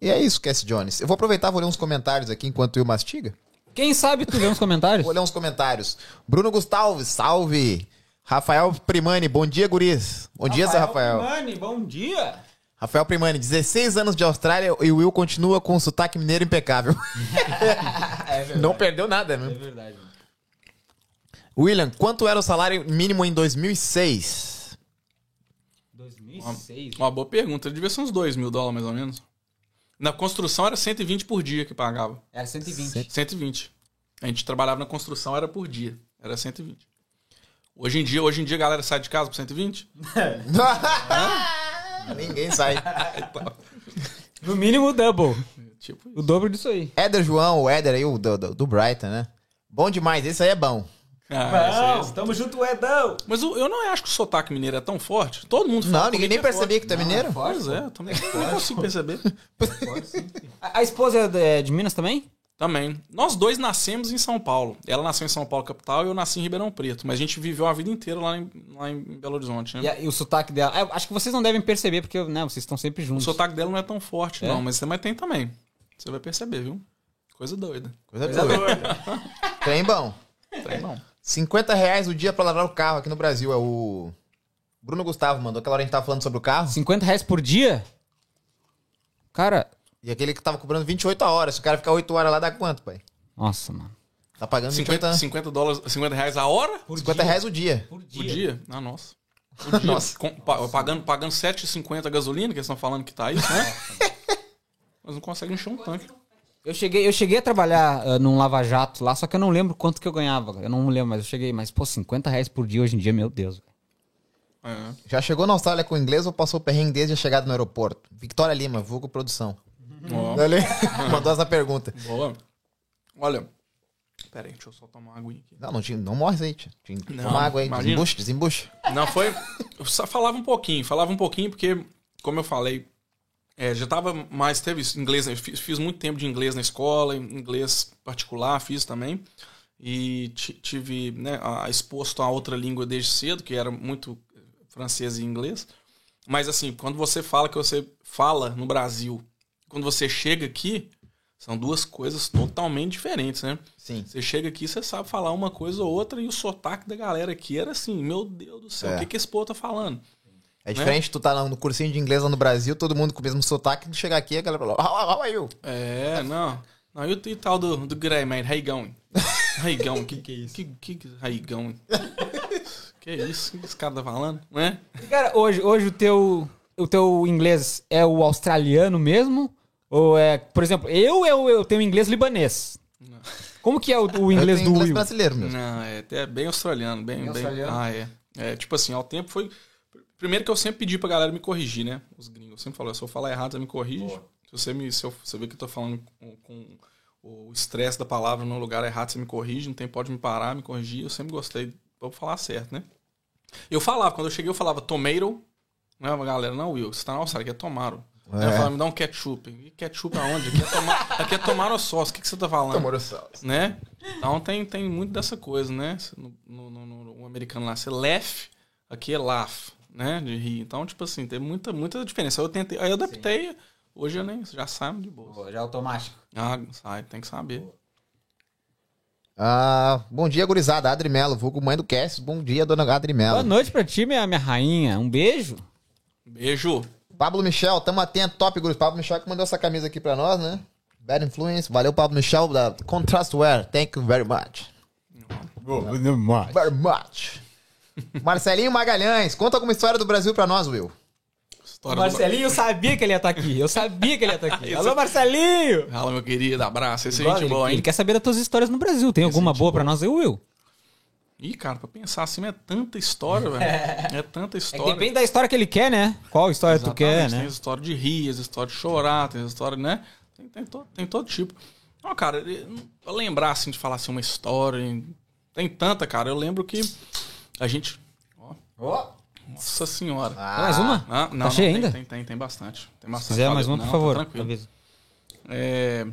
E é isso, Cass Jones. Eu vou aproveitar, vou ler uns comentários aqui enquanto o Will mastiga. Quem sabe tu vê nos comentários? Vou ler uns comentários. Bruno Gustavo, salve! Rafael Primani, bom dia, guris. Bom dia, seu Rafael. Mani, bom dia. Rafael Primani, 16 anos de Austrália e o Will continua com o sotaque mineiro impecável. Não perdeu nada, né? verdade. William, quanto era o salário mínimo em 2006? 2006. Uma boa pergunta. Devia ser uns 2 mil dólares, mais ou menos. Na construção era 120 por dia que pagava. Era 120. 120. A gente trabalhava na construção, era por dia. Era 120. Hoje em dia, hoje em dia a galera sai de casa por 120? Ninguém sai. No mínimo o double. Tipo O dobro disso aí. Éder João, o Éder aí, o do, do, do Brighton, né? Bom demais, esse aí é bom. Ah, esse é tamo junto, Edão. Mas eu eu não acho que o sotaque mineiro é tão forte. Todo mundo fala Não, ninguém nem é percebia que tu é mineiro. Pois é, eu também não consigo perceber. A, a esposa é de, de Minas também? Também. Nós dois nascemos em São Paulo. Ela nasceu em São Paulo, capital, e eu nasci em Ribeirão Preto. Mas a gente viveu a vida inteira lá em, lá em Belo Horizonte, né? E, a- e o sotaque dela. Ah, Acho que vocês não devem perceber, porque né, vocês estão sempre O juntos. sotaque dela não é tão forte, É? não. Mas, mas tem também. Você vai perceber, viu? Coisa doida. Coisa doida. Trem bom. Tá bom. 50 reais o dia pra lavar o carro aqui no Brasil. É o. Bruno Gustavo mandou. Aquela hora a gente tava falando sobre o carro. 50 reais por dia? Cara, E aquele que tava cobrando 28 a hora. Se o cara ficar 8 horas lá, dá quanto, pai? nossa, mano. Tá pagando 50, 50, 50 dólares, 50 reais a hora? Por 50 reais o dia. Por Por dia? Ah, nossa. Por dia. Nossa. Com- pa- pagando, pagando 7,50 a gasolina, que eles estão falando que tá isso, né? Mas não conseguem encher um tanque. Eu cheguei, eu cheguei a trabalhar ah, num lava-jato lá, só que eu não lembro quanto que eu ganhava. Eu não lembro, mas eu cheguei. Mas, pô, 50 reais por dia hoje em dia, meu Deus. velho. É. Já chegou na Austrália com inglês ou passou perrengue desde a chegada no aeroporto? Victoria Lima, vulgo produção. Ó, Dale. Mandou essa pergunta. boa. Olha. Pera aí, deixa eu só tomar uma aguinha aqui. Não, não, tinha, não morre aí, tia. Tinha, Não, toma água aí, imagina. desembuche, desembuche. Não, foi. Eu só falava um pouquinho, falava um pouquinho, porque, como eu falei, é, já tava mais. Teve inglês, fiz, fiz muito tempo de inglês na escola, inglês particular, fiz também. e ti- tive né, a- exposto a outra língua desde cedo, que era muito francês e inglês. Mas assim, quando você fala que você fala no Brasil, quando você chega aqui, são duas coisas totalmente diferentes, né? Sim. Você chega aqui, você sabe falar uma coisa ou outra, e o sotaque da galera aqui era assim, meu Deus do céu, É. o que, que esse povo tá falando? É diferente, tu tá lá no cursinho de inglês lá no Brasil, todo mundo com o mesmo sotaque, tu chegar aqui, a galera fala, how, how are you? É, não. Não, e o e tal do, do Grey, man? How you going? How you going? que que é isso? Que, que, how you going? que é isso? O que esse cara tá falando? Né? Cara, hoje, hoje o teu o teu inglês é o australiano mesmo? Ou é, por exemplo, eu eu, eu tenho inglês libanês. Como que é o, o inglês Eu tenho do inglês Will? brasileiro mesmo. Não, é até bem australiano, bem, Bem bem. australiano? Ah, é. É, tipo assim, ao tempo foi. Primeiro que eu sempre pedi pra galera me corrigir, né? Os gringos sempre falaram, se eu falar errado, você me corrige. Se você me. Se eu, você vê que eu tô falando com, com o estresse da palavra no lugar errado, você me corrige, não tem, pode me parar, me corrigir. Eu sempre gostei, vou falar certo, né? Eu falava, quando eu cheguei, eu falava tomato. Não, a galera, não, Will, você tá na Austrália, aqui é tomaro. É. Aí Eu falava, me dá um ketchup. E ketchup aonde? Aqui é, toma, aqui é sauce. O que, que você tá falando? né? Então tem, tem muito dessa coisa, né? No, no, no- no- no americano lá, você laugh, aqui é laugh, né? De rir. Então, tipo assim, tem muita, muita diferença. Eu tentei, aí eu adaptei, hoje eu nem, já saio de boa. Já é automático. Ah, sai, tem que saber. Ah, bom dia, gurizada. Adri Melo, vulgo mãe do Cass. Bom dia, dona Adri Melo. Boa noite pra ti, minha, minha rainha. Um beijo. Beijo. Pablo Michel, tamo atento, top, guris. Pablo Michel que mandou essa camisa aqui pra nós, né? Bad Influence. Valeu, Pablo Michel, da Contrast Wear. Thank you very much. Very much. Marcelinho Magalhães, conta alguma história do Brasil pra nós, Will. História Marcelinho, eu sabia que ele ia estar aqui. Eu sabia que ele ia estar aqui. Alô, Marcelinho! Fala, meu querido, abraço. Esse é Ele, gente boa, ele hein? quer saber das tuas histórias no Brasil. Tem alguma boa pra nós aí, Will? Ih, cara, pra pensar assim, é tanta história, velho. É tanta É história. depende da história que ele quer, né? Qual história tu quer, Exatamente, né? Tem história de rir, história de chorar, tem história, né? Tem, tem, todo, tem todo tipo. Não, cara, pra lembrar, assim, de falar assim, uma história. Tem tanta, cara. Eu lembro que a gente. Ó, nossa senhora. Quer mais uma? Ah, não, tá cheio não, ainda? Tem, tem, tem, tem bastante. Tem bastante. Se quiser mais uma, Não, por tá favor. tranquilo. avisa. É...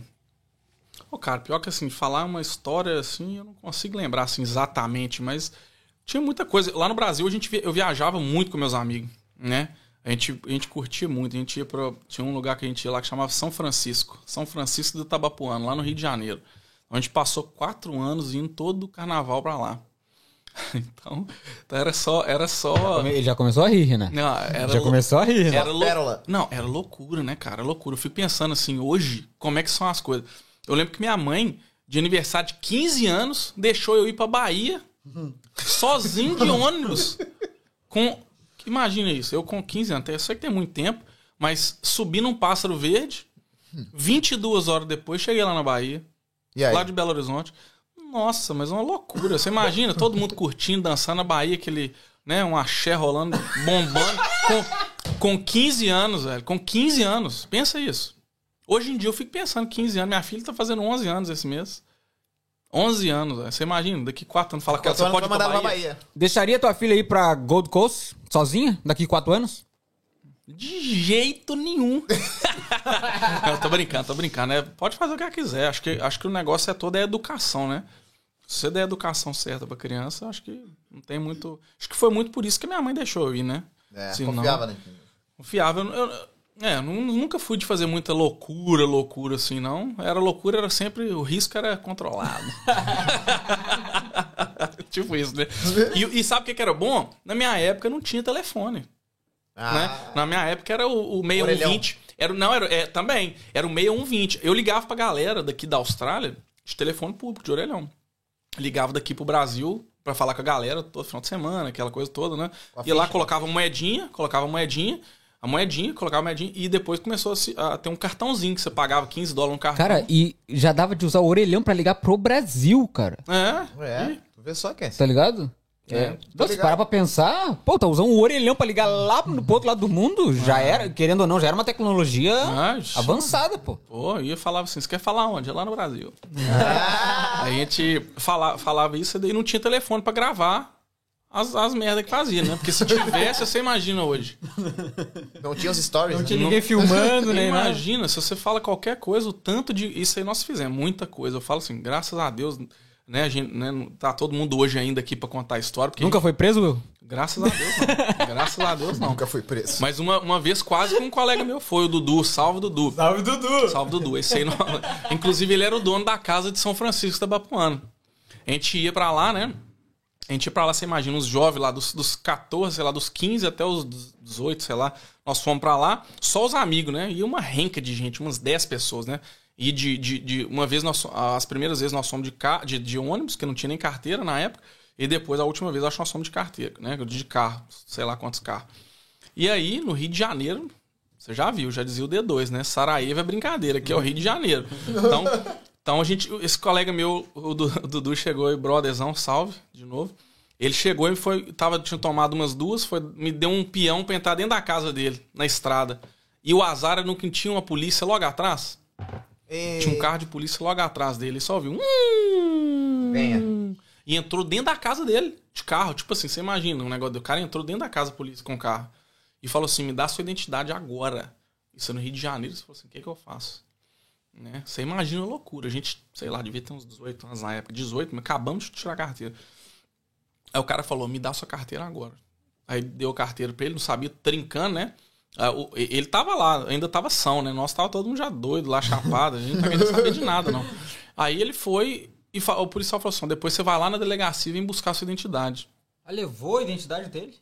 Ô, cara, pior que assim, falar uma história assim, eu não consigo lembrar assim exatamente, mas tinha muita coisa. Lá no Brasil, a gente, vi- eu viajava muito com meus amigos, né? A gente, a gente curtia muito, a gente ia pra. Tinha um lugar que a gente ia lá que chamava São Francisco. São Francisco do Tabapuano, lá no Rio de Janeiro. A gente passou quatro anos indo todo o carnaval pra lá. Então, então era só. Era só. Ele já começou a rir, Renan. Não, era Já começou a rir, né? era pérola. Não, era loucura, né, cara? Loucura. Eu fico pensando assim, hoje, como é que são as coisas. Eu lembro que minha mãe, de aniversário de 15 anos, deixou eu ir pra Bahia sozinho de ônibus. Com. Imagina isso, eu com 15 anos, eu sei que tem muito tempo, mas subi num pássaro verde, 22 horas depois, cheguei lá na Bahia, E aí? lá de Belo Horizonte. Nossa, mas é uma loucura. Você imagina todo mundo curtindo, dançando na Bahia, aquele, né, um axé rolando, bombando, com, com 15 anos, velho. Com 15 anos. Pensa isso. Hoje em dia eu fico pensando, 15 anos, minha filha tá fazendo 11 anos esse mês. 11 anos, velho. Você imagina, daqui 4 anos, fala que ela Quatro você anos pode mandar pra Bahia. Bahia. Deixaria tua filha ir pra Gold Coast sozinha daqui quatro anos? De jeito nenhum. eu tô brincando, tô brincando. né? Pode fazer o que ela quiser. Acho que, acho que o negócio é todo é educação, né? Se você der a educação certa pra criança, acho que não tem muito. Acho que foi muito por isso que minha mãe deixou eu ir, né? É, Se não- confiava, né? Confiável. Eu, eu- é, nunca fui de fazer muita loucura, loucura assim, não. Era loucura, era sempre. O risco era controlado. tipo isso, né? E, e sabe o que, que era bom? Na minha época não tinha telefone. Ah, né? Na minha época era o, o 6120. Era, não, era, é, também. Era o 6120. Eu ligava pra galera daqui da Austrália de telefone público, de orelhão. Ligava daqui pro Brasil pra falar com a galera todo final de semana, aquela coisa toda, né? Com a Ia lá, colocava moedinha, colocava moedinha, a moedinha, colocava moedinha, e depois começou a, se- a ter um cartãozinho que você pagava 15 dólares no cartão. Cara, e já dava de usar o orelhão pra ligar pro Brasil, cara. É. É, E- tu vê só quem é. Tá ligado? É, Pô, se parar pra pensar, pô, tá usando um orelhão pra ligar lá pro pro outro lado do mundo, já era, querendo ou não, já era uma tecnologia Mas- avançada, pô. Pô, ia falava assim, você quer falar onde? É lá no Brasil. Ah. Aí a gente fala, falava isso e daí não tinha telefone pra gravar as, as merdas que fazia, né? Porque se tivesse, você imagina hoje. Não tinha os stories, Não né? tinha ninguém filmando, nem nada. Imagina, se você fala qualquer coisa, o tanto de. Isso aí nós fizemos, muita coisa. Eu falo assim, graças a Deus, né, a gente, né, tá todo mundo hoje ainda aqui pra contar a história. Porque Nunca foi preso, Will? Graças a Deus, não. Graças a Deus, não. Nunca fui preso. Mas uma, uma vez quase que um colega meu foi, o Dudu. Salve, Dudu. Salve, Dudu! Salve, Dudu. Esse aí não... Inclusive, ele era o dono da casa de São Francisco da Bapuana. A gente ia pra lá, né? A gente ia pra lá, você imagina, os jovens lá, dos, dos 14, sei lá, dos 15 até os 18, sei lá. Nós fomos pra lá, só os amigos, né? E uma renca de gente, umas 10 pessoas, né? E de, de, de- uma vez, nós, as primeiras vezes nós fomos de, de, de ônibus, que não tinha nem carteira na época. E depois, a última vez, acho que nós fomos de carteira, né? De carro, sei lá quantos carros. E aí, no Rio de Janeiro, você já viu, já dizia o D2, né? Sarajevo é brincadeira, que é o Rio de Janeiro. Então, então a gente, esse colega meu, o Dudu, chegou e, brotherzão, salve, de novo. Ele chegou e foi, tava, tinha tomado umas duas, foi, me deu um peão pra entrar dentro da casa dele, na estrada. E o azar era no que tinha uma polícia logo atrás. Tinha um carro de polícia logo atrás dele, e só ouviu. "Hum". Venha. E entrou dentro da casa dele, de carro. Tipo assim, você imagina um negócio do cara entrou dentro da casa da polícia com o carro. E falou assim: me dá sua identidade agora. Isso é no Rio de Janeiro. Você falou assim: o que, que eu faço? Né? Você imagina a loucura. A gente, sei lá, devia ter uns 18 anos na época, 18, mas acabamos de tirar a carteira. Aí o cara falou: me dá sua carteira agora. Aí deu a carteira pra ele, não sabia, trincando, né? E- Ele tava lá, ainda tava são, né? Nós tava todo mundo já doido, lá chapado, a gente não tava querendo saber de nada, não. Aí ele foi e o policial falou assim: depois você vai lá na delegacia e vem buscar a sua identidade. Ah, levou a identidade dele?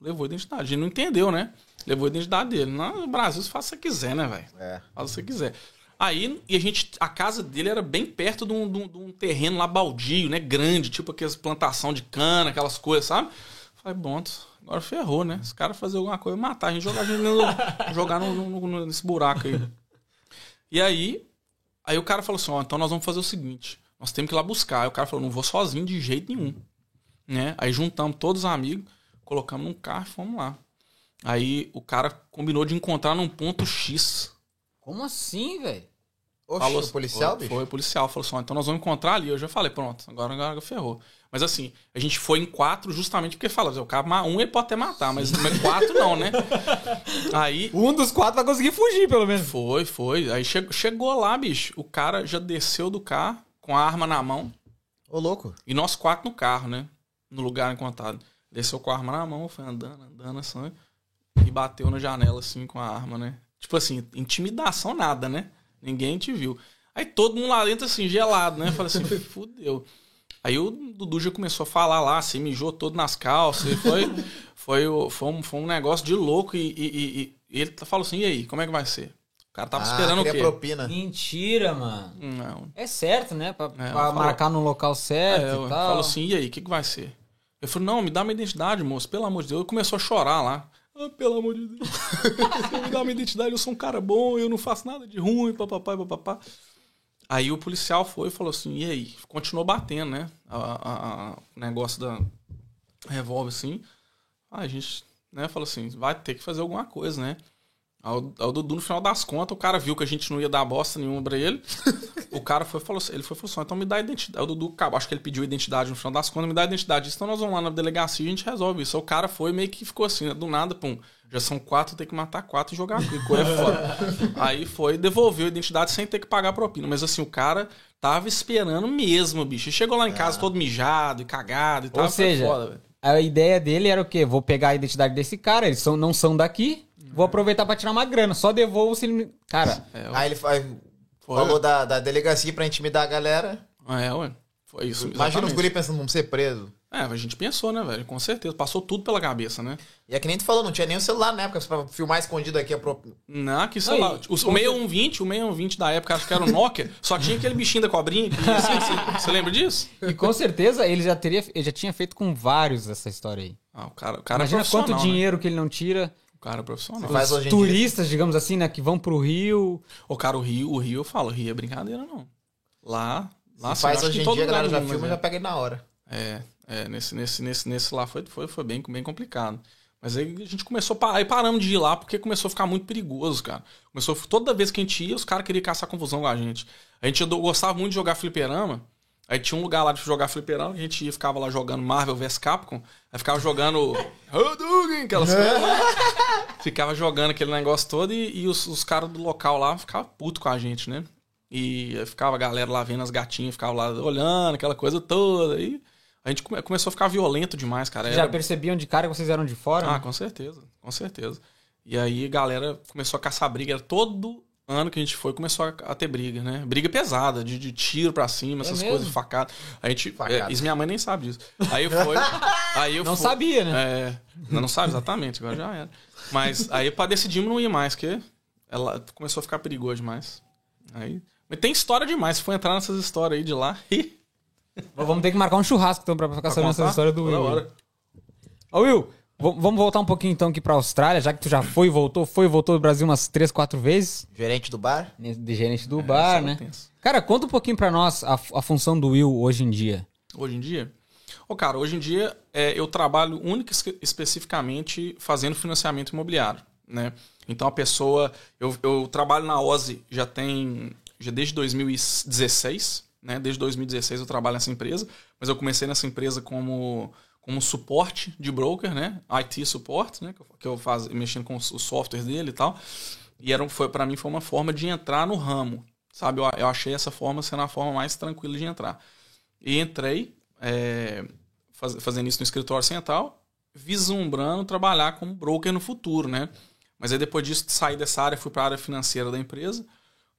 Levou a identidade. A gente não entendeu, né? Levou a identidade dele. No Brasil, você faz o que você quiser, né, velho? É. Faz o que você quiser. Aí, e a gente, a casa dele era bem perto de um, de um- de um terreno lá baldio, né? Grande, tipo aquelas plantação de cana, aquelas coisas, sabe? Falei, bom, agora ferrou, né? Esse cara fazer alguma coisa, matar a gente, jogar a gente no, jogar no- no- nesse buraco aí. E aí, aí o cara falou assim, ó, então nós vamos fazer o seguinte, nós temos que ir lá buscar. Aí o cara falou, não vou sozinho de jeito nenhum. Né? Aí juntamos todos os amigos, colocamos num carro e fomos lá. Aí o cara combinou de encontrar num ponto X. Como assim, velho? Oxe, Falou- o policial, foi, bicho? Foi o policial. Falou assim: então nós vamos encontrar ali. Eu já falei, pronto, agora, agora ferrou. Mas assim, a gente foi em quatro justamente porque fala, o cara, um ele pode até matar, mas quatro não, né? Aí Um dos quatro vai conseguir fugir, pelo menos. foi, foi. Aí che- chegou lá, bicho. O cara já desceu do carro com a arma na mão. Ô, louco. E nós quatro no carro, né? No lugar encontrado. Desceu com a arma na mão, foi andando, andando assim. E bateu na janela, assim, com a arma, né? Tipo assim, intimidação nada, né? Ninguém te viu. Aí todo mundo lá dentro, assim, gelado, né? Falei assim, fudeu. Aí o Dudu já começou a falar lá, se mijou todo nas calças. E foi, foi, o- foi, um, foi um negócio de louco. E, e- e- e ele falou assim: e aí, como é que vai ser? O cara tava Ah, esperando o quê? propina. Mentira, mano. Não. É certo, né? Pra, pra falou- marcar no local certo É, e tal. falou assim, e aí, o que, que vai ser? Eu falei, não, me dá minha identidade, moço, pelo amor de Deus. Ele começou a chorar lá. Ah, pelo amor de Deus. me dá minha identidade, eu sou um cara bom, eu não faço nada de ruim, papapá, papapá. Aí o policial foi e falou assim, e aí? Continuou batendo, né? O negócio da revólver, assim. Aí a gente, né, falou assim, vai ter que fazer alguma coisa, né? Aí o, aí o Dudu, no final das contas, o cara viu que a gente não ia dar bosta nenhuma pra ele. o cara foi e falou assim, ele foi falou assim, então me dá a identidade. O Dudu, acabou, acho que ele pediu a identidade no final das contas, me dá a identidade. Então nós vamos lá na delegacia e a gente resolve isso. Aí o cara foi meio que ficou assim, né, do nada, pum. Já são quatro, tem que matar quatro e jogar aqui. É foda. Aí foi devolveu a identidade sem ter que pagar propina. Mas assim, o cara tava esperando mesmo, bicho. E chegou lá em casa todo mijado e cagado e tal. Ou foi seja, foda, a ideia dele era o quê? Vou pegar a identidade desse cara, eles são, não são daqui, vou aproveitar pra tirar uma grana. Só devolvo se ele. me- Cara, É, Aí ele falou da, da delegacia pra intimidar a galera. É, ué. Foi isso. Imagina os exatamente. guri pensando, vamos ser preso. É, a gente pensou, né, velho? Com certeza. Passou tudo pela cabeça, né? E é que nem tu falou, não tinha nem o celular na época pra filmar escondido aqui. A pro... Não, que sei Aí, lá. O, o 6120, o 6120 da época, acho que era o Nokia, só tinha aquele bichinho da cobrinha. que ia assim, Você você lembra disso? e com certeza ele já teria, ele já tinha feito com vários essa história aí. Ah, o cara, o cara é Imagina profissional. quanto né? dinheiro que ele não tira. O cara profissional. Os turistas, digamos assim, né, que vão pro Rio. O cara, o Rio, o Rio, eu falo, o Rio é brincadeira, não. Lá, lá Se faz hoje que em dia, a galera já filma e mas já pega ele na hora. É, é nesse, nesse, nesse, nesse lá foi, foi, foi bem, bem complicado. Mas aí a gente começou a parar, aí paramos de ir lá porque começou a ficar muito perigoso, cara. Começou, toda vez que a gente ia, os caras queriam caçar confusão com a gente. A gente gostava muito de jogar fliperama. Aí tinha um lugar lá de jogar fliperama, que a gente ia, ficava lá jogando Marvel vs Capcom. Aí ficava jogando Hadouken, aquelas coisas. né? ficava jogando aquele negócio todo e, e os, os caras do local lá ficavam puto com a gente, né? E ficava a galera lá vendo as gatinhas, ficava lá olhando, aquela coisa toda. E a gente come, começou a ficar violento demais, cara. Já percebiam de cara que vocês eram de fora? Ah, né? com certeza, com certeza. E aí a galera começou a caçar briga. Era todo ano que a gente foi, começou a, a ter briga, né? Briga pesada, de, de tiro pra cima, É essas mesmo? coisas, facada. A gente. Facada. É, isso minha mãe nem sabe disso. Aí eu fui. aí eu Não fui- sabia, né? É, não, sabe exatamente, agora já era. Mas aí pra decidimos não ir mais, porque ela começou a ficar perigoso demais. Aí. Mas tem história demais. Se for entrar nessas histórias aí de lá. Vamos ter que marcar um churrasco então pra ficar sabendo essa história do Will. Ô Will, vamos voltar um pouquinho então aqui pra Austrália, já que tu já foi e voltou, foi e voltou do Brasil umas três, quatro vezes, Gerente do bar? de gerente do bar, é né? tenso. Cara, conta um pouquinho pra nós a, a função do Will hoje em dia. Hoje em dia? Ô, cara, hoje em dia é, eu trabalho única e especificamente fazendo financiamento imobiliário, né? Então a pessoa... Eu, eu trabalho na OSI já tem... Já desde 2016, né? Desde 2016 eu trabalho nessa empresa, mas eu comecei nessa empresa como, como suporte de broker, né? IT suporte, né? Que eu, faz, mexendo com os softwares dele e tal. E era, foi, para mim foi uma forma de entrar no ramo, sabe? Eu, eu achei essa forma sendo a forma mais tranquila de entrar. E entrei é, faz- fazendo isso no escritório central, vislumbrando trabalhar como broker no futuro, né? Mas aí depois disso, saí dessa área, fui para a área financeira da empresa.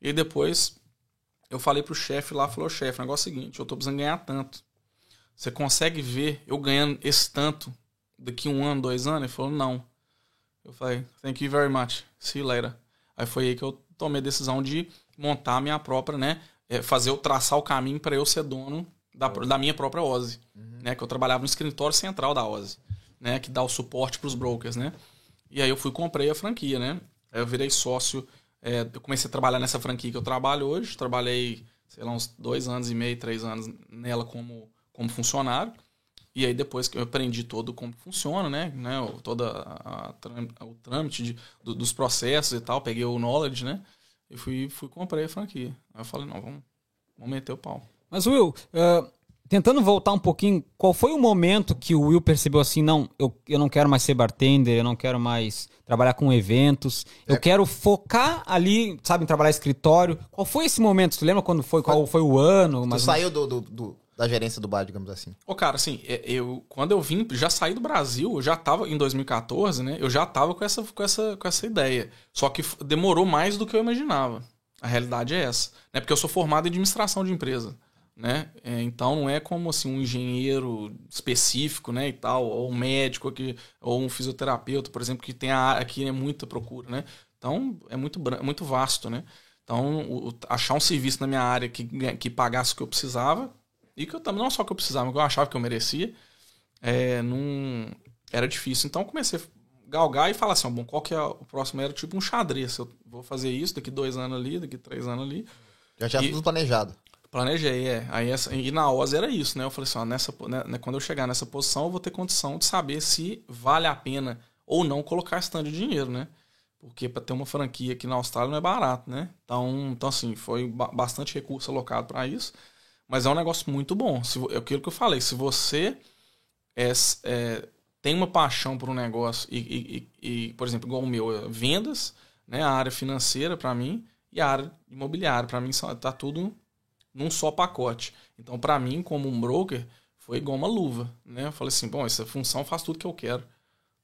E depois eu falei pro chefe lá, falou, chefe, negócio é o seguinte, eu tô precisando ganhar tanto. Você consegue ver eu ganhando esse tanto daqui um ano, dois anos? Ele falou, não. Eu falei, thank you very much. See you later. Aí foi aí que eu tomei a decisão de montar a minha própria, né? é, Fazer eu traçar o caminho para eu ser dono da, da minha própria OSI. Né? Que eu trabalhava no escritório central da OSI, né? Que dá o suporte para os brokers, né? E aí eu fui comprei a franquia, né? Aí eu virei sócio. é, eu comecei a trabalhar nessa franquia que eu trabalho hoje. Trabalhei, sei lá, uns dois anos e meio, três anos nela como, como funcionário. E aí depois que eu aprendi todo como funciona, né? né o- toda a, a trâm- o trâmite de- do- dos processos e tal, peguei o knowledge, né? E fui, fui comprei a franquia. Aí eu falei, não, vamos, vamos meter o pau. Mas Will, ah, tentando voltar um pouquinho, qual foi o momento que o Will percebeu assim, não, eu, eu não quero mais ser bartender, eu não quero mais trabalhar com eventos, eu É. quero focar ali, sabe, em trabalhar escritório. Qual foi esse momento? Tu lembra quando foi? Qual foi o ano? Tu saiu do, do- do- da gerência do bar, digamos assim. Ô, cara, assim, é- eu quando eu vim, já saí do Brasil, eu já tava em 2014, né? Eu já tava com essa, com essa, com essa ideia. Só que demorou mais do que eu imaginava. A realidade é essa. Né? Porque eu sou formado em administração de empresa. Né? É, então não é como assim um engenheiro específico, né, e tal, ou um médico aqui, ou um fisioterapeuta, por exemplo, que tem a aqui é muita procura, né? Então é muito muito vasto, né? Então o- achar um serviço na minha área que ganha- que pagasse o que eu precisava e que eu também não só que eu precisava, mas que eu achava que eu merecia, é, não era difícil. Então comecei a galgar e falar assim, ó, bom, qual que é o próximo era tipo um xadrez, eu vou fazer isso daqui dois anos ali, daqui três anos ali. Já tinha tudo planejado. Planejei, é. Aí essa, e na OZ era isso, né? Eu falei assim, ó, nessa, né, né, quando eu chegar nessa posição, eu vou ter condição de saber se vale a pena ou não colocar esse tanto de dinheiro, né? Porque para ter uma franquia aqui na Austrália não é barato, né? Então, então assim, foi ba- bastante recurso alocado para isso. Mas é um negócio muito bom. Se, é aquilo que eu falei. Se você é, é, tem uma paixão por um negócio e, e- e- por exemplo, igual o meu, é vendas, né? A área financeira para mim e a área imobiliária para mim tá tudo num só pacote. Então, para mim, como um broker, foi igual uma luva, né? Eu falei assim, bom, essa função faz tudo que eu quero,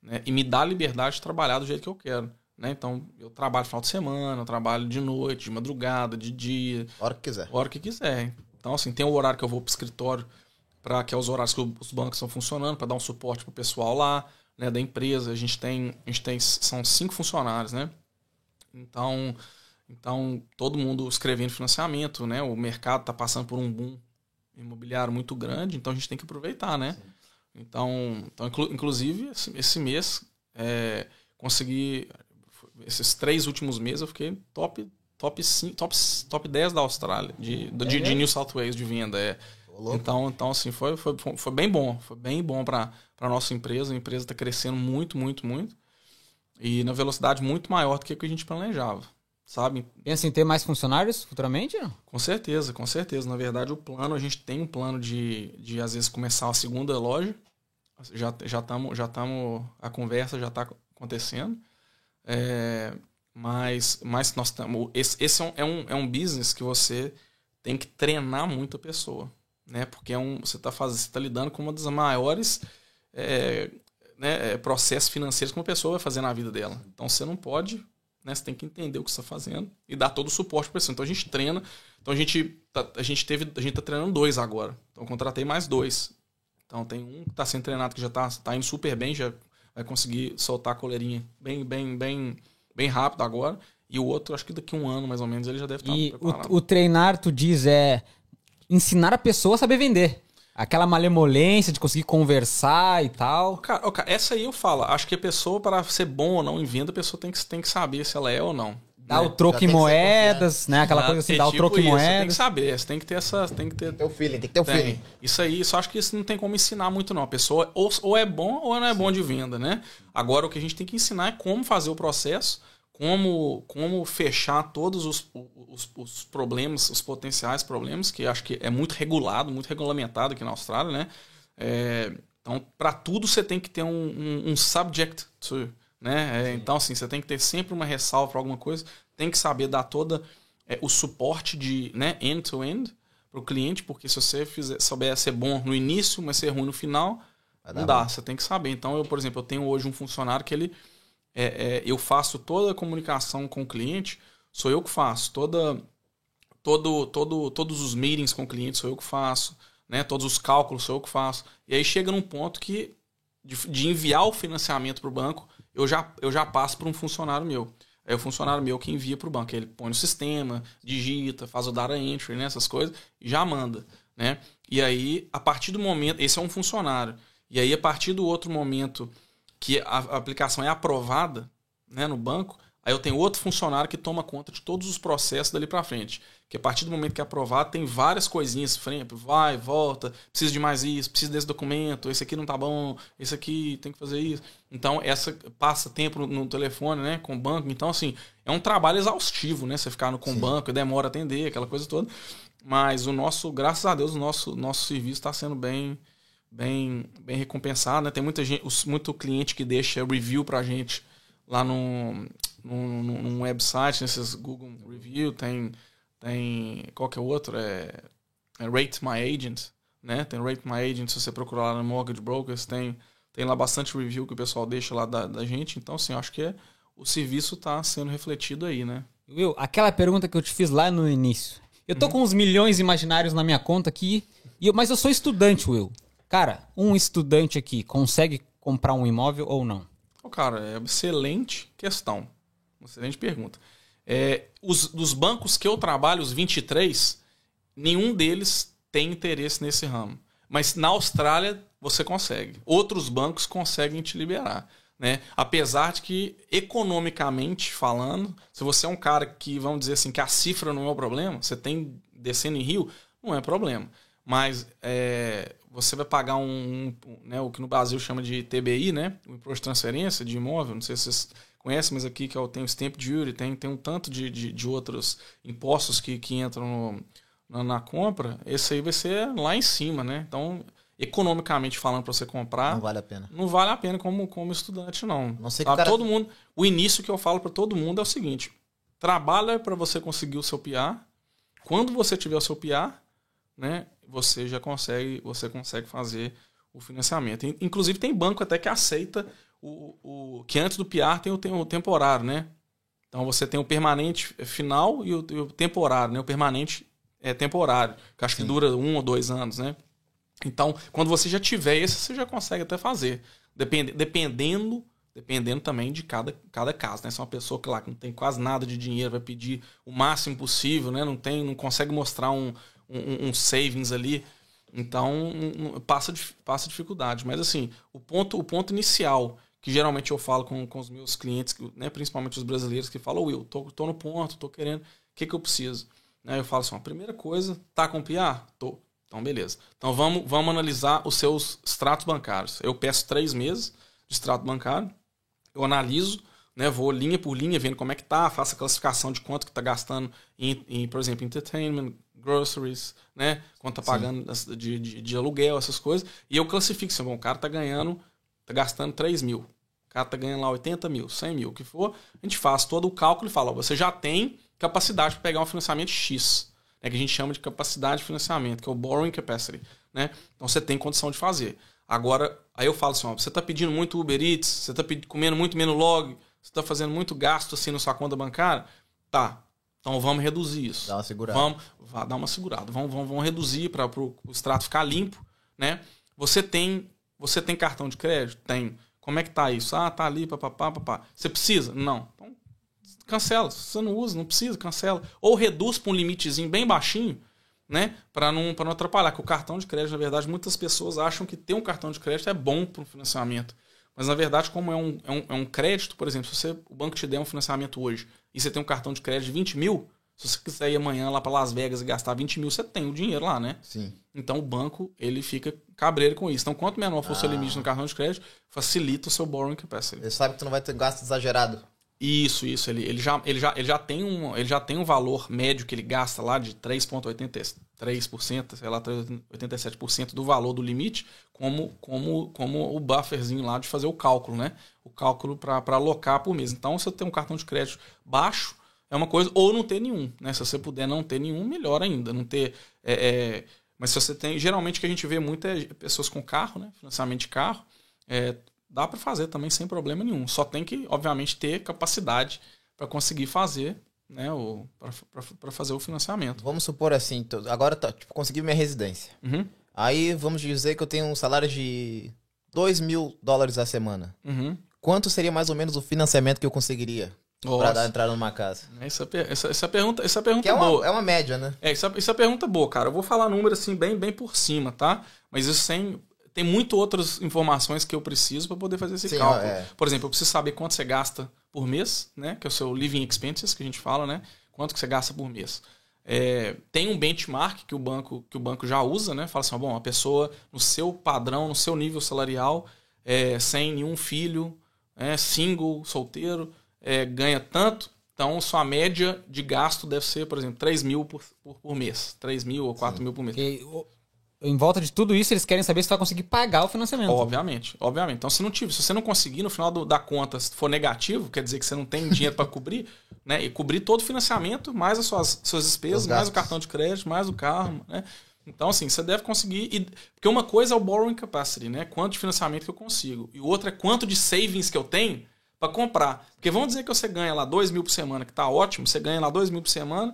né? E me dá a liberdade de trabalhar do jeito que eu quero, né? Então, eu trabalho final de semana, eu trabalho de noite, de madrugada, de dia, hora que quiser. hora que quiser. Então, assim, tem o horário que eu vou pro escritório, para que é os horários que o- os bancos estão funcionando, para dar um suporte pro pessoal lá, né, da empresa. A gente tem, a gente tem são cinco funcionários, né? Então, então todo mundo escrevendo financiamento, né? O mercado tá passando por um boom imobiliário muito grande, então a gente tem que aproveitar, né? Então, então inclu- inclusive esse, esse mês é, consegui esses três últimos meses eu fiquei top top 5, top, top 10 da Austrália, de, de, de mesmo? New South Wales de venda. É. Então, então assim, foi, foi, foi bem bom. Foi bem bom para a nossa empresa. A empresa está crescendo muito, muito, muito. E na velocidade muito maior do que a gente planejava. Sabe? Pensa em ter mais funcionários futuramente? Não? Com certeza, com certeza. Na verdade, o plano, a gente tem um plano de, de às vezes, começar a segunda loja. Já já estamos, já tamo, a conversa já está acontecendo. É, Mas, mas nós estamos. Esse, esse é, um, é, um, é um business que você tem que treinar muito a pessoa. Né? Porque é um, você está tá lidando com uma das maiores é, né, é, processos financeiros que uma pessoa vai fazer na vida dela. Então você não pode. Né, você tem que entender o que você está fazendo e dar todo o suporte para a pessoa. Então a gente treina. Então a gente, tá, a gente teve. A gente tá treinando dois agora. Então eu contratei mais dois. Então tem um que está sendo treinado que já está tá indo super bem, já vai conseguir soltar a coleirinha bem, bem, bem, bem rápido agora. E o outro, acho que daqui a um ano mais ou menos, ele já deve estar e preparado. O, o treinar, tu diz, é ensinar a pessoa a saber vender. Aquela malemolência de conseguir conversar e tal. Cara, cara, essa aí eu falo. Acho que a pessoa, para ser bom ou não em venda, a pessoa tem que, tem que saber se ela é ou não. Dá né? o troco em moedas, né? Aquela coisa assim, dá tipo o troco em moedas. Você tem que saber, você tem que ter essa. Tem que ter, tem o feeling, tem que ter o tem. feeling. Isso aí, só acho que isso não tem como ensinar muito, não. A pessoa ou, ou é bom ou não é Sim. bom de venda, né? Agora o que a gente tem que ensinar é como fazer o processo, como, como fechar todos os, os, os problemas, os potenciais problemas, que acho que é muito regulado, muito regulamentado aqui na Austrália, né? É, então, para tudo você tem que ter um, um, um subject to né? É, então, assim, você tem que ter sempre uma ressalva para alguma coisa, tem que saber dar toda é, o suporte de né, end-to-end para o cliente, porque se você fizer, souber ser bom no início, mas ser ruim no final, não dá. Você tem que saber. Então, eu, por exemplo, eu tenho hoje um funcionário que ele. É, é, eu faço toda a comunicação com o cliente, sou eu que faço. Toda, todo, todo, todos os meetings com o cliente sou eu que faço. Né? Todos os cálculos sou eu que faço. E aí chega num ponto que de, de enviar o financiamento para o banco, eu já, eu já passo para um funcionário meu. É o funcionário meu que envia para o banco. Ele põe no sistema, digita, faz o data entry, né, essas coisas, e já manda. Né? E aí, a partir do momento. Esse é um funcionário. E aí, a partir do outro momento que a aplicação é aprovada né, no banco, Aí eu tenho outro funcionário que toma conta de todos os processos dali para frente. Que a partir do momento que é aprovado, tem várias coisinhas, frente, vai, volta, precisa de mais isso, precisa desse documento, esse aqui não tá bom, esse aqui tem que fazer isso. Então, essa passa tempo no, telefone, né, com o banco. Então, assim, é um trabalho exaustivo, né? Você ficar no, com o banco, demora a atender, aquela coisa toda. Mas o nosso, graças a Deus, o nosso, nosso serviço está sendo bem, bem, bem recompensado, né? Tem muita gente, muito cliente que deixa review pra gente lá no, num, num website, nesses Google Review, tem, tem qual que é o outro? É, é Rate My Agent, né? Tem Rate My Agent, se você procurar lá no Mortgage Brokers, tem, tem lá bastante review que o pessoal deixa lá da, da gente. Então, assim, acho que é, o serviço está sendo refletido aí, né? Will, aquela pergunta que eu te fiz lá no início. Eu tô uhum. com uns milhões imaginários na minha conta aqui, e eu, mas eu sou estudante, Will. Cara, um estudante aqui consegue comprar um imóvel ou não? Oh, cara, é excelente questão. Excelente pergunta. É, os, dos bancos que eu trabalho, os 23, nenhum deles tem interesse nesse ramo. Mas na Austrália você consegue. Outros bancos conseguem te liberar. Né? Apesar de que, economicamente falando, se você é um cara que, vamos dizer assim, que a cifra não é o problema, você tem descendo em rio, não é problema. Mas é, você vai pagar um, um, né, o que no Brasil chama de TBI, né? O imposto de transferência de imóvel, não sei se vocês conhece, mas aqui que eu tenho o Stamp Duty, tem, tem um tanto de, de, de outros impostos que, que entram no, na, na, compra, esse aí vai ser lá em cima, né? Então, economicamente falando, para você comprar... Não vale a pena. Não vale a pena como, como estudante, não. Não sei que tá, cara... todo mundo, o início que eu falo para todo mundo é o seguinte, trabalha para você conseguir o seu PR, quando você tiver o seu PR, né, você já consegue, você consegue fazer o financiamento. Inclusive tem banco até que aceita o, o, que antes do PR tem o, tem o temporário, né? Então você tem o permanente final e o, e o temporário, né? O permanente é temporário, que acho Sim. que dura um ou dois anos, né? Então, quando você já tiver esse, você já consegue até fazer. Depend, dependendo dependendo também de cada, cada caso, né? Se é uma pessoa que lá que não tem quase nada de dinheiro, vai pedir o máximo possível, né? Não tem, não consegue mostrar um, um, um savings ali, então passa, passa dificuldade. Mas assim, o ponto, o ponto inicial que geralmente eu falo com, com os meus clientes, né, principalmente os brasileiros, que falam, Will, tô, tô no ponto, tô querendo, o que, que eu preciso? Né, eu falo assim, a primeira coisa, tá com PIA? Tô. Então, beleza. Então, vamos, vamos analisar os seus extratos bancários. Eu peço três meses de extrato bancário, eu analiso, né, vou linha por linha, vendo como é que tá, faço a classificação de quanto que tá gastando em, em por exemplo, entertainment, groceries, né, quanto tá pagando de, de, de, aluguel, essas coisas, e eu classifico, assim, bom, o cara tá ganhando, tá gastando 3 mil cara tá ganhando lá 80 mil, 100 mil, o que for, a gente faz todo o cálculo e fala, ó, você já tem capacidade para pegar um financiamento X, né, que a gente chama de capacidade de financiamento, que é o borrowing capacity, né? Então você tem condição de fazer. Agora, aí eu falo assim, ó, você tá pedindo muito Uber Eats, você tá comendo muito log, você tá fazendo muito gasto assim na sua conta bancária, tá, então vamos reduzir isso. Dá uma segurada. Vamos, vai dar uma segurada. Vamos, vamos, vamos reduzir para o extrato ficar limpo, né? Você tem, você tem cartão de crédito? Tem. Como é que tá isso? Ah, tá ali, papapá, papá. Você precisa? Não. Então, cancela. Se você não usa, não precisa, cancela. Ou reduz para um limitezinho bem baixinho, né? Para não, não atrapalhar. Que o cartão de crédito, na verdade, muitas pessoas acham que ter um cartão de crédito é bom para o financiamento. Mas, na verdade, como é um, é um, é um crédito, por exemplo, se você, o banco te der um financiamento hoje e você tem um cartão de crédito de 20 mil, se você quiser ir amanhã lá para Las Vegas e gastar 20 mil, você tem o dinheiro lá, né? Sim. Então o banco ele fica cabreiro com isso. Então, quanto menor for o ah. seu limite no cartão de crédito, facilita o seu borrowing capacity. Ele sabe que tu não vai ter gasto exagerado. Isso, isso. Ele, ele, já, ele, já, ele, já tem um, ele já tem um valor médio que ele gasta lá de 3,83%, sei lá, 87% do valor do limite, como, como, como o bufferzinho lá de fazer o cálculo, né? O cálculo para alocar por mês. Então, se você tem um cartão de crédito baixo, é uma coisa, ou não ter nenhum, né? Se você puder não ter nenhum, melhor ainda. Não ter. É, é, mas se você tem. Geralmente o que a gente vê muito é pessoas com carro, né? Financiamento de carro. É, dá para fazer também sem problema nenhum. Só tem que, obviamente, ter capacidade para conseguir fazer, né? Para fazer o financiamento. Vamos supor assim, agora tá, tipo, consegui minha residência. Uhum. Aí vamos dizer que eu tenho um salário de 2 mil dólares a semana. Uhum. Quanto seria mais ou menos o financiamento que eu conseguiria? Para dar entrada numa casa. Essa, essa, essa pergunta, essa pergunta é uma, boa. É uma média, né? É, essa, essa pergunta é boa, cara. Eu vou falar número assim bem, bem por cima, tá? Mas isso sem. Tem muito outras informações que eu preciso para poder fazer esse Sim, cálculo. É. Por exemplo, eu preciso saber quanto você gasta por mês, né? Que é o seu living expenses, que a gente fala, né? Quanto que você gasta por mês. É, tem um benchmark que o banco que o banco já usa, né? Fala assim, bom, a pessoa no seu padrão, no seu nível salarial, é, sem nenhum filho, é, single, solteiro, é, ganha tanto, então sua média de gasto deve ser, por exemplo, 3 mil por, por, por mês. 3 mil ou 4 Sim. mil por mês. E, em volta de tudo isso, eles querem saber se vai conseguir pagar o financiamento. Obviamente, obviamente. Então, se não tiver, se você não conseguir no final do, da conta, se for negativo, quer dizer que você não tem dinheiro para cobrir, né? E cobrir todo o financiamento, mais as suas, suas despesas, mais o cartão de crédito, mais o carro, né? Então, assim, você deve conseguir. E, porque uma coisa é o borrowing capacity, né? Quanto de financiamento que eu consigo. E outra é quanto de savings que eu tenho para comprar. Porque vamos dizer que você ganha lá 2 mil por semana, que está ótimo, você ganha lá 2 mil por semana,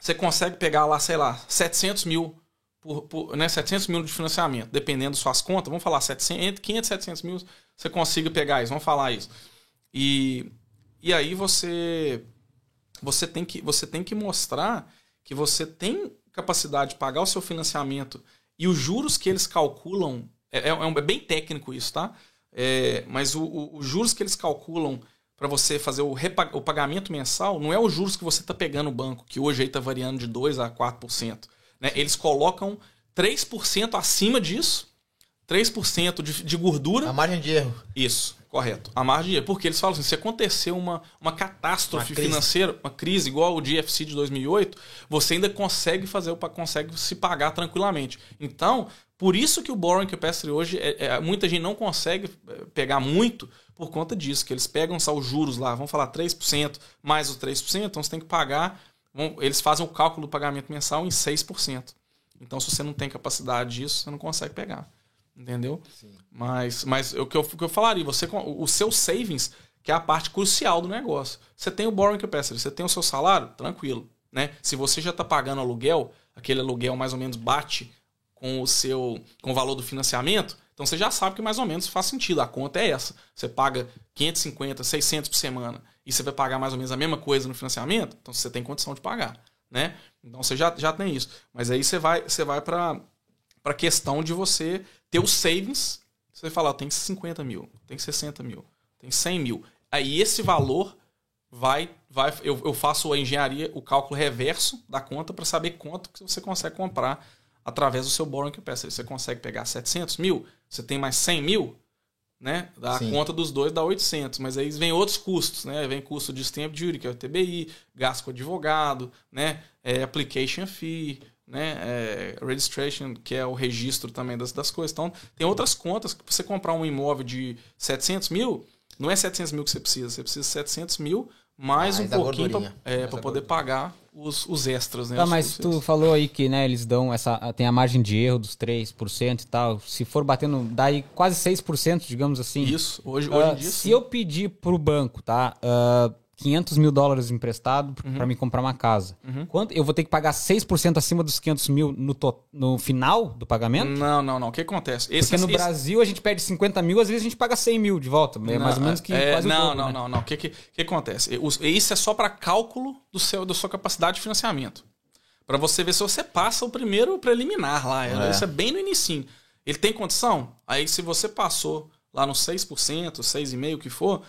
você consegue pegar lá, sei lá, 700 mil, por, por, né, 700 mil de financiamento, dependendo das suas contas, vamos falar 700, entre 500 e 700 mil, você consiga pegar isso, vamos falar isso. E, e aí você, você, tem que, você tem que mostrar que você tem capacidade de pagar o seu financiamento e os juros que eles calculam, é, é, é bem técnico isso, tá? É, mas os juros que eles calculam para você fazer o, o, pagamento mensal não é os juros que você está pegando no banco, que hoje está variando de 2% a 4%. Né? Eles colocam 3% acima disso, 3% de, de gordura. A margem de erro. Isso, correto. A margem de erro. Porque eles falam assim, se acontecer uma, uma catástrofe uma financeira, uma crise igual o GFC de 2008, você ainda consegue fazer, consegue se pagar tranquilamente. Então, por isso que o borrowing capacity hoje, é, é, muita gente não consegue é, pegar muito por conta disso, que eles pegam só os juros lá, vamos falar 3% mais os 3%, então você tem que pagar, vão, eles fazem o cálculo do pagamento mensal em 6%. Então, se você não tem capacidade disso, você não consegue pegar. Entendeu? Sim. Mas, mas o, que eu, o que eu falaria, você, o seu savings, que é a parte crucial do negócio. Você tem o borrowing capacity, você tem o seu salário, tranquilo. Né? Se você já está pagando aluguel, aquele aluguel mais ou menos bate com o seu com o valor do financiamento, então você já sabe que mais ou menos faz sentido. A conta é essa. Você paga 550, 600 por semana e você vai pagar mais ou menos a mesma coisa no financiamento, então você tem condição de pagar, né? Então você já, já tem isso. Mas aí você vai você vai para a questão de você ter os savings. Você fala, tem 50 mil, tem 60 mil, tem 100 mil. Aí esse valor vai vai eu, eu faço a engenharia, o cálculo reverso da conta para saber quanto que você consegue comprar através do seu borrowing capacity. Você consegue pegar 700 mil, você tem mais 100 mil, né? A conta dos dois dá 800, mas aí vem outros custos, né? Vem custo de stamp duty, que é o TBI, gasto com advogado, né? É, application fee, né? É, registration, que é o registro também das, das coisas. Então, tem outras contas que você comprar um imóvel de 700 mil, Não é 700 mil que você precisa, você precisa de 700 mil mais, Mais um pouquinho gordurinha. é, poder pagar os, os extras, né? Tá, os- mas os- tu falou aí que, né, eles dão essa. Tem a margem de erro dos 3% e tal. Se for batendo, dá aí quase 6%, digamos assim. Isso, hoje, hoje Ah, em dia se sim. eu pedir pro banco, tá? ah, 500 mil dólares emprestado Uhum. pra me comprar uma casa. Quanto, eu vou ter que pagar 6% acima dos 500 mil no, to- no final do pagamento? Não, não, não. O que acontece? Porque no esse- Brasil a gente pede 50 mil, às vezes a gente paga 100 mil de volta. É mais ou menos que é, quase o Não, dobro, não, né? não, não. O que, que, que acontece? Isso é só para cálculo do seu, da sua capacidade de financiamento. Para você ver se você passa o primeiro preliminar lá. É. Isso é bem no início. Ele tem condição? Aí se você passou lá no 6%, 6,5%, o que for,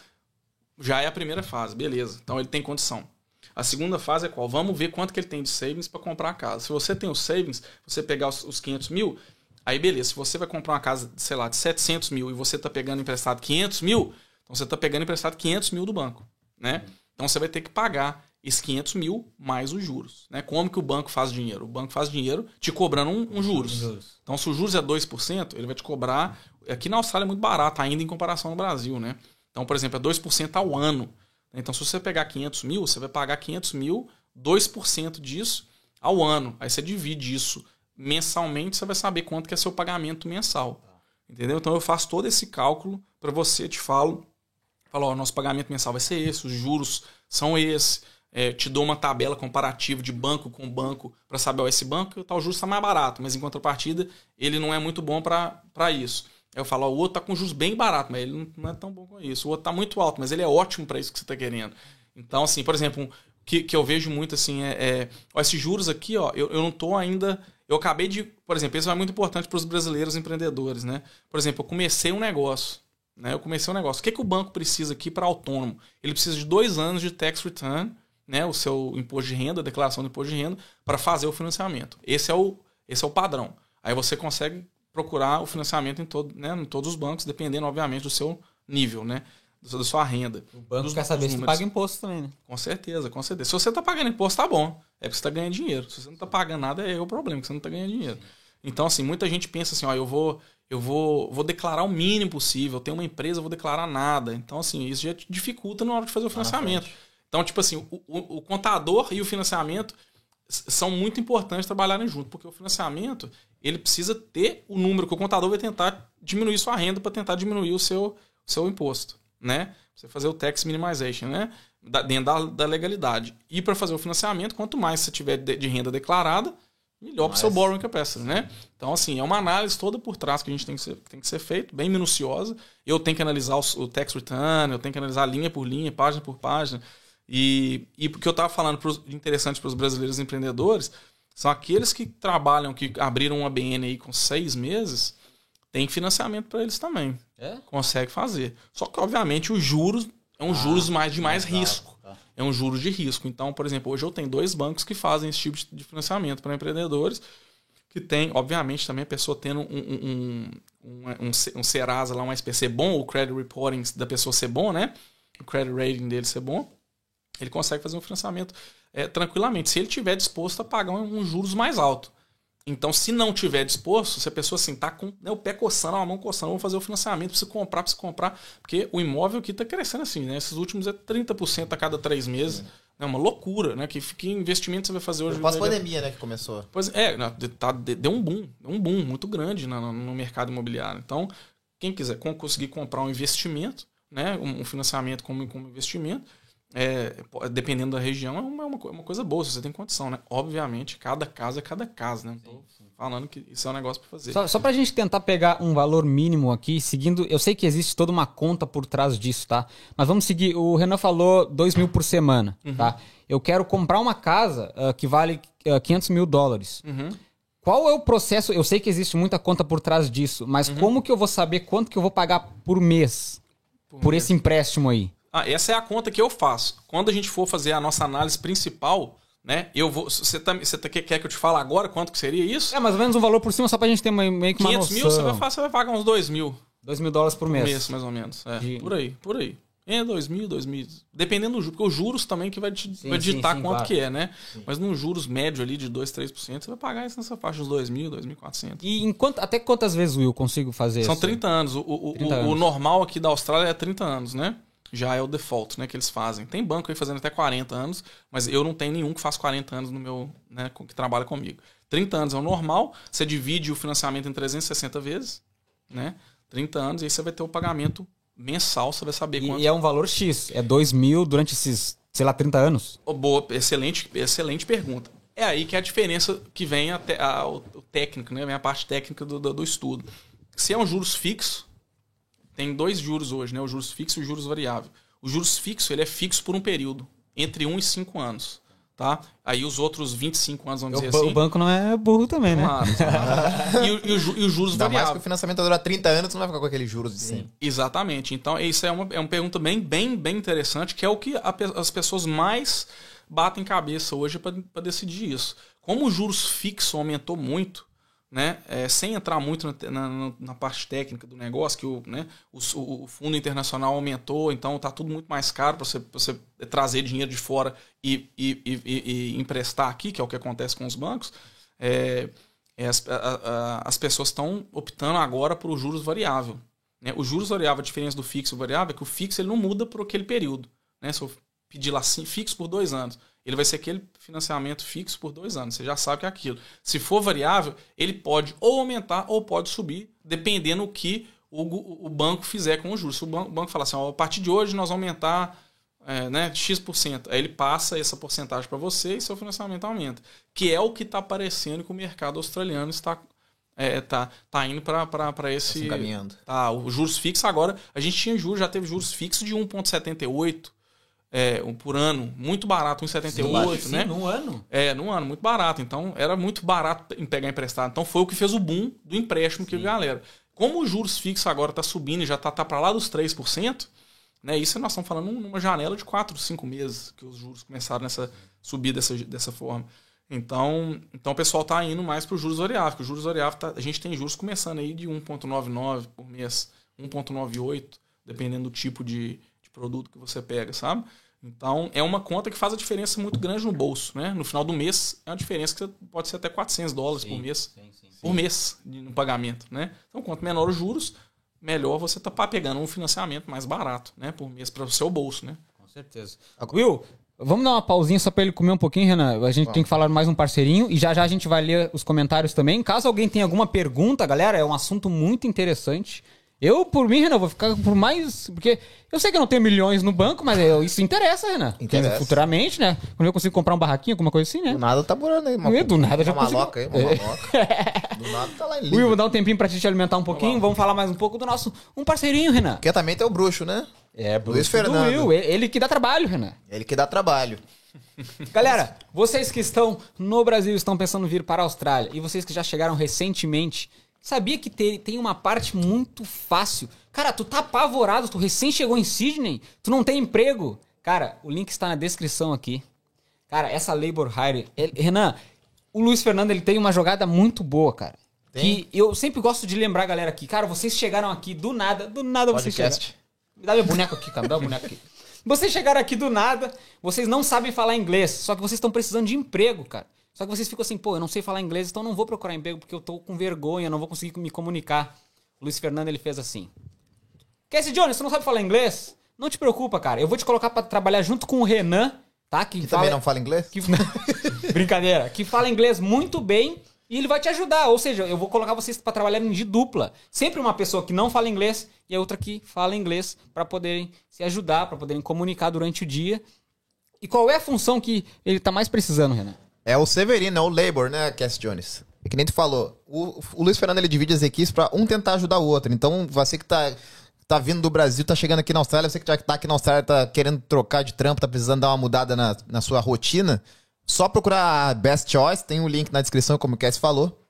já é a primeira fase, beleza. Então ele tem condição. A segunda fase é qual? Vamos ver quanto que ele tem de savings para comprar a casa. Se você tem os savings, você pegar os, os 500 mil, aí beleza. Se você vai comprar uma casa, sei lá, de 700 mil e você está pegando emprestado 500 mil, então você está pegando emprestado 500 mil do banco, né? Então você vai ter que pagar esses 500 mil mais os juros, né? Como que o banco faz dinheiro? O banco faz dinheiro te cobrando um, um juros. Então se o juros é 2%, ele vai te cobrar... Aqui na Austrália é muito barato ainda em comparação no Brasil, né? Então, por exemplo, é 2% ao ano. Então, se você pegar 500 mil, você vai pagar 500 mil, 2% disso ao ano. Aí você divide isso mensalmente, você vai saber quanto que é seu pagamento mensal. Entendeu? Então, eu faço todo esse cálculo para você, te falo, falo, ó, nosso pagamento mensal vai ser esse, os juros são esse, é, te dou uma tabela comparativa de banco com banco para saber, ó, esse banco, tal juros está mais barato, mas em contrapartida, ele não é muito bom para isso. Eu falo, ó, o outro tá com juros bem barato, mas ele não- é tão bom com isso. O outro tá muito alto, mas ele é ótimo para isso que você tá querendo. Então, assim, por exemplo, um que, que eu vejo muito assim é, é ó, esses juros aqui, ó, eu, eu não tô ainda. Eu acabei de. Por exemplo, isso é muito importante para os brasileiros empreendedores, né? Por exemplo, eu comecei um negócio. Né? Eu comecei um negócio. O que, que o banco precisa aqui para autônomo? Ele precisa de dois anos de tax return, né? O seu imposto de renda, declaração do imposto de renda, para fazer o financiamento. Esse é o, esse é o padrão. Aí você consegue procurar o financiamento em, todo, né, em todos os bancos, dependendo, obviamente, do seu nível, né? Da sua renda. O banco Dos- quer saber se paga imposto também, né? Com certeza, com certeza. Se você tá pagando imposto, tá bom. É porque você tá ganhando dinheiro. Se você não tá pagando nada, é o problema, que você não tá ganhando dinheiro. Então, assim, muita gente pensa assim, ó, eu vou, eu vou, vou declarar o mínimo possível. Eu tenho uma empresa, eu vou declarar nada. Então, assim, isso já dificulta na hora de fazer o financiamento. Então, tipo assim, o, o- o contador e o financiamento são muito importantes trabalharem junto, porque o financiamento ele precisa ter o número que o contador vai tentar diminuir sua renda para tentar diminuir o seu, seu imposto, né? Você fazer o tax minimization, né? Da- dentro da, da legalidade. E para fazer o financiamento, quanto mais você tiver de, de renda declarada, melhor para o seu borrowing capacity, né? Então, assim, é uma análise toda por trás que a gente tem que ser, tem que ser feito, bem minuciosa. Eu tenho que analisar o, o tax return, eu tenho que analisar linha por linha, página por página. E, e o que eu estava falando pros, interessante para os brasileiros empreendedores são aqueles que trabalham, que abriram uma BN aí com seis meses, tem financiamento para eles também. É? Consegue fazer. Só que, obviamente, os juros é um juros mais de mais risco. tá. É um juros de risco. Então, por exemplo, hoje eu tenho dois bancos que fazem esse tipo de financiamento para empreendedores, que tem, obviamente, também a pessoa tendo um, um, um, um, um Serasa lá, um SPC bom, o credit reporting da pessoa ser bom, né? O credit rating dele ser bom, ele consegue fazer um financiamento é, tranquilamente, se ele tiver disposto a pagar um, um juros mais alto. Então, se não tiver disposto, se a pessoa assim tá com né, o pé coçando, a mão coçando, vamos fazer o financiamento, precisa comprar, precisa comprar, porque o imóvel aqui está crescendo assim, né? Esses últimos é 30% a cada três meses. É uma loucura, né? Que, que investimento você vai fazer hoje? Pós-pandemia, né, que começou. Pois é, tá- de- deu um boom, um boom muito grande no, no mercado imobiliário. Então, quem quiser con- conseguir comprar um investimento, né, um, um financiamento como, como investimento, é, dependendo da região, é uma, é uma co- uma coisa boa, se você tem condição, né? Obviamente, cada casa é cada casa, né? Tô falando que isso é um negócio para fazer. Só, só pra gente tentar pegar um valor mínimo aqui, seguindo. Eu sei que existe toda uma conta por trás disso, tá? Mas vamos seguir. O Renan falou 2 mil por semana, tá? Eu quero comprar uma casa ah, que vale ah, 500 mil dólares. Uhum. Qual é o processo? Eu sei que existe muita conta por trás disso, mas como que eu vou saber quanto que eu vou pagar por mês por, esse empréstimo aí? Ah, essa é a conta que eu faço. Quando a gente for fazer a nossa análise principal, né? Eu vou. Você, tá, você tá- quer que eu te fale agora quanto que seria isso? É mais ou menos um valor por cima, só pra gente ter uma, meio que uma 500 noção. mil, você vai, você vai pagar uns 2 mil 2 mil dólares por por mês. mês, mais ou menos. É, De- Por aí, por aí. É, 2000, 2000. Dependendo do juro, porque os juros também que vai, te, Sim, vai ditar sim, sim, quanto claro. que é, né? Mas num juros médio ali de 2, 3%, você vai pagar isso nessa faixa dos 2.000, 2.400. E em quanto- até quantas vezes, Will, consigo fazer São isso? 30 anos. O, o, o- 30 o anos. normal aqui da Austrália é 30 anos, né? Já é o default, né? Que eles fazem. Tem banco aí fazendo até 40 anos, mas eu não tenho nenhum que faz 40 anos no meu, né? Que trabalha comigo. 30 anos é o normal. Você divide o financiamento em 360 vezes, né? 30 anos, e aí você vai ter o pagamento mensal, você vai saber quanto. E, é um valor X. É 2 mil durante esses, sei lá, 30 anos. Oh, Boa, excelente, excelente pergunta. É aí que é a diferença que vem a o técnico, né? Vem a parte técnica do, do, do estudo. Se é um juros fixo, tem dois juros hoje, né? O juros fixo e o juros variável. O juros fixo, ele é fixo por um período, entre 1 e 5 anos, tá? Aí os outros 25 anos, vamos O, dizer assim... o banco não é burro também, né? Claro, claro. e, o- e e os juros Ainda mais que variáveis. o financiamento dura 30 anos, não vai ficar com aqueles juros de 100. Exatamente. Então, isso é uma, é uma pergunta bem, bem, bem interessante, que é o que a as pessoas mais batem cabeça hoje para decidir isso. Como o juros fixo aumentou muito, né, é, sem entrar muito na, na- na parte técnica do negócio, que o, né, o, o- fundo internacional aumentou, então está tudo muito mais caro para você, você trazer dinheiro de fora e, e- e- e- emprestar aqui, que é o que acontece com os bancos. É, é, as, a- a- as pessoas estão optando agora por juros variável. Né? O juros variável, a diferença do fixo e variável é que o fixo ele não muda por aquele período. Né? Se eu pedir lá fixo por dois anos, ele vai ser aquele financiamento fixo por dois anos. Você já sabe que é aquilo. Se for variável, ele pode ou aumentar ou pode subir, dependendo o que o, o banco fizer com o juros. Se o banco, o banco falar assim, ó, a partir de hoje nós vamos aumentar é, né, X%. Aí ele passa essa porcentagem para você e seu financiamento aumenta. Que é o que está aparecendo que o mercado australiano está é, tá, tá indo para esse. se encaminhando. Tá, os juros fixos agora. A gente tinha juros, já teve juros fixos de 1,78 é, um por ano, muito barato, 1,78, Sim, né? num ano. É, num ano, muito barato. Então, era muito barato em pegar emprestado. Então, foi o que fez o boom do empréstimo que a galera. Como os juros fixos agora tá subindo e já tá, tá para lá dos 3%, né? Isso nós estamos falando numa janela de 4, 5 meses que os juros começaram nessa subir dessa, dessa forma. Então, então o pessoal tá indo mais para os juros variáveis. Os juros variáveis, tá- a gente tem juros começando aí de 1,99 por mês, 1,98, dependendo do tipo de produto que você pega, sabe? Então, é uma conta que faz a diferença muito grande no bolso, né? No final do mês, é uma diferença que pode ser até 400 dólares por mês, Sim, sim, sim. por mês no pagamento, né? Então, quanto menor os juros, melhor você tá pegando um financiamento mais barato, né? Por mês para o seu bolso, né? Com certeza. Will, vamos dar uma pausinha só pra ele comer um pouquinho, Renan. A gente tem que falar mais um parceirinho e já já a gente vai ler os comentários também. Caso alguém tenha alguma pergunta, galera, é um assunto muito interessante. Eu, por mim, Renan, vou ficar por mais. Porque eu sei que eu não tenho milhões no banco, mas eu- isso interessa, Renan. Interessa. Futuramente, Futuramente, né? Quando eu consigo comprar um barraquinho, alguma coisa assim, né? Do nada tá morando aí. Uma, E do nada já uma consigo- maloca aí, uma maloca. Do nada tá lá em Will, vou dar um tempinho pra te alimentar um pouquinho. Vamos falar mais um pouco do nosso. Um parceirinho, Renan. Porque também tem o bruxo, né? É, Luiz Fernando. Will, ele- ele que dá trabalho, Renan. Ele que dá trabalho. Galera, vocês que estão no Brasil estão pensando em vir para a Austrália e vocês que já chegaram recentemente, sabia que te- tem uma parte muito fácil? Cara, tu tá apavorado, tu recém chegou em Sydney, tu não tem emprego. Cara, o link está na descrição aqui. Cara, essa Labor Hire. ele- Renan, o Luiz Fernando ele tem uma jogada muito boa, cara. Tem? Que eu sempre gosto de lembrar galera aqui. Cara, vocês chegaram aqui do nada, do nada vocês chegaram. Podcast. Me dá meu boneco aqui, cara. Me dá o boneco aqui. Vocês chegaram aqui do nada, vocês não sabem falar inglês, só que vocês estão precisando de emprego, cara. Só que vocês ficam assim, pô, eu não sei falar inglês, então não vou procurar emprego porque eu tô com vergonha, não vou conseguir me comunicar. O Luiz Fernando, ele fez assim. Casey Jones, você não sabe falar inglês? Não te preocupa, cara. Eu vou te colocar pra trabalhar junto com o Renan, tá? Que, Que fala... também não fala inglês? que- Brincadeira. Que fala inglês muito bem e ele vai te ajudar. Ou seja, eu vou colocar vocês pra trabalharem de dupla. Sempre uma pessoa que não fala inglês e a outra que fala inglês pra poderem se ajudar, pra poderem comunicar durante o dia. E qual é a função que ele tá mais precisando, Renan? É o Severino, é o Labor, né, Cass Jones? É que nem tu falou. O, o Luiz Fernando ele divide as equipes pra um tentar ajudar o outro. Então, você que tá, tá vindo do Brasil, tá chegando aqui na Austrália, você que já tá aqui na Austrália, tá querendo trocar de trampo, tá precisando dar uma mudada na, na sua rotina, só procurar a Best Choice, tem o link na descrição, como o Cass falou.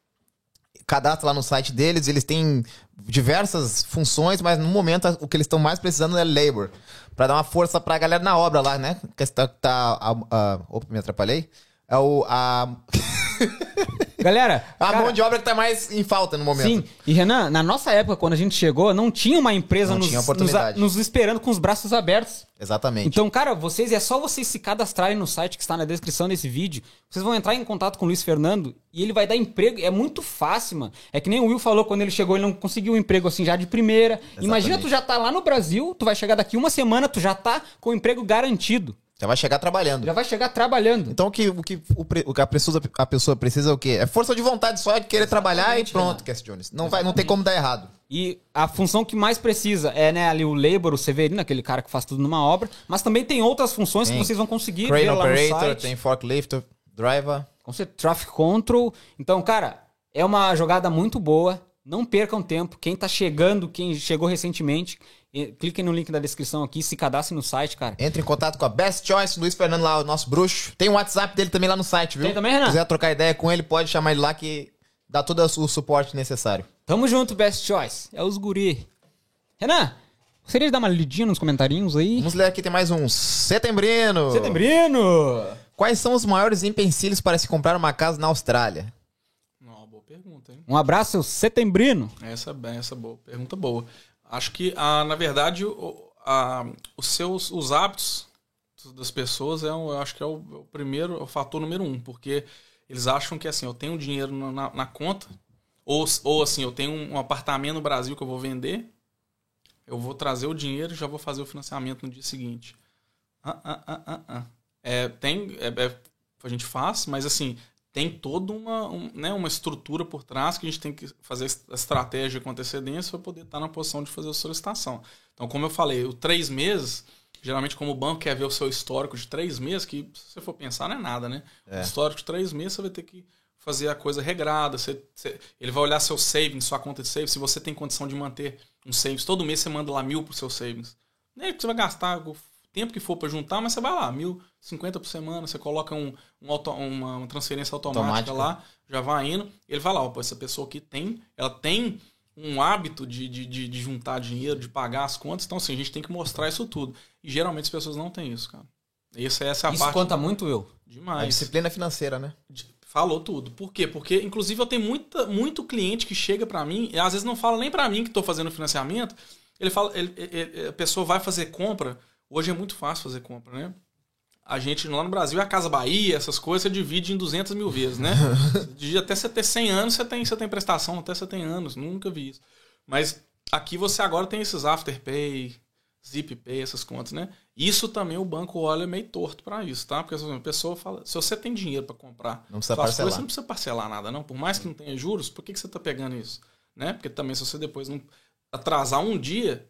Cadastra lá no site deles, eles têm diversas funções, mas no momento o que eles estão mais precisando é labor. Pra dar uma força pra galera na obra lá, né? Que tá. tá a, a- opa, me atrapalhei. É o. A, Galera, A cara, mão de obra que tá mais em falta no momento. Sim, e Renan, na nossa época, quando a gente chegou, não tinha uma empresa Não nos, tinha nos, oportunidade. nos esperando com os braços abertos. Exatamente. Então, cara, vocês é só vocês se cadastrarem no site que está na descrição desse vídeo. Vocês vão entrar em contato com o Luiz Fernando e ele vai dar emprego. É muito fácil, mano. É que nem o Will falou quando ele chegou, ele não conseguiu um emprego assim já de primeira. Imagina tu já tá lá no Brasil, tu vai chegar daqui uma semana, tu já tá com o emprego garantido. Já vai chegar trabalhando. Já vai chegar trabalhando. Então o que, o, que, o, o que a, pessoa, a pessoa precisa é o quê? É força de vontade só de querer trabalhar e pronto, Cass Jones. Não, vai, não tem como dar errado. E a função que mais precisa é, né, ali o labor, o Severino, aquele cara que faz tudo numa obra, mas também tem outras funções Tem. que vocês vão conseguir Crane ver lá no site. tem Forklift, Driver. Com certeza, Traffic Control. Então, cara, é uma jogada muito boa. Não percam tempo. Quem tá chegando, quem chegou recentemente, cliquem no link da descrição aqui, se cadastrem no site, cara. Entre em contato com a Best Choice, Luiz Fernando lá, o nosso bruxo. Tem o WhatsApp dele também lá no site, viu? Tem também, Renan? Se quiser trocar ideia com ele, pode chamar ele lá que dá todo o suporte necessário. Tamo junto, Best Choice. É os guri. Renan, gostaria de dar uma lidinha nos comentários aí? Vamos ler aqui, tem mais um. Setembrino. Setembrino! Quais são os maiores empecilhos para se comprar uma casa na Austrália? Não, boa pergunta, hein? Um abraço, seu Setembrino. Essa é bem, essa é boa, pergunta boa. Acho que, ah, na verdade, o- a- os seus os hábitos das pessoas é, um- eu acho que é o, o primeiro, é o fator número um, porque eles acham que assim, eu tenho dinheiro na, na- conta, ou, ou assim, eu tenho um apartamento no Brasil que eu vou vender, eu vou trazer o dinheiro e já vou fazer o financiamento no dia seguinte. Ah, ah, ah, ah, ah. É, tem, é, é, a gente faz, mas assim, tem toda uma, um, né, uma estrutura por trás que a gente tem que fazer a estratégia com antecedência para poder estar na posição de fazer a solicitação. Então, como eu falei, o três meses, geralmente como o banco quer ver o seu histórico de três meses, que se você for pensar não é nada, né? É. O histórico de três meses você vai ter que fazer a coisa regrada, você- você- ele vai olhar seu savings, sua conta de savings, se você tem condição de manter um savings, todo mês você manda lá mil pro seu savings. Nem que você vai gastar o tempo que for para juntar, mas você vai lá, mil, cinquenta por semana, você coloca um, um auto- uma, uma transferência automática, Automática. lá, já vai indo, ele vai lá, ó, essa pessoa aqui tem, ela tem um hábito de, de, de, de juntar dinheiro, de pagar as contas, então assim, a gente tem que mostrar isso tudo. E geralmente as pessoas não têm isso, cara. Essa, essa é a Isso parte conta muito, eu. A demais. disciplina financeira, né? Falou tudo. Por quê? Porque, inclusive, eu tenho muita, muito cliente que chega pra mim, e às vezes não fala nem pra mim que tô fazendo financiamento. Ele fala, ele- ele- a pessoa vai fazer compra. Hoje é muito fácil fazer compra, né? A gente, lá no Brasil, é a Casa Bahia, essas coisas, você divide em 200 mil vezes, né? Até você ter 100 anos, você tem, você tem prestação, até você tem anos. Nunca vi isso. Mas aqui você agora tem esses Afterpay, ZipPay, essas contas, né? Isso também o banco olha meio torto pra isso, tá? Porque assim, a pessoa fala, se você tem dinheiro pra comprar, Não precisa parcelar. coisas, você não precisa parcelar nada, não. Por mais que não tenha juros, por que, que você tá pegando isso? Né? Porque também se você depois não atrasar um dia,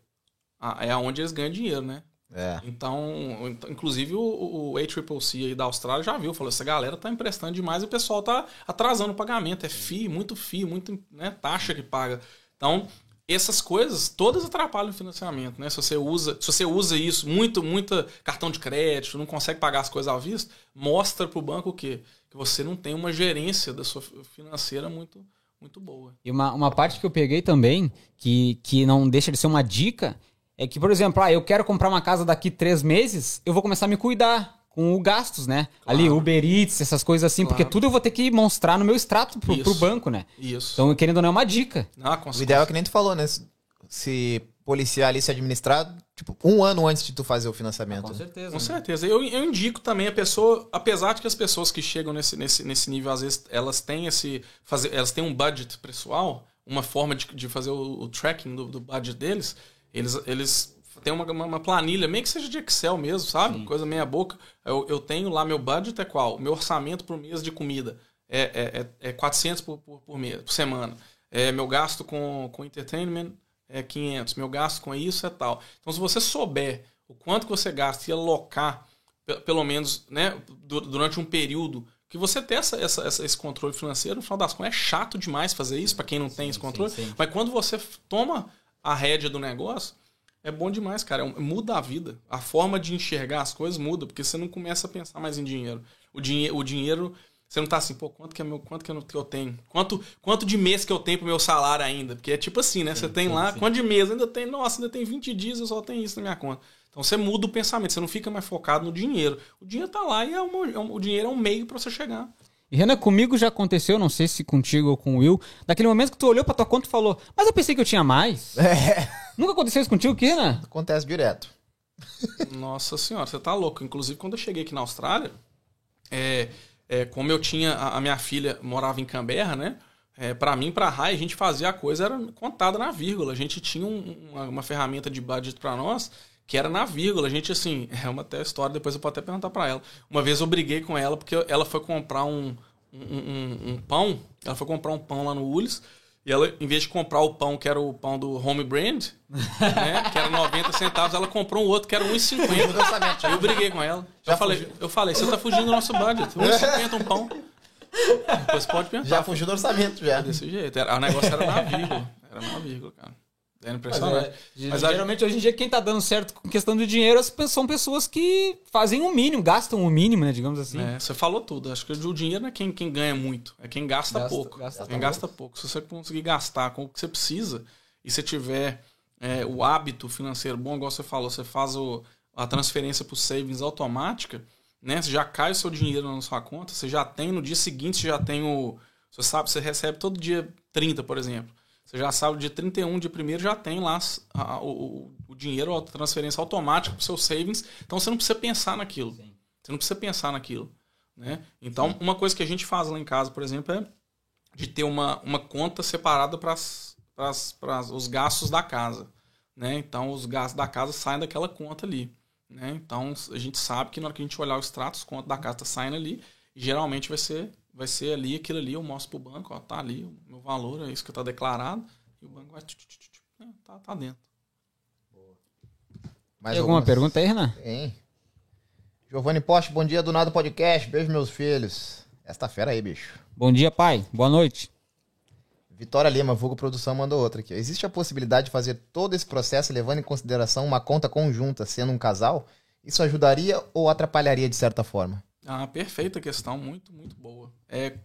é onde eles ganham dinheiro, né? É. Então, ent- inclusive o, o ACCC aí da Austrália já viu, falou, essa galera tá emprestando demais e o pessoal tá atrasando o pagamento. É FII, muito FII, muito né, taxa que paga. Então, essas coisas todas atrapalham o financiamento, né? Se você usa, se você usa isso, muito, muita cartão de crédito, não consegue pagar as coisas à vista, mostra pro banco o quê? Que você não tem uma gerência da sua financeira muito, muito boa. E uma, uma parte que eu peguei também, que, que não deixa de ser uma dica, é que, por exemplo, ah, eu quero comprar uma casa daqui três meses, eu vou começar a me cuidar com o gastos, né? Claro. Ali, Uber Eats, essas coisas assim, porque Claro. tudo eu vou ter que mostrar no meu extrato pro, pro banco, né? Isso. Então, querendo ou não, é uma dica. Ah, com- O ideal é que nem tu falou, né? Se- Se policiar ali, se administrar, tipo, um ano antes de tu fazer o financiamento. né? certeza. Com certeza. Eu, eu indico também a pessoa, apesar de que as pessoas que chegam nesse, nesse, nesse nível, às vezes, elas têm esse. Fazer, elas têm um budget pessoal, uma forma de, de fazer o, o tracking do, do budget deles, eles, eles têm uma, uma, planilha, meio que seja de Excel mesmo, sabe? Coisa meia boca. Eu, eu tenho lá, meu budget é qual? Meu orçamento por mês de comida é, é, é, é 400 por, por, por mês, por semana. É, meu gasto com, com entertainment é 500. Meu gasto com isso é tal. Então, se você souber o quanto que você gasta e alocar, pe- pelo menos, né, du- durante um período que você tem essa, essa- esse controle financeiro, no final das contas, é chato demais fazer isso para quem não tem esse controle. sim. Mas quando você toma a rédea do negócio, é bom demais, cara. É muda a vida. A forma de enxergar as coisas muda, porque você não começa a pensar mais em dinheiro. O, dinhe o dinheiro. Você não tá assim, pô, quanto que é meu, quanto que eu, que eu tenho? Quanto, quanto de mês que eu tenho pro meu salário ainda? Porque é tipo assim, né? você tem lá, quanto de mês? Ainda tem, nossa, ainda tem 20 dias, eu só tenho isso na minha conta. Então você muda o pensamento, você não fica mais focado no dinheiro. O dinheiro tá lá e é uma- é um- o dinheiro é um meio para você chegar. E Renan, comigo já aconteceu, não sei se contigo ou com o Will, daquele momento que tu olhou pra tua conta e falou, mas eu pensei que eu tinha mais. É, Nunca aconteceu isso contigo, que, Renan? acontece direto. Nossa senhora, você tá louco. Inclusive, quando eu cheguei aqui na Austrália, é, é, como eu tinha. A, a minha filha morava em Canberra, né? É, para mim, pra Rai, a gente fazia a coisa, era contada na vírgula. A gente tinha um- uma, uma ferramenta de budget pra nós que era na vírgula. A gente, assim, é uma até história, depois eu posso até perguntar pra ela. Uma vez eu briguei com ela porque ela foi comprar um, um, um- um pão. Ela foi comprar um pão lá no Ulis. E ela, em vez de comprar o pão, que era o pão do Home Brand, né, que era 90 centavos, ela comprou um outro que era 1,50. do orçamento, já. Aí eu briguei com ela. Já eu, falei, eu falei, você tá fugindo do nosso budget. 1,50 um pão. Depois pode perguntar. Já fugiu do orçamento, já. Desse jeito. Era, o negócio era na vírgula. Era na vírgula, cara. Era impressionante. Mas a- geralmente hoje em dia quem tá dando certo com questão de dinheiro são pessoas que fazem o mínimo, gastam o mínimo, né, digamos assim. É, você falou tudo. Acho que o dinheiro não é quem, quem ganha muito, é quem gasta, Gasta- pouco. gasta quem gasta pouco. Se você conseguir gastar com o que você precisa e você tiver é, o hábito financeiro bom, igual você falou, você faz o- a transferência para savings automática, né? Você já cai o seu dinheiro na sua conta, você já tem no dia seguinte, você já tem o. Você sabe, você recebe todo dia 30, por exemplo. Você já sabe, dia 31, dia 1 já tem lá a- o, o- o dinheiro, a transferência automática para seus savings. Então você não precisa pensar naquilo. Você não precisa pensar naquilo. Né? Então, uma coisa que a gente faz lá em casa, por exemplo, é de ter uma, uma conta separada para os gastos da casa. Né? Então, os gastos da casa saem daquela conta ali. Né? Então, a gente sabe que na hora que a gente olhar o extrato, as contas da casa estão saindo ali. E geralmente vai ser, vai ser ali, aquilo ali, eu mostro pro banco, ó, tá ali, o meu valor é isso que está declarado. E o banco vai. tchu, tchu, tchu, tchu, é, tá, tá dentro. Mais Tem alguma algumas? pergunta aí, Renan? Tem. Giovanni Poste, bom dia do Nada Podcast. Beijo, meus filhos. Esta fera aí, bicho. Bom dia, pai. Boa noite. Vitória Lima, Vulgo Produção, mandou outra aqui. Existe a possibilidade de fazer todo esse processo levando em consideração uma conta conjunta, sendo um casal? Isso ajudaria ou atrapalharia de certa forma? Ah, perfeita questão, muito, muito boa. É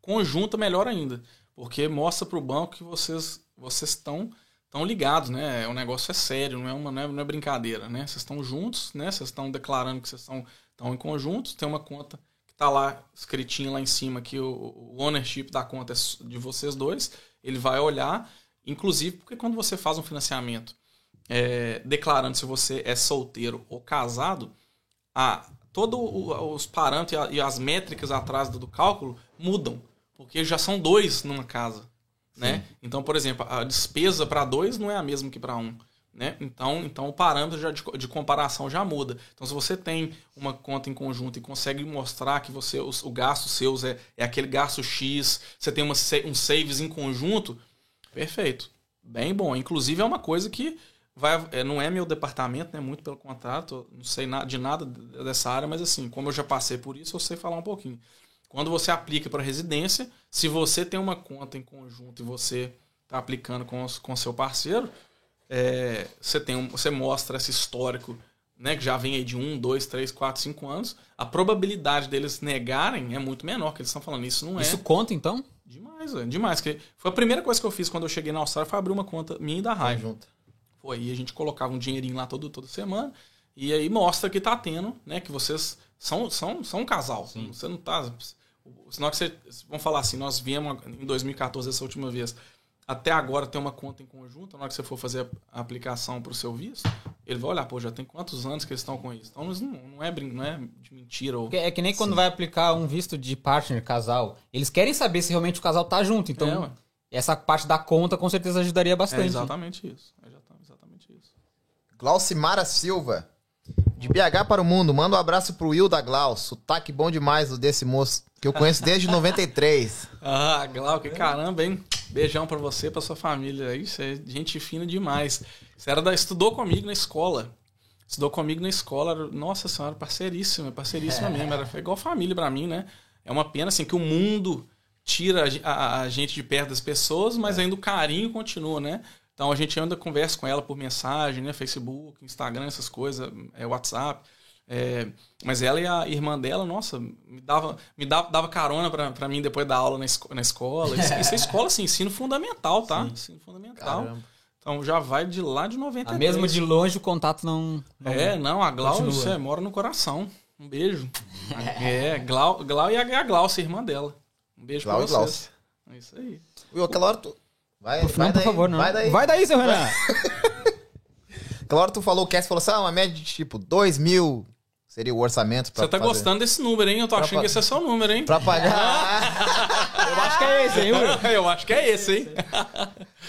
conjunta melhor ainda, porque mostra para o banco que vocês vocês estão estão ligados, né? O negócio é sério, não é uma não é, não é brincadeira, né? Vocês estão juntos, né? Vocês estão declarando que vocês estão estão em conjunto, tem uma conta que está lá escritinha lá em cima que o, o ownership da conta é de vocês dois. Ele vai olhar, inclusive porque quando você faz um financiamento é, declarando se você é solteiro ou casado, a, todos os parâmetros e, as métricas atrás do, do cálculo mudam, porque já são dois numa casa, né? Então, por exemplo, a despesa para dois não é a mesma que para um, né? Então, então o parâmetro já de, de comparação já muda. Então, se você tem uma conta em conjunto e consegue mostrar que você os- o gasto seus é, é aquele gasto X, você tem uma, um saves em conjunto, perfeito, bem bom. Inclusive é uma coisa que vai, é, não é meu departamento, né? Muito pelo contrário, tô- não sei na- de nada dessa área, mas assim, como eu já passei por isso, eu sei falar um pouquinho. Quando você aplica para residência, se você tem uma conta em conjunto e você está aplicando com o com seu parceiro, é, você, tem um, você mostra esse histórico, né, que já vem aí de 1, 2, 3, 4, 5 anos, a probabilidade deles negarem é muito menor, que eles estão falando, isso não é. Isso conta, então? Demais, velho, demais. Que foi a primeira coisa que eu fiz quando eu cheguei na Austrália, foi abrir uma conta minha e da Raiva. Conjunta. Foi, e a gente colocava um dinheirinho lá todo, toda semana. E aí mostra que tá tendo, né? Que vocês são, são, são um casal. Você não tá. Senão que você. Vamos falar assim, nós viemos em 2014, essa última vez. Até agora tem uma conta em conjunto, na hora que você for fazer a aplicação para o seu visto, ele vai olhar, pô, já tem quantos anos que eles estão com isso. Então não, não, é, não é de mentira. Ou... Porque É que nem quando vai aplicar um visto de partner, casal. Eles querem saber se realmente o casal tá junto. É, Então, ué. essa parte da conta com certeza ajudaria É bastante. exatamente isso. É exata- exatamente isso. Glaucimara Silva. De BH para o mundo, manda um abraço pro Will da Glaus. Sotaque bom demais o desse moço, que eu conheço desde 93. Ah, Glauco, caramba, hein? Beijão pra você, pra sua família. Isso é gente fina demais. Você era da, estudou comigo na escola. Estudou comigo na escola. era- Nossa senhora, parceiríssima, parceiríssima mesmo. Era igual família pra mim, né? É uma pena, assim, que o mundo tira a, a- a gente de perto das pessoas, mas ainda o carinho continua, né? Então a gente ainda conversa com ela por mensagem, né? Facebook, Instagram, essas coisas, é, WhatsApp. É, mas ela e a irmã dela, nossa, me dava, me dava, dava carona pra, pra mim depois da aula na, esco- na escola. Isso, isso é escola, assim, ensino fundamental, tá? Ensino fundamental. Caramba. Então já vai de lá de 93. A mesmo de longe o contato não. não- É, não, a Glau, isso é, mora no coração. Um beijo. É, Glau, Glau e a Glaucia, irmã dela. Um beijo Glau pra e vocês. Glaucia. É isso aí. Will, aquela hora tu. Vai, Por, vai não, daí, por favor, não. Vai daí. Vai daí, seu Renan. Hora tu falou, o Cass falou assim: ah, uma média de tipo 2 mil seria o orçamento pra Você tá fazer- gostando desse número, hein? Eu tô Pra achando que esse é seu número, hein? Pra pagar. Eu acho que é esse, hein, Will? Eu acho que é esse, hein?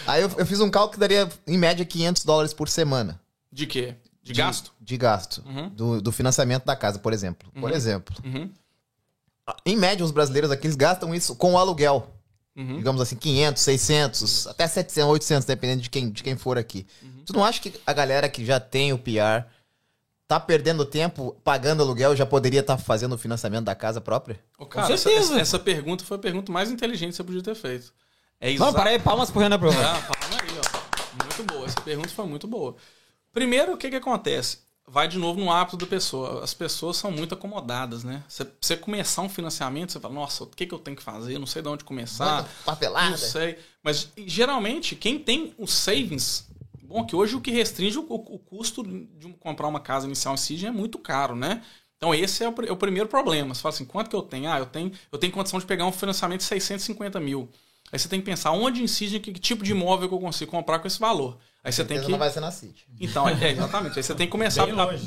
Aí eu, eu fiz um cálculo que daria, em média, 500 dólares por semana. De quê? De gasto? De gasto. Uhum. Do, do financiamento da casa, por exemplo. Por exemplo. Uhum. Em média, os brasileiros aqui eles gastam isso com o aluguel. Uhum. Digamos assim, 500, 600, até 700, 800, dependendo de quem, de quem for aqui. Uhum. Tu não acha que a galera que já tem o PR tá perdendo tempo pagando aluguel e já poderia estar fazendo o financiamento da casa própria? Ô, cara, essa, certeza. essa- essa pergunta foi a pergunta mais inteligente que você podia ter feito. É Vamos, para aí, palmas pro Renan, por favor. Ah, palma aí, ó. Muito boa. Essa pergunta foi muito boa. Primeiro, o que que acontece? Vai de novo no hábito da pessoa. As pessoas são muito acomodadas, né? Você, você começar um financiamento, você fala, nossa, o que, que eu tenho que fazer? Não sei de onde começar. Papelada. Não sei. Mas geralmente, quem tem os savings. Bom, que hoje o que restringe o, o custo de comprar uma casa inicial em Sydney é muito caro, né? Então esse é o, é o primeiro problema. Você fala assim, quanto que eu tenho? Ah, eu tenho, eu tenho condição de pegar um financiamento de 650 mil. Aí você tem que pensar onde em Sydney, que, que tipo de imóvel que eu consigo comprar com esse valor. Aí você tem que. não vai ser na City. Então, é, exatamente. Aí você tem que começar a,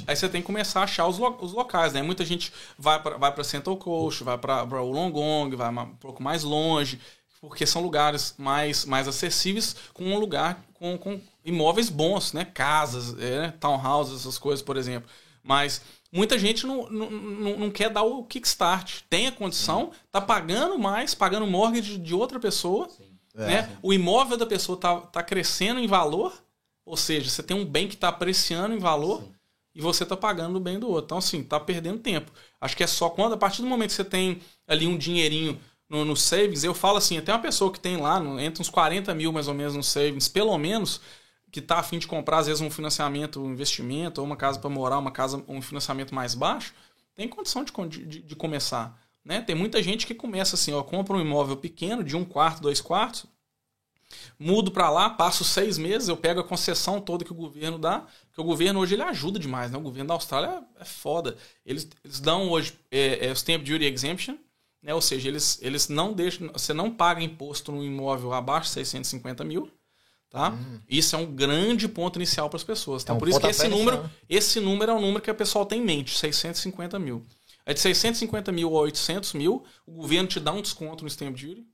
aí você tem que começar a achar os, lo- os locais, né? Muita gente vai para vai para Central Coast, vai para Wollongong, vai ma- um pouco mais longe, porque são lugares mais mais acessíveis com um lugar com, com imóveis bons, né? Casas, é, townhouses, essas coisas, por exemplo. Mas muita gente não, não, não, quer dar o kickstart. Tem a condição, tá pagando mais, pagando mortgage de outra pessoa, né? O imóvel da pessoa tá, tá crescendo em valor, ou seja, você tem um bem que está apreciando em valor e você está pagando o bem do outro. Então, assim, tá perdendo tempo. Acho que é só quando, a partir do momento que você tem ali um dinheirinho no, no savings, eu falo assim, até uma pessoa que tem lá, entre uns 40 mil mais ou menos no savings, pelo menos, que tá afim de comprar, às vezes, um financiamento, um investimento, ou uma casa para morar, uma casa, um financiamento mais baixo, tem condição de, de, de começar. Né? Tem muita gente que começa assim, ó, compra um imóvel pequeno, de um quarto, dois quartos, mudo para lá, passo seis meses, eu pego a concessão toda que o governo dá, que o governo hoje ele ajuda demais, né? O governo da Austrália é, é foda. Eles, eles dão hoje é, é, o Stamp Duty Exemption, né? Ou seja, eles, eles não deixam, você não paga imposto no imóvel abaixo de 650 mil, tá? Isso é um grande ponto inicial para as pessoas. Então, É um por isso que esse pontapé número, inicial. esse número é o número que a pessoa tem em mente, 650 mil. É de 650 mil a 800 mil, o governo te dá um desconto no Stamp Duty,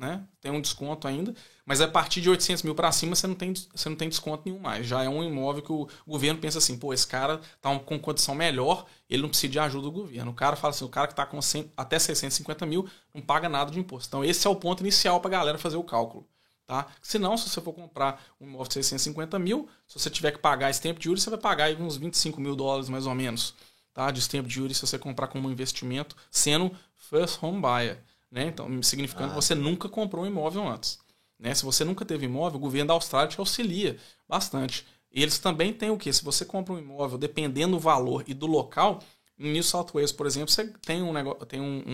né? Tem um desconto ainda, mas a partir de 800 mil para cima você não, tem, você não tem desconto nenhum mais. Já é um imóvel que o governo pensa assim, pô, esse cara tá com condição melhor, ele não precisa de ajuda do governo. O cara fala assim, o cara que tá com 100 até 650 mil não paga nada de imposto. Então esse é o ponto inicial para galera fazer o cálculo. Tá? Se não, se você for comprar um imóvel de 650 mil, se você tiver que pagar stamp duty, você vai pagar uns 25 mil dólares mais ou menos tá? de stamp duty se você comprar como investimento, sendo first home buyer. Né? Então, significando que você nunca comprou um imóvel antes. Né? Se você nunca teve imóvel, o governo da Austrália te auxilia bastante. E eles também têm o quê? Se você compra um imóvel, dependendo do valor e do local, em New South Wales, por exemplo, você tem um, negócio, tem um, um-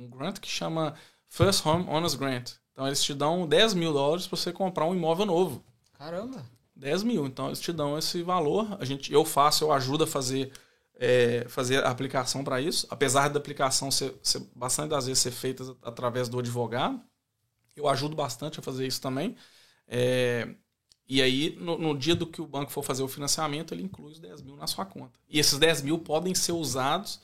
um- um grant que chama First Home Owners Grant. Então, eles te dão 10 mil dólares para você comprar um imóvel novo. Caramba. 10 mil. Então eles te dão esse valor. A gente, eu faço, eu ajudo a fazer, é, fazer a aplicação para isso. Apesar da aplicação ser, ser bastante das vezes ser feita através do advogado, eu ajudo bastante a fazer isso também. É, e aí, no, no dia do que o banco for fazer o financiamento, ele inclui os 10 mil na sua conta. E esses 10 mil podem ser usados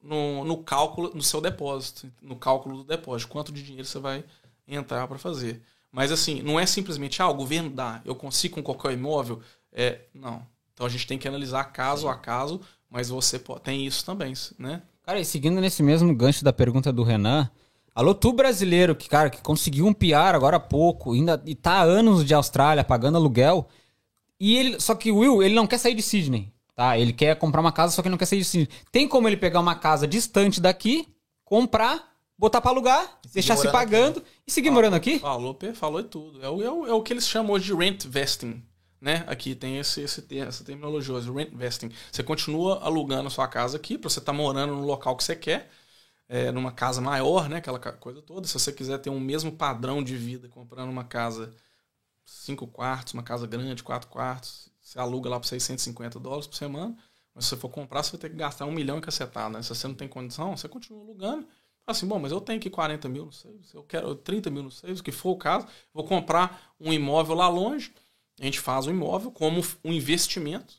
no, no cálculo, no seu depósito, no cálculo do depósito, quanto de dinheiro você vai entrar para fazer. Mas assim, não é simplesmente, ah, o governo dá, eu consigo com qualquer imóvel. É, não. Então a gente tem que analisar caso a caso, mas você tem isso também, né? Cara, e seguindo nesse mesmo gancho da pergunta do Renan, alô, tu brasileiro que, cara, que conseguiu um PR agora há pouco, ainda, e tá há anos de Austrália pagando aluguel, e ele, só que o Will, ele não quer sair de Sydney, tá? Ele quer comprar uma casa, só que não quer sair de Sydney. Tem como ele pegar uma casa distante daqui, comprar, botar pra alugar, deixar se morando pagando e seguir morando aqui? Falou, falou de tudo. É o, é, o, é o que eles chamam hoje de rent vesting. Né? Aqui tem esse, esse, ter- essa terminologia, hoje, rent vesting. Você continua alugando a sua casa aqui para você estar morando no local que você quer, é, numa casa maior, né? Aquela coisa toda. Se você quiser ter um mesmo padrão de vida, comprando uma casa cinco quartos, uma casa grande, quatro quartos, você aluga lá por 650 dólares por semana. Mas se você for comprar, você vai ter que gastar um milhão em cacetada. Né? Se você não tem condição, você continua alugando. Assim, bom, mas eu tenho aqui 40 mil, não sei, eu quero 30 mil, não sei, o que for o caso. Vou comprar um imóvel lá longe. A gente faz o imóvel como um investimento.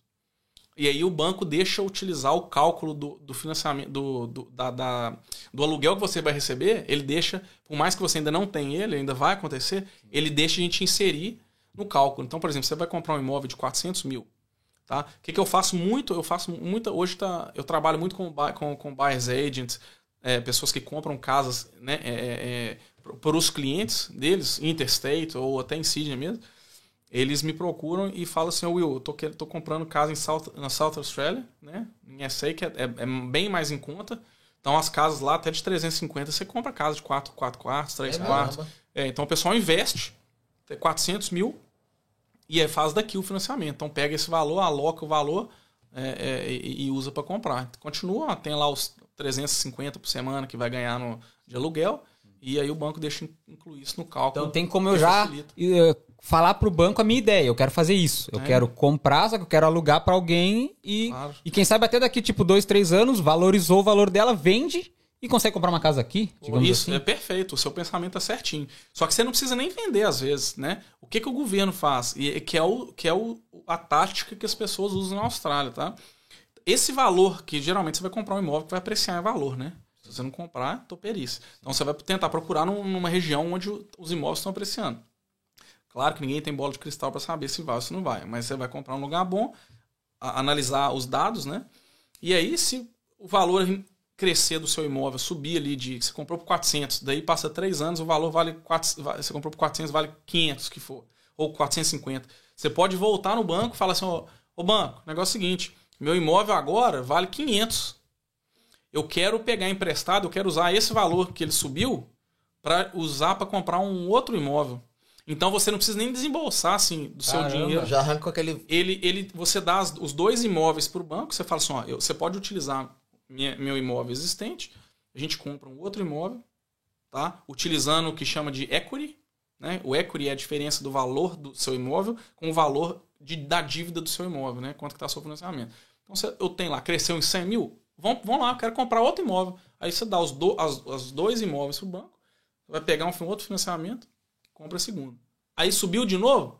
E aí o banco deixa utilizar o cálculo do, do financiamento, do, do, da, da- do aluguel que você vai receber, ele deixa, por mais que você ainda não tenha ele, ainda vai acontecer, ele deixa a gente inserir no cálculo. Então, por exemplo, você vai comprar um imóvel de 400 mil. Tá? O que, que eu faço muito? Eu faço muita. Hoje tá, eu trabalho muito com, com, com buyers agents, é, pessoas que compram casas né, é, é, para os clientes deles, interstate ou até em Sydney mesmo. Eles me procuram e falam assim: "Ô, Will, eu tô, tô comprando casa em South, na South Australia, né? Em SA, que é, é- é bem mais em conta. Então, as casas lá, até de 350, você compra casa de 4, 4 quartos, 3 É, quartos. É, então, o pessoal investe tem 400 mil e aí faz daqui o financiamento. Então, pega esse valor, aloca o valor é, é, e, e usa para comprar. Continua, tem lá os 350 por semana que vai ganhar no, de aluguel. E aí o banco deixa in- incluir isso no cálculo. Então tem como eu já falar pro banco a minha ideia. Eu quero fazer isso. Eu É. quero comprar, só que eu quero alugar pra alguém e, Claro. e quem sabe até daqui, tipo, dois, três anos, valorizou o valor dela, vende e consegue comprar uma casa aqui, Isso, assim. é perfeito, o seu pensamento é certinho. Só que você não precisa nem vender às vezes, né? O que, que o governo faz? E que é, o, que é o, a tática que as pessoas usam na Austrália, tá? Esse valor, que geralmente você vai comprar um imóvel que vai apreciar em valor, né? Se você não comprar, toperice. Então você vai tentar procurar num- numa região onde os imóveis estão apreciando. Claro que ninguém tem bola de cristal para saber se vai ou se não vai, mas você vai comprar um lugar bom, a- analisar os dados, né? E aí, se o valor crescer do seu imóvel, subir ali de. Você comprou por 400, daí passa 3 anos, o valor vale. 4, va- você comprou por 400, vale 500 que for, ou 450. Você pode voltar no banco e falar assim: ô, ô banco, negócio é o seguinte, meu imóvel agora vale 500. Eu quero pegar emprestado, eu quero usar esse valor que ele subiu para usar para comprar um outro imóvel. Então você não precisa nem desembolsar assim do seu Caramba. dinheiro Já arranca aquele. ele, ele, você dá os dois imóveis para o banco, você fala assim, ó, eu- você pode utilizar minha- meu imóvel existente, a gente compra um outro imóvel, tá? Utilizando o que chama de equity, né? O equity é a diferença do valor do seu imóvel com o valor de, da dívida do seu imóvel, né? Quanto que está seu financiamento. Então, você, eu tenho lá, cresceu em 100 mil, vão, vão lá, eu quero comprar outro imóvel. Aí você dá os, do, as, os dois imóveis para o banco, vai pegar um outro financiamento, compra segundo. Aí subiu de novo,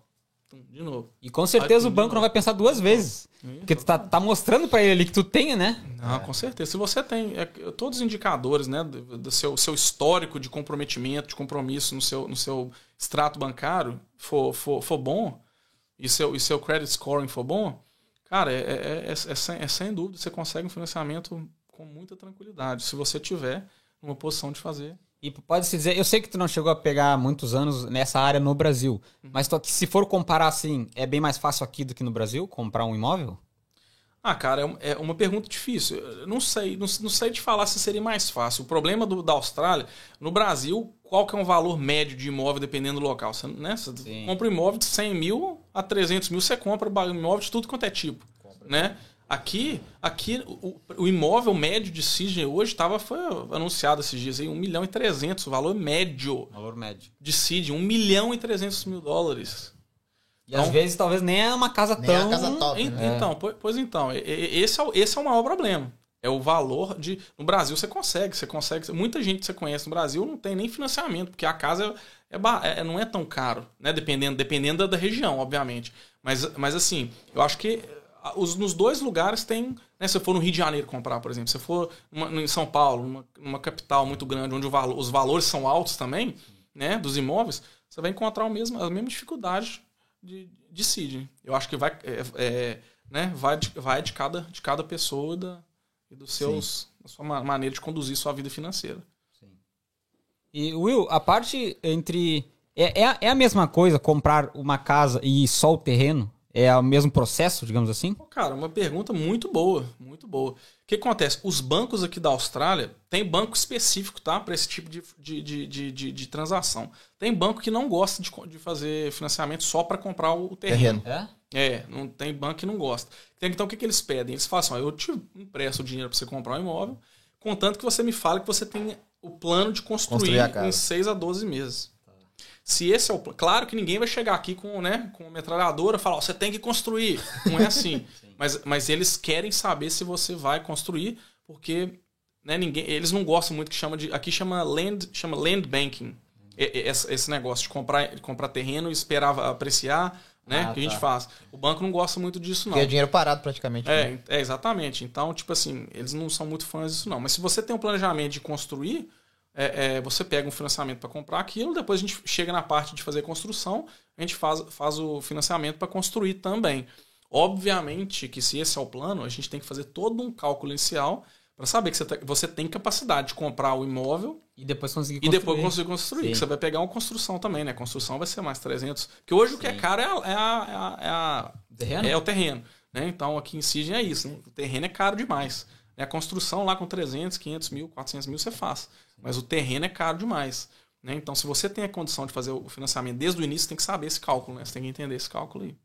de novo. E com certeza Vai o banco não vai pensar duas vezes. Porque tu tá, tá mostrando pra ele ali que tu tem, né? Ah, com certeza. Se você tem é, todos os indicadores, né, do, do seu, seu histórico de comprometimento, de compromisso no seu, no seu extrato bancário for, for, for bom, e seu, e seu credit scoring for bom, cara, é, é, é, é sem, é sem dúvida, você consegue um financiamento com muita tranquilidade, se você tiver numa posição de fazer. E pode-se dizer, eu sei que tu não chegou a pegar muitos anos nessa área no Brasil, mas tu- se for comparar assim, é bem mais fácil aqui do que no Brasil comprar um imóvel? Ah, cara, é um- é uma pergunta difícil. Eu não sei, não, não sei te falar se seria mais fácil. O problema do- da Austrália, no Brasil, qual que é um valor médio de imóvel dependendo do local? Você, né? Você Sim. compra um imóvel de 100 mil a 300 mil, você compra ba- imóvel de tudo quanto é tipo. Né? Aqui, aqui o, o imóvel médio de Sydney hoje tava, foi anunciado esses dias aí, 1 milhão e 300, o valor médio Valor médio. de Sydney, 1 milhão e 300 mil dólares. E às Então- vezes talvez nem é uma casa Nem é tão. a casa top, En- né? Então, pois, pois então, esse é, o, esse é o maior problema. É o valor de. No Brasil você consegue, você consegue. Muita gente que você conhece no Brasil não tem nem financiamento, porque a casa é, é é- não é tão caro, né? Dependendo, dependendo da, da região, obviamente. Mas, mas assim, eu acho que os, nos dois lugares tem. Né, se você for no Rio de Janeiro comprar, por exemplo, se for numa- em São Paulo, numa, numa capital muito grande, onde valo- os valores são altos também, né? Dos imóveis, você vai encontrar o mesmo, a mesma dificuldade de, de Sydney. Eu acho que vai, é, é, né, vai, de, vai de, cada, de cada pessoa e, da, e dos seus, da sua ma- maneira de conduzir sua vida financeira. E Will, a parte entre. É, é, é a mesma coisa comprar uma casa e só o terreno? É o mesmo processo, digamos assim? Cara, uma pergunta muito boa, muito boa. O que acontece? Os bancos aqui da Austrália tem banco específico, tá? Para esse tipo de, de, de, de, de- de transação. Tem banco que não gosta de, de fazer financiamento só para comprar o terreno. Terreno. É? É, não tem banco que não gosta. Então o que, que eles pedem? Eles falam assim: ó, eu te empresto o dinheiro para você comprar um imóvel, contanto que você me fale que você tem o plano de construir, Construir em 6 a 12 meses. Se esse é o. Claro que ninguém vai chegar aqui com, né, com uma metralhadora e falar, ó, você tem que construir. Não é assim. mas, mas eles querem saber se você vai construir, porque né, ninguém, eles não gostam muito que chama de. Aqui chama land, chama land banking. Esse, esse negócio de comprar, de comprar terreno e esperar apreciar, né? Ah, que a gente tá. faz. O banco não gosta muito disso, não. Porque é dinheiro parado praticamente. né? É, é, exatamente. Então, tipo assim, eles não são muito fãs disso, não. Mas se você tem um planejamento de construir, é, é, você pega um financiamento para comprar aquilo, depois a gente chega na parte de fazer construção, a gente faz, faz o financiamento para construir também. Obviamente que se esse é o plano, a gente tem que fazer todo um cálculo inicial para saber que você, tá- você tem capacidade de comprar o imóvel E depois conseguir e depois conseguir construir. Sim. Você vai pegar uma construção também, né? Construção vai ser mais 300. Porque hoje o que é Sim. caro é, a, é, a- é, a- é a- Terreno? é o terreno. Né? Então aqui em Sydney é isso. né? O terreno é caro demais. A construção lá com 300, 500 mil, 400 mil você faz. Mas o terreno é caro demais. né? Então se você tem a condição de fazer o financiamento desde o início, você tem que saber esse cálculo. Né? Você tem que entender esse cálculo aí.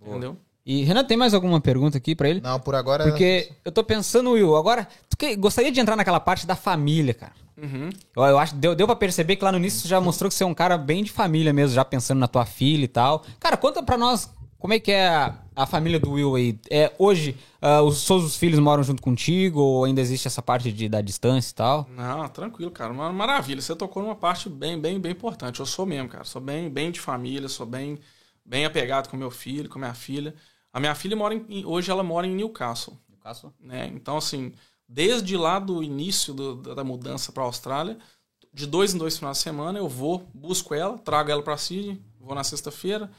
Entendeu? E Renan, tem mais alguma pergunta aqui pra ele? Não, por agora. Porque eu tô pensando, Will, agora, tu que, gostaria de entrar naquela parte da família, cara. Uhum. Eu, eu acho deu, deu pra perceber que lá no início você já mostrou que você é um cara bem de família mesmo, já pensando na tua filha e tal. Cara, conta pra nós como é que é a, família do Will aí. É, hoje, ah, os seus filhos moram junto contigo ou ainda existe essa parte de, da distância e tal? Não, tranquilo, cara. Uma maravilha. Você tocou numa parte bem, bem, bem importante. Eu sou mesmo, cara. Sou bem, bem de família, sou bem, bem apegado com meu filho, com minha filha. A minha filha mora em, hoje ela mora em Newcastle, né? Então assim, desde lá do início do- da da mudança para a Austrália, de dois em dois finais de semana eu vou, busco ela, trago ela para Sydney, vou na sexta-feira,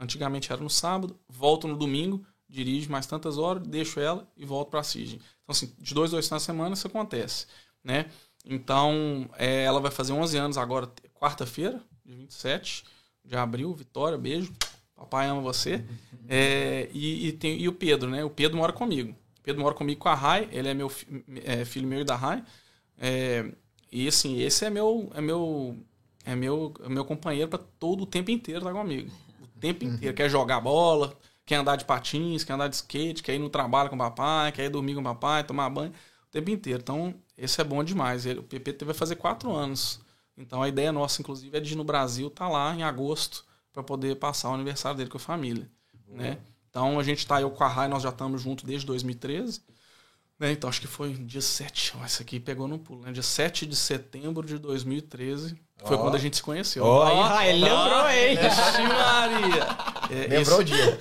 antigamente era no sábado, volto no domingo, dirijo mais tantas horas, deixo ela e volto para Sydney. Então assim, de dois dois de semana isso acontece, né? Então, é, ela vai fazer 11 anos agora, quarta-feira, de 27 de abril. Vitória, beijo. Papai ama você. É, e, e, tem, e o Pedro, né? O Pedro mora comigo. O Pedro mora comigo com a Rai. Ele é meu fi- é, filho meu e da Rai. É, e assim, esse é meu é meu é meu, é meu companheiro para todo o tempo inteiro tá comigo. O tempo inteiro. Quer jogar bola, quer andar de patins, quer andar de skate, quer ir no trabalho com o papai, quer ir dormir com o papai, tomar banho o tempo inteiro. Então, esse é bom demais. Ele, o PP vai fazer quatro anos. Então, a ideia nossa, inclusive, é de ir no Brasil, estar lá em agosto, para poder passar o aniversário dele com a família. Né? Então, a gente tá, eu com a Rai, nós já estamos juntos desde 2013. Né? Então, acho que foi dia 7. Ó, Esse aqui pegou no pulo, né? Dia 7 de setembro de 2013. Foi Ó. quando a gente se conheceu. Ó, aí, Rai, ele lembrou, hein? Vixe Maria! É, Lembrou esse- o dia.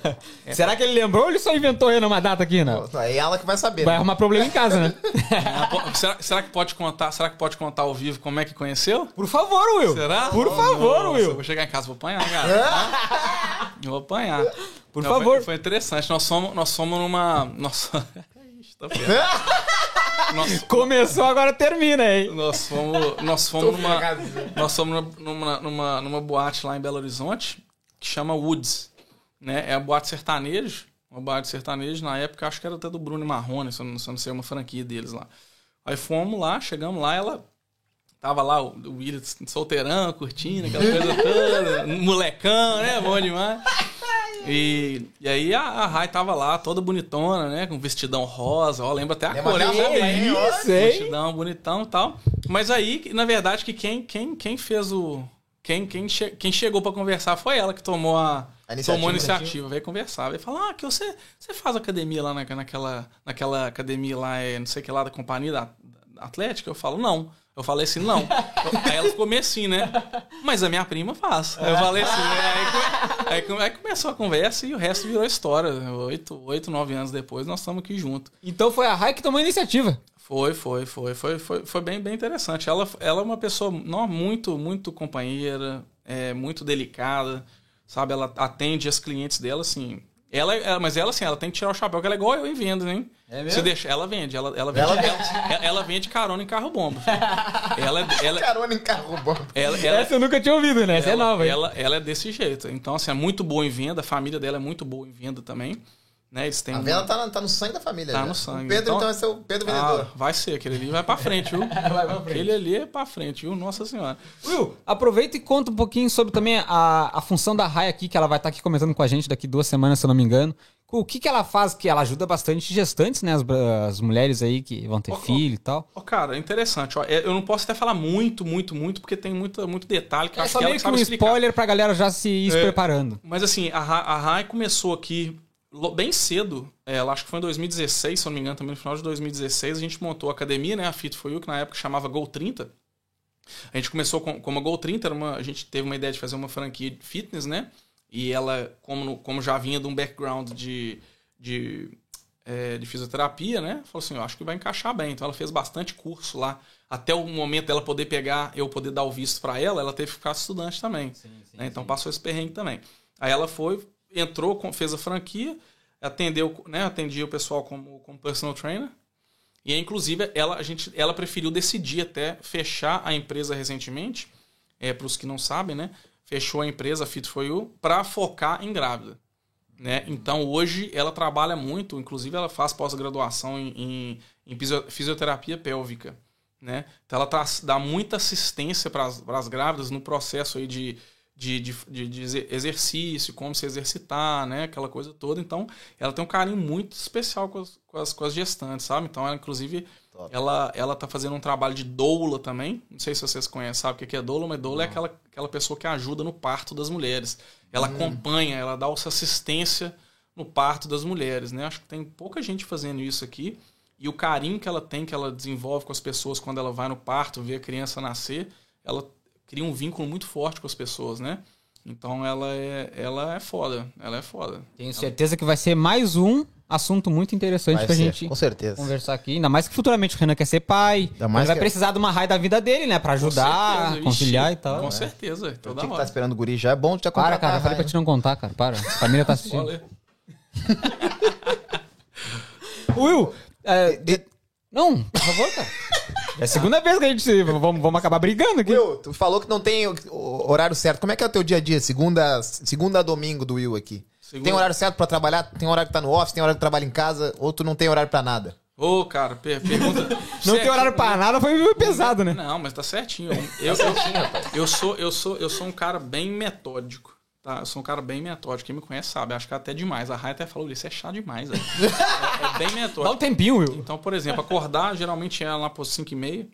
Será que ele lembrou ou ele só inventou aí numa data aqui, não? É ela que vai saber. Vai né? arrumar problema em casa, né? Ah, pô, será, será que pode contar? Será que pode contar ao vivo como é que conheceu? Por favor, Will. Será? Por favor, Nossa, Will. Eu vou chegar em casa, vou apanhar, cara. eu vou apanhar. Por Não, favor. Foi, foi interessante. Nós somos, nós somos numa. Nós, Ixi, tá nós, Começou, agora termina, hein? nós fomos, nós fomos numa, nós fomos numa, numa, numa boate lá em Belo Horizonte que chama Woods, né? É a boate sertanejo, uma boate sertanejo na época acho que era até do Bruno Marrone, se eu não, se eu não sei uma franquia deles lá. Aí fomos lá, chegamos lá, ela tava lá o o William solteirão, curtindo aquela coisa toda, molecão, né? Bom demais. E, e aí a, a Rai tava lá, toda bonitona, né? Com vestidão rosa, ó, lembra até a Lembra cor, né? Isso, hein? Vestidão bonitão e tal. Mas aí, na verdade, que quem, quem, quem fez o. Quem, quem, che- quem chegou pra conversar foi ela que tomou a, A iniciativa. tomou a iniciativa, veio conversar, veio falar, ah, que você, você faz academia lá na, naquela, naquela academia lá, é, não sei que lá, da companhia da, da Atlética? Eu falo, não. Eu falei assim, não. aí ela ficou meio assim, né? Mas a minha prima faz. Aí eu falei assim, né? aí, aí aí começou a conversa e o resto virou história. Oito, oito nove anos depois, nós estamos aqui juntos. Então foi a Rai que tomou a iniciativa. Foi, foi, foi, foi, foi, foi bem, bem interessante. Ela, ela é uma pessoa não, muito, muito companheira, é, muito delicada, sabe? Ela atende as clientes dela, assim. Ela, ela- mas ela, assim, ela tem que tirar o chapéu, que ela é igual eu em venda, hein? É mesmo? Se deixa, ela vende, ela, ela vende, Ela ela, ela vende carona em carro bomba. Ela, ela, Carona em carro bom. ela, ela, Essa eu nunca tinha ouvido, né? Essa é nova, ela, ela é desse jeito. Então, assim, é muito boa em venda. A família dela é muito boa em venda também. Né? Eles têm A um- venda tá, na- tá no sangue da família. Tá já. no sangue. O Pedro, Então- então, vai ser o Pedro Ah, Vendedor. vai ser, aquele ali vai pra frente, viu? Vai pra frente. Aquele ali é pra frente, viu? Nossa senhora. Will, aproveita e conta um pouquinho sobre também a, a função da Rai aqui, que ela vai estar aqui comentando com a gente daqui duas semanas, se eu não me engano. O que, que ela faz? Que ela ajuda bastante gestantes, né? As, as mulheres aí que vão ter Ó, filho e tal. Ó, cara, interessante. Ó, É, eu não posso até falar muito, muito, muito, porque tem muito, muito detalhe que eu É acho só que ela meio que sabe um explicar. spoiler pra galera já se ir se É. preparando. Mas assim, a, a Rai começou aqui bem cedo. é, Ela acho que foi em 2016, se eu não me engano, também no final de 2016. A gente montou a academia, né? A Fit For You, que na época chamava Gol 30. A gente começou com, como a Gol 30, era uma, a gente teve uma ideia de fazer uma franquia de fitness, né? E ela, como, como já vinha de um background de, de, é, de fisioterapia, né? Falou assim, eu acho que vai encaixar bem. Então ela fez bastante curso lá. Até o momento dela poder pegar, eu poder dar o visto para ela, ela teve que ficar estudante também. né? Então passou esse perrengue também. Aí ela foi, entrou, fez a franquia, atendeu, né? Atendia o pessoal como, como personal trainer. E inclusive, ela, a gente, ela preferiu decidir até fechar a empresa recentemente. É, para os que não sabem, né? Fechou a empresa Fit For You para focar em grávida. Né? Então hoje ela trabalha muito, inclusive ela faz pós-graduação em, em, em fisio- fisioterapia pélvica. Né? Então ela tá- dá muita assistência para as grávidas no processo aí de, de, de, de- de exer- exercício, como se exercitar, né? aquela coisa toda. Então ela tem um carinho muito especial com as, com as, com as gestantes, sabe? Então ela, inclusive, ela, ela tá fazendo um trabalho de doula também. Não sei se vocês conhecem, sabe o que é doula, mas doula é aquela, aquela pessoa que ajuda no parto das mulheres. Ela acompanha, ela dá essa assistência no parto das mulheres, né? Acho que tem pouca gente fazendo isso aqui. E o carinho que ela tem, que ela desenvolve com as pessoas quando ela vai no parto, vê a criança nascer, ela cria um vínculo muito forte com as pessoas, né? Então ela é, ela é foda, ela é foda. Tenho certeza que vai ser mais um assunto muito interessante Vai pra ser, gente com certeza. conversar aqui. Ainda mais que futuramente o Renan quer ser pai. Ainda mais Ele vai que- precisar de uma raia da vida dele, né? Pra ajudar, conciliar e tal. Com É. certeza, toda tinha que hora. estar esperando o guri já. É bom já Para, contratar cara, eu falei pra te não contar, cara. Para. A família tá assistindo. Will, é, de- não, por favor, cara. É a segunda vez que a gente. Vamos, vamos acabar brigando aqui. Will, tu falou que não tem o- o horário certo. Como é que é o teu dia a dia? Segunda, segunda a domingo do Will aqui. Segunda- Tem horário certo pra trabalhar? Tem horário que tá no office? Tem horário que trabalha em casa? Ou tu não tem horário pra nada? Ô, cara, per- pergunta. Não tem horário pra nada, foi meio pesado, né? Não, mas tá certinho. Eu, eu, eu, sou, eu, sou, eu sou um cara bem metódico. Tá? Eu sou um cara bem metódico. Quem me conhece sabe. Acho que até demais. A Raia até falou isso. É chá demais. velho. É, é bem Dá um metódico. tempinho, Will. Então, por exemplo, acordar, geralmente é lá por 5 e meia.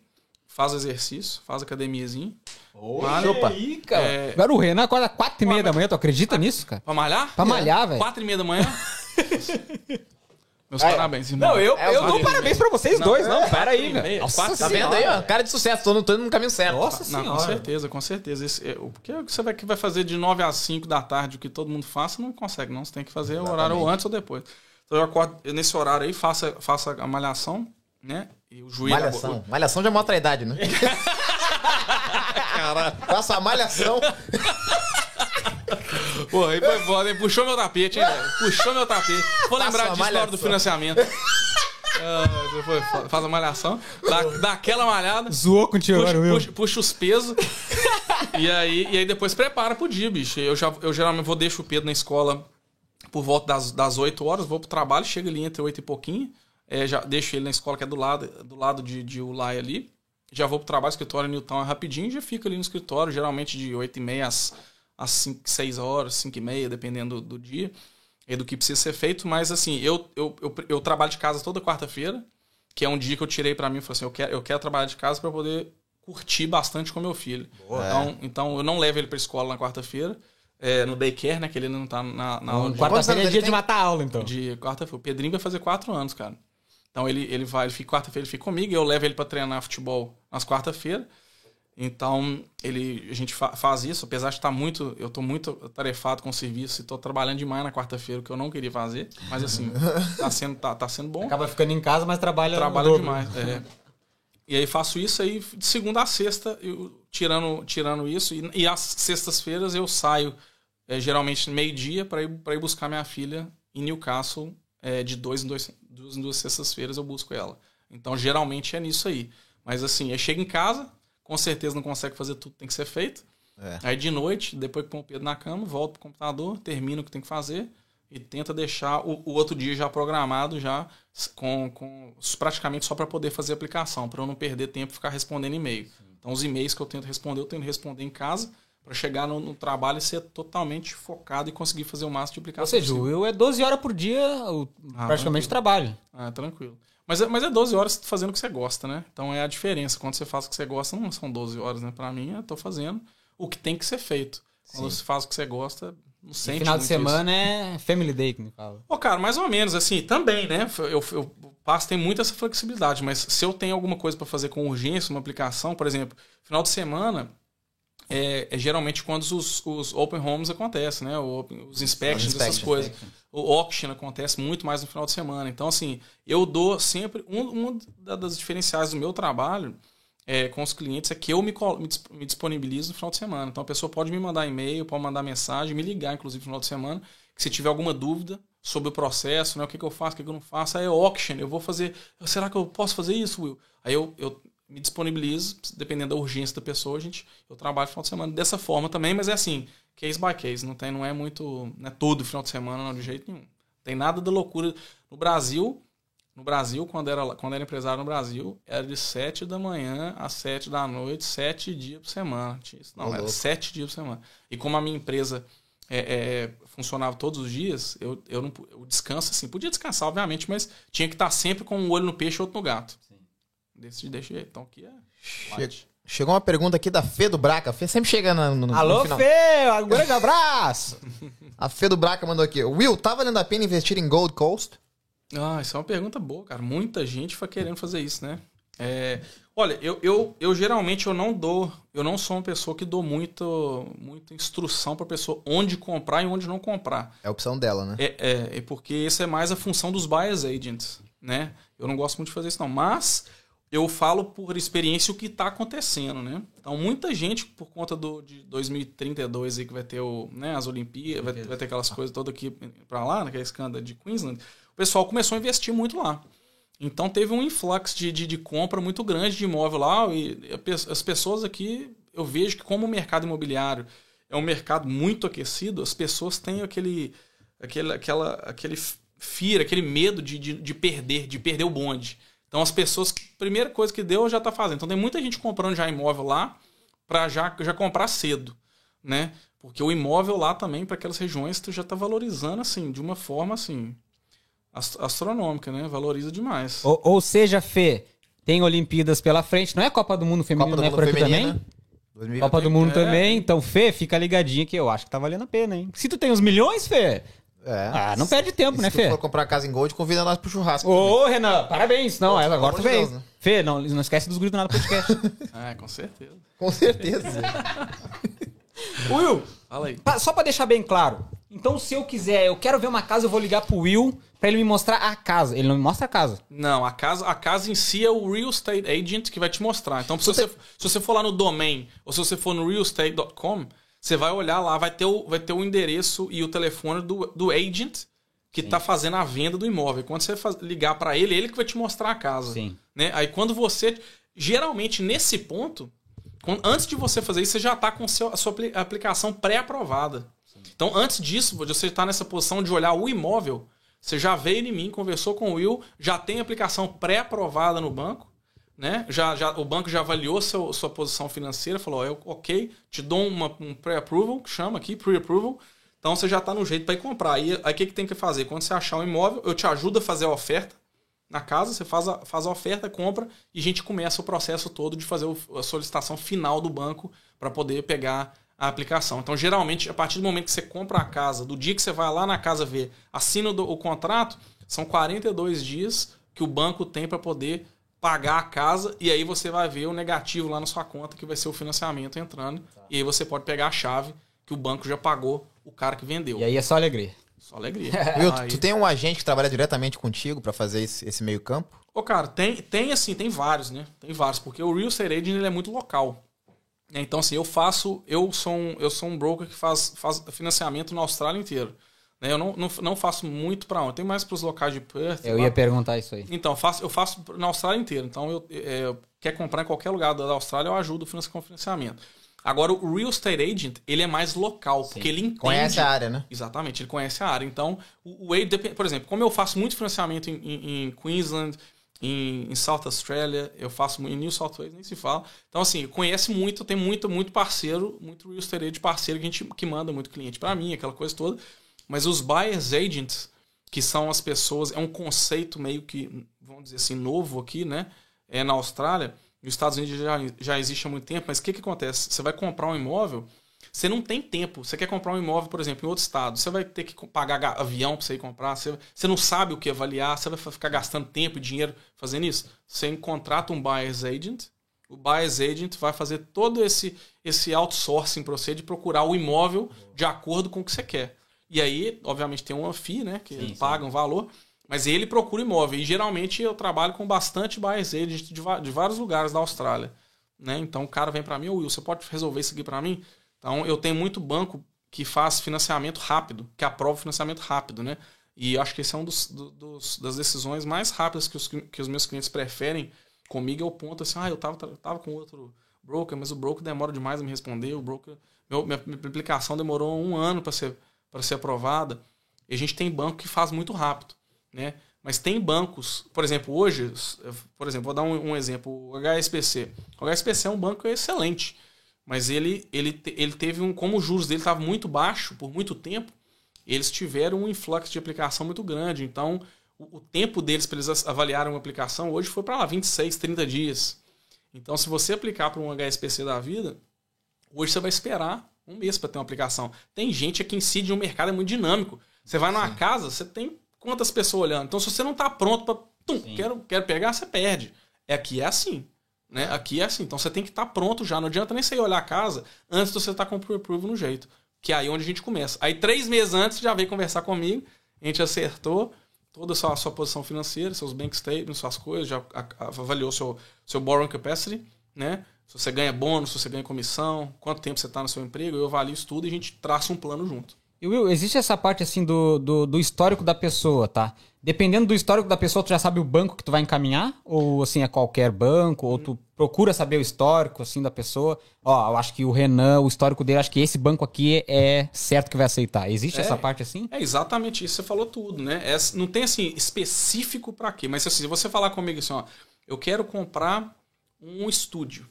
Faz exercício, faz academiazinha. Malha. Opa. Ih, cara. É- Agora o Renan acorda 4 e meia da manhã, tu acredita nisso, cara? Pra malhar? Pra malhar, velho. 4 e meia da manhã. Meus Aí, parabéns, irmão. Não, eu, É, eu dou parabéns pra vocês dois, não, pera aí, e velho. Quatro- Tá vendo aí, ó? Cara de sucesso. Tô, no- tô indo no caminho certo. Nossa Não, com senhora. certeza, com certeza. Esse, é, o- porque você vai, que vai fazer de 9 às 5 da tarde, o que todo mundo faz, você não consegue, não. Você tem que fazer o horário ou antes ou depois. Então eu acordo nesse horário aí, faça, faça a malhação, né? E o joelho. Malhação. Malhação já mostra a idade, né? Caralho. Faça a malhação. Pô, aí foi foda, hein? Puxou meu tapete, hein, velho? Puxou meu tapete. Vou lembrar disso na hora do financiamento. Ah, foi. Faz a malhação, dá, dá aquela malhada. Zoou contigo puxa, agora, puxa, puxa os pesos. e, aí, e aí depois prepara pro dia, bicho. Eu, já, eu geralmente vou deixo o Pedro na escola por volta das, das 8 horas, vou pro trabalho, chega ali entre 8 e pouquinho. É, já deixo ele na escola que é do lado, do lado de, de Ulai ali. Já vou pro trabalho, escritório Newton é rapidinho, já fico ali no escritório, geralmente de 8 e meia às, às 5, 6 horas, 5 e meia, dependendo do, do dia e do que precisa ser feito. Mas assim, eu, eu, eu, eu trabalho de casa toda quarta-feira, que é um dia que eu tirei pra mim, falei assim, eu quero, eu quero trabalhar de casa pra poder curtir bastante com meu filho. Então, então eu não levo ele pra escola na quarta-feira, é, no daycare, né, que ele não tá na, na aula de, Quarta-feira é dia ele de tem? matar a aula, então. de quarta-feira. O Pedrinho vai fazer quatro anos, cara. Então ele, ele vai, ele fica quarta-feira, ele fica comigo, eu levo ele pra treinar futebol nas quarta-feiras. Então, ele, a gente fa- faz isso, apesar de estar muito. Eu tô muito tarefado com o serviço e tô trabalhando demais na quarta-feira, o que eu não queria fazer. Mas assim, tá sendo, tá, tá sendo bom. Acaba ficando em casa, mas trabalha. Trabalho dobro. demais. é. E aí faço isso aí de segunda a sexta, eu, tirando, tirando isso. E, e às sextas-feiras eu saio, é, geralmente meio-dia, para ir, pra ir buscar minha filha em Newcastle. é, de dois em dois, duas em duas sextas-feiras eu busco ela. Então geralmente é nisso aí. Mas assim, eu chego em casa, com certeza não consegue fazer tudo que tem que ser feito. É. Aí de noite, depois que põe o Pedro na cama, volto pro computador, termino o que tem que fazer e tenta deixar o, o outro dia já programado, já com, com praticamente só para poder fazer a aplicação, para eu não perder tempo e ficar respondendo e-mail. Então os e-mails que eu tento responder, eu tento responder em casa Pra chegar no, no trabalho e ser totalmente focado e conseguir fazer o máximo de aplicação Ou seja, o possível. Will é 12 horas por dia, o- Ah, praticamente trabalho. Ah, tranquilo. Mas é, mas é 12 horas fazendo o que você gosta, né? Então é a diferença. Quando você faz o que você gosta, não são 12 horas, né? Pra mim, eu tô fazendo o que tem que ser feito. Quando você faz o que você gosta, não E sente final de muito isso. semana é Family Day, que me fala. Pô, cara, mais ou menos, assim, também, né? Eu, eu passo, tem muita essa flexibilidade, mas se eu tenho alguma coisa pra fazer com urgência, uma aplicação, por exemplo, final de semana, é, é geralmente quando os, os open homes acontecem, né? O open- os inspections, Os essas coisas. O auction acontece muito mais no final de semana. Então, assim, eu dou sempre. Um, um da- das diferenciais do meu trabalho é, com os clientes é que eu me, me dis- me disponibilizo no final de semana. Então, a pessoa pode me mandar e-mail, pode mandar mensagem, me ligar, inclusive, no final de semana, que se tiver alguma dúvida sobre o processo, né? O que, que eu faço, o que, que eu não faço, aí é auction. Eu vou fazer. Será que eu posso fazer isso, Will? Aí eu, eu me disponibilizo, dependendo da urgência da pessoa, gente, eu trabalho no final de semana dessa forma também, mas é assim, case by case, não tem, não é muito, não é todo final de semana, não, de jeito nenhum. Tem nada da loucura. No Brasil, no Brasil, quando era, quando era empresário no Brasil, era de 7 da manhã às 7 da noite, 7 dias por semana. Não, era louco. 7 dias por semana. E como a minha empresa é, é, funcionava todos os dias, eu, eu não eu descanso assim. Podia descansar, obviamente, mas tinha que estar sempre com um olho no peixe e outro no gato. Desse, desse jeito. Então aqui é. Che- Chegou uma pergunta aqui da Fê do Braca. A Fê sempre chega no, no, no Alô, final. Fê! Um grande abraço! A Fê do Braca mandou aqui. Will, tá valendo a pena investir em Gold Coast? Ah, isso é uma pergunta boa, cara. Muita gente foi querendo fazer isso, né? É, olha, eu, eu, eu geralmente eu não dou, eu não sou uma pessoa que dou muito, muita instrução para pessoa onde comprar e onde não comprar. É a opção dela, né? É, é, é porque isso é mais a função dos buyers agents, né? Eu não gosto muito de fazer isso não, mas eu falo por experiência o que está acontecendo, né? Então muita gente por conta do de 2032 aí que vai ter o, né, as Olimpíadas, vai, vai ter aquelas coisas todas aqui para lá, naquele escândalo de Queensland, o pessoal começou a investir muito lá. Então teve um influx de, de, de compra muito grande de imóvel lá e as pessoas aqui, eu vejo que como o mercado imobiliário é um mercado muito aquecido, as pessoas têm aquele, aquele, aquela, aquele fear, aquele medo de, de, de perder, de perder o bonde. Então as pessoas, primeira coisa que deu, já está fazendo. Então tem muita gente comprando já imóvel lá para já, já comprar cedo, né? Porque o imóvel lá também, para aquelas regiões, tu já está valorizando, assim, de uma forma, assim, ast- astronômica, né? Valoriza demais. ou, ou seja, Fê, tem Olimpíadas pela frente. Não é Copa do Mundo Feminino, Copa do não é Mundo por aqui também? 2020. Copa do Mundo É. também. Então, Fê, fica ligadinha que eu acho que tá valendo a pena, hein? Se tu tem uns milhões, Fê, É. ah, não perde tempo, E né, se Fê? tu for comprar casa em Gold, convida nós pro churrasco. Ô, Renan, parabéns. Não, agora amor tu de. Deus, né? Fê, não, não esquece dos gritos nada podcast. É, com certeza. Com certeza. Will, Fala aí. pa- só pra deixar bem claro. Então, se eu quiser, eu quero ver uma casa, eu vou ligar pro Will pra ele me mostrar a casa. Ele não me mostra a casa. Não, a casa, a casa em si é o real estate agent que vai te mostrar. Então, se você, se você for lá no domain ou se você for no realestate.com, você vai olhar lá, vai ter o, vai ter o endereço e o telefone do, do agent que está fazendo a venda do imóvel. Quando você faz- ligar para ele, ele que vai te mostrar a casa. Sim. Né? Aí quando você. Geralmente, nesse ponto, quando- antes de você fazer isso, você já está com seu- a sua apli- aplicação pré-aprovada. Então, antes disso, você está nessa posição de olhar o imóvel. Você já veio em mim, conversou com o Will, já tem aplicação pré-aprovada no banco, né? Já, já, o banco já avaliou seu, sua posição financeira, falou: eu, ok, te dou uma, um pré-approval, que chama aqui, pre-approval. Então você já está no jeito para ir comprar. Aí o que, que tem que fazer? Quando você achar um imóvel, eu te ajudo a fazer a oferta na casa, você faz a, faz a oferta, compra e a gente começa o processo todo de fazer a solicitação final do banco para poder pegar a aplicação. Então, geralmente, a partir do momento que você compra a casa, do dia que você vai lá na casa ver, assina o, o contrato, são 42 dias que o banco tem para poder pagar a casa e aí você vai ver o negativo lá na sua conta, que vai ser o financiamento entrando. E aí você pode pegar a chave que o banco já pagou o cara que vendeu. E aí é só alegria. Só alegria. Will, Aí- tu tem um agente que trabalha diretamente contigo pra fazer esse, esse meio campo? Ô, cara, tem, tem assim, tem vários, né? Tem vários, porque o Real Estate Agent ele é muito local. É, Então, assim, eu faço, eu sou um, eu sou um broker que faz, faz financiamento na Austrália inteira. Né? Eu não, não, não faço muito para onde, tem mais para os locais de Perth. Eu lá. ia perguntar isso aí. Então, eu faço, eu faço na Austrália inteira. Então, eu, é, quer comprar em qualquer lugar da Austrália, eu ajudo com financiamento. Agora, o Real Estate Agent, ele é mais local, porque ele entende... Conhece a área, né? Exatamente, ele conhece a área. Então, o, o por exemplo, como eu faço muito financiamento em, em- em Queensland, em, em South Australia, eu faço em New South Wales, nem se fala. Então, assim, conhece muito, tem muito, muito parceiro, muito real estate de parceiro que a gente que manda muito cliente para mim, aquela coisa toda. Mas os buyers agents, que são as pessoas, é um conceito meio que, vamos dizer assim, novo aqui, né? É na Austrália, nos Estados Unidos já, já existe há muito tempo, mas o que, que acontece? Você vai comprar um imóvel, você não tem tempo. Você quer comprar um imóvel, por exemplo, em outro estado, você vai ter que pagar avião para você ir comprar, você, você não sabe o que avaliar, você vai ficar gastando tempo e dinheiro fazendo isso. Você contrata um buyer's agent, o buyer's agent vai fazer todo esse, esse outsourcing para você de procurar o imóvel de acordo com o que você quer. E aí, obviamente, tem uma FII, né? Que sim, paga sim. um valor. Mas ele procura imóvel. E geralmente eu trabalho com bastante buyers agent de, de vários lugares da Austrália. Né? Então o cara vem para mim, ô Will, você pode resolver isso aqui para mim? Então eu tenho muito banco que faz financiamento rápido, que aprova financiamento rápido, né? E acho que esse é um dos, dos, das decisões mais rápidas que os, que os meus clientes preferem comigo, é o ponto assim, ah, eu tava, tava com outro broker, mas o broker demora demais a me responder, o broker. Meu, minha, minha aplicação demorou um ano para ser, ser aprovada. E a gente tem banco que faz muito rápido né? Mas tem bancos, por exemplo, hoje, por exemplo, vou dar um, um exemplo, o HSBC. O HSBC é um banco excelente, mas ele, ele, ele teve um, como os juros dele estavam muito baixo por muito tempo, eles tiveram um influxo de aplicação muito grande. Então, o, o tempo deles para eles avaliarem uma aplicação hoje foi para lá 26, 30 dias. Então, se você aplicar para um HSBC da vida, hoje você vai esperar um mês para ter uma aplicação. Tem gente aqui em si de um mercado é muito dinâmico. Você vai numa Sim. casa, você tem quantas pessoas olhando. Então, se você não está pronto para. Quero, quero pegar, você perde. É aqui é assim. Né? Aqui é assim. Então você tem que estar tá pronto já. Não adianta nem você ir olhar a casa antes de você estar tá com o pre-approval no jeito. Que é aí onde a gente começa. Aí três meses antes já veio conversar comigo. A gente acertou toda a sua, a sua posição financeira, seus bank statements, suas coisas, já avaliou seu, seu borrowing capacity, né? Se você ganha bônus, se você ganha comissão, quanto tempo você está no seu emprego, eu avalio isso tudo e a gente traça um plano junto. E Will, existe essa parte assim do, do, do, histórico da pessoa, tá? Dependendo do histórico da pessoa, tu já sabe o banco que tu vai encaminhar? Ou assim, é qualquer banco? Ou tu procura saber o histórico assim da pessoa? Ó, eu acho que o Renan, o histórico dele, acho que esse banco aqui é certo que vai aceitar. Existe é, essa parte assim? É exatamente isso, você falou tudo, né? É, não tem assim específico para quê, mas assim, se você falar comigo assim, ó, eu quero comprar um estúdio.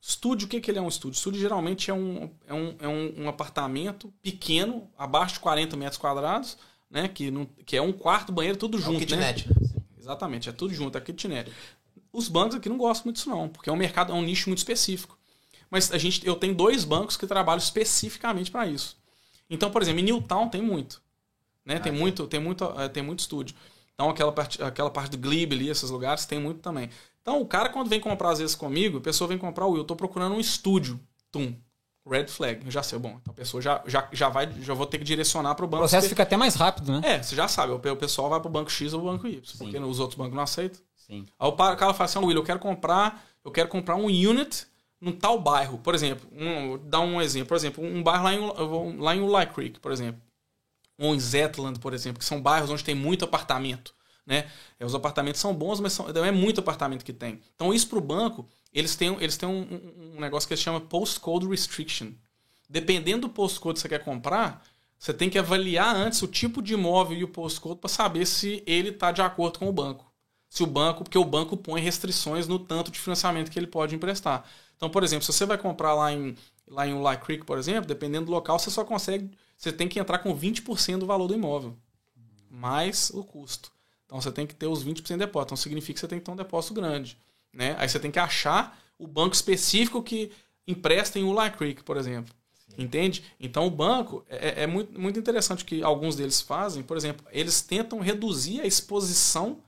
Estúdio, o que, que ele é um estúdio? Estúdio geralmente é um, é um, é um, um apartamento pequeno, abaixo de 40 metros quadrados, né? Que, não, que é um quarto, banheiro, tudo é junto. Um kitnet. Né? Exatamente, é tudo junto, é kitnet. Os bancos aqui não gostam muito disso, não, porque é um mercado, é um nicho muito específico. Mas a gente, eu tenho dois bancos que trabalham especificamente para isso. Então, por exemplo, em Newtown tem muito. Né? Ah, tem, muito tem, muito, é, tem muito estúdio. Então, aquela parte, aquela parte do Glebe ali, esses lugares, tem muito também. Então, o cara, quando vem comprar às vezes comigo, a pessoa vem comprar o Will, eu tô procurando um estúdio. Tum. Red flag. Eu já sei, bom. Então a pessoa já, já, já vai, já vou ter que direcionar para o banco. O processo fica até mais rápido, né? É, você já sabe. O pessoal vai para o banco X ou o banco Y, Sim. porque os outros bancos não aceitam. Sim. Aí o cara fala assim, Will, eu quero comprar, eu quero comprar um unit num tal bairro. Por exemplo, um, dar um exemplo. Por exemplo, um bairro lá em, lá em Ulai Creek, por exemplo. Ou em Zetland, por exemplo, que são bairros onde tem muito apartamento né? É, os apartamentos são bons, mas são, é muito apartamento que tem. Então, isso para o banco, eles têm, eles têm um, um, negócio que se chama postcode restriction. Dependendo do postcode que você quer comprar, você tem que avaliar antes o tipo de imóvel e o postcode para saber se ele está de acordo com o banco. Se o banco, porque o banco põe restrições no tanto de financiamento que ele pode emprestar. Então, por exemplo, se você vai comprar lá em lá em Ulai Creek, por exemplo, dependendo do local, você só consegue, você tem que entrar com 20% do valor do imóvel, mais o custo. Então você tem que ter os 20% de depósito. Então significa que você tem que ter um depósito grande. Né? Aí você tem que achar o banco específico que empresta em Ula Creek, por exemplo. Sim. Entende? Então o banco é, é, muito, muito interessante que alguns deles fazem, por exemplo, eles tentam reduzir a exposição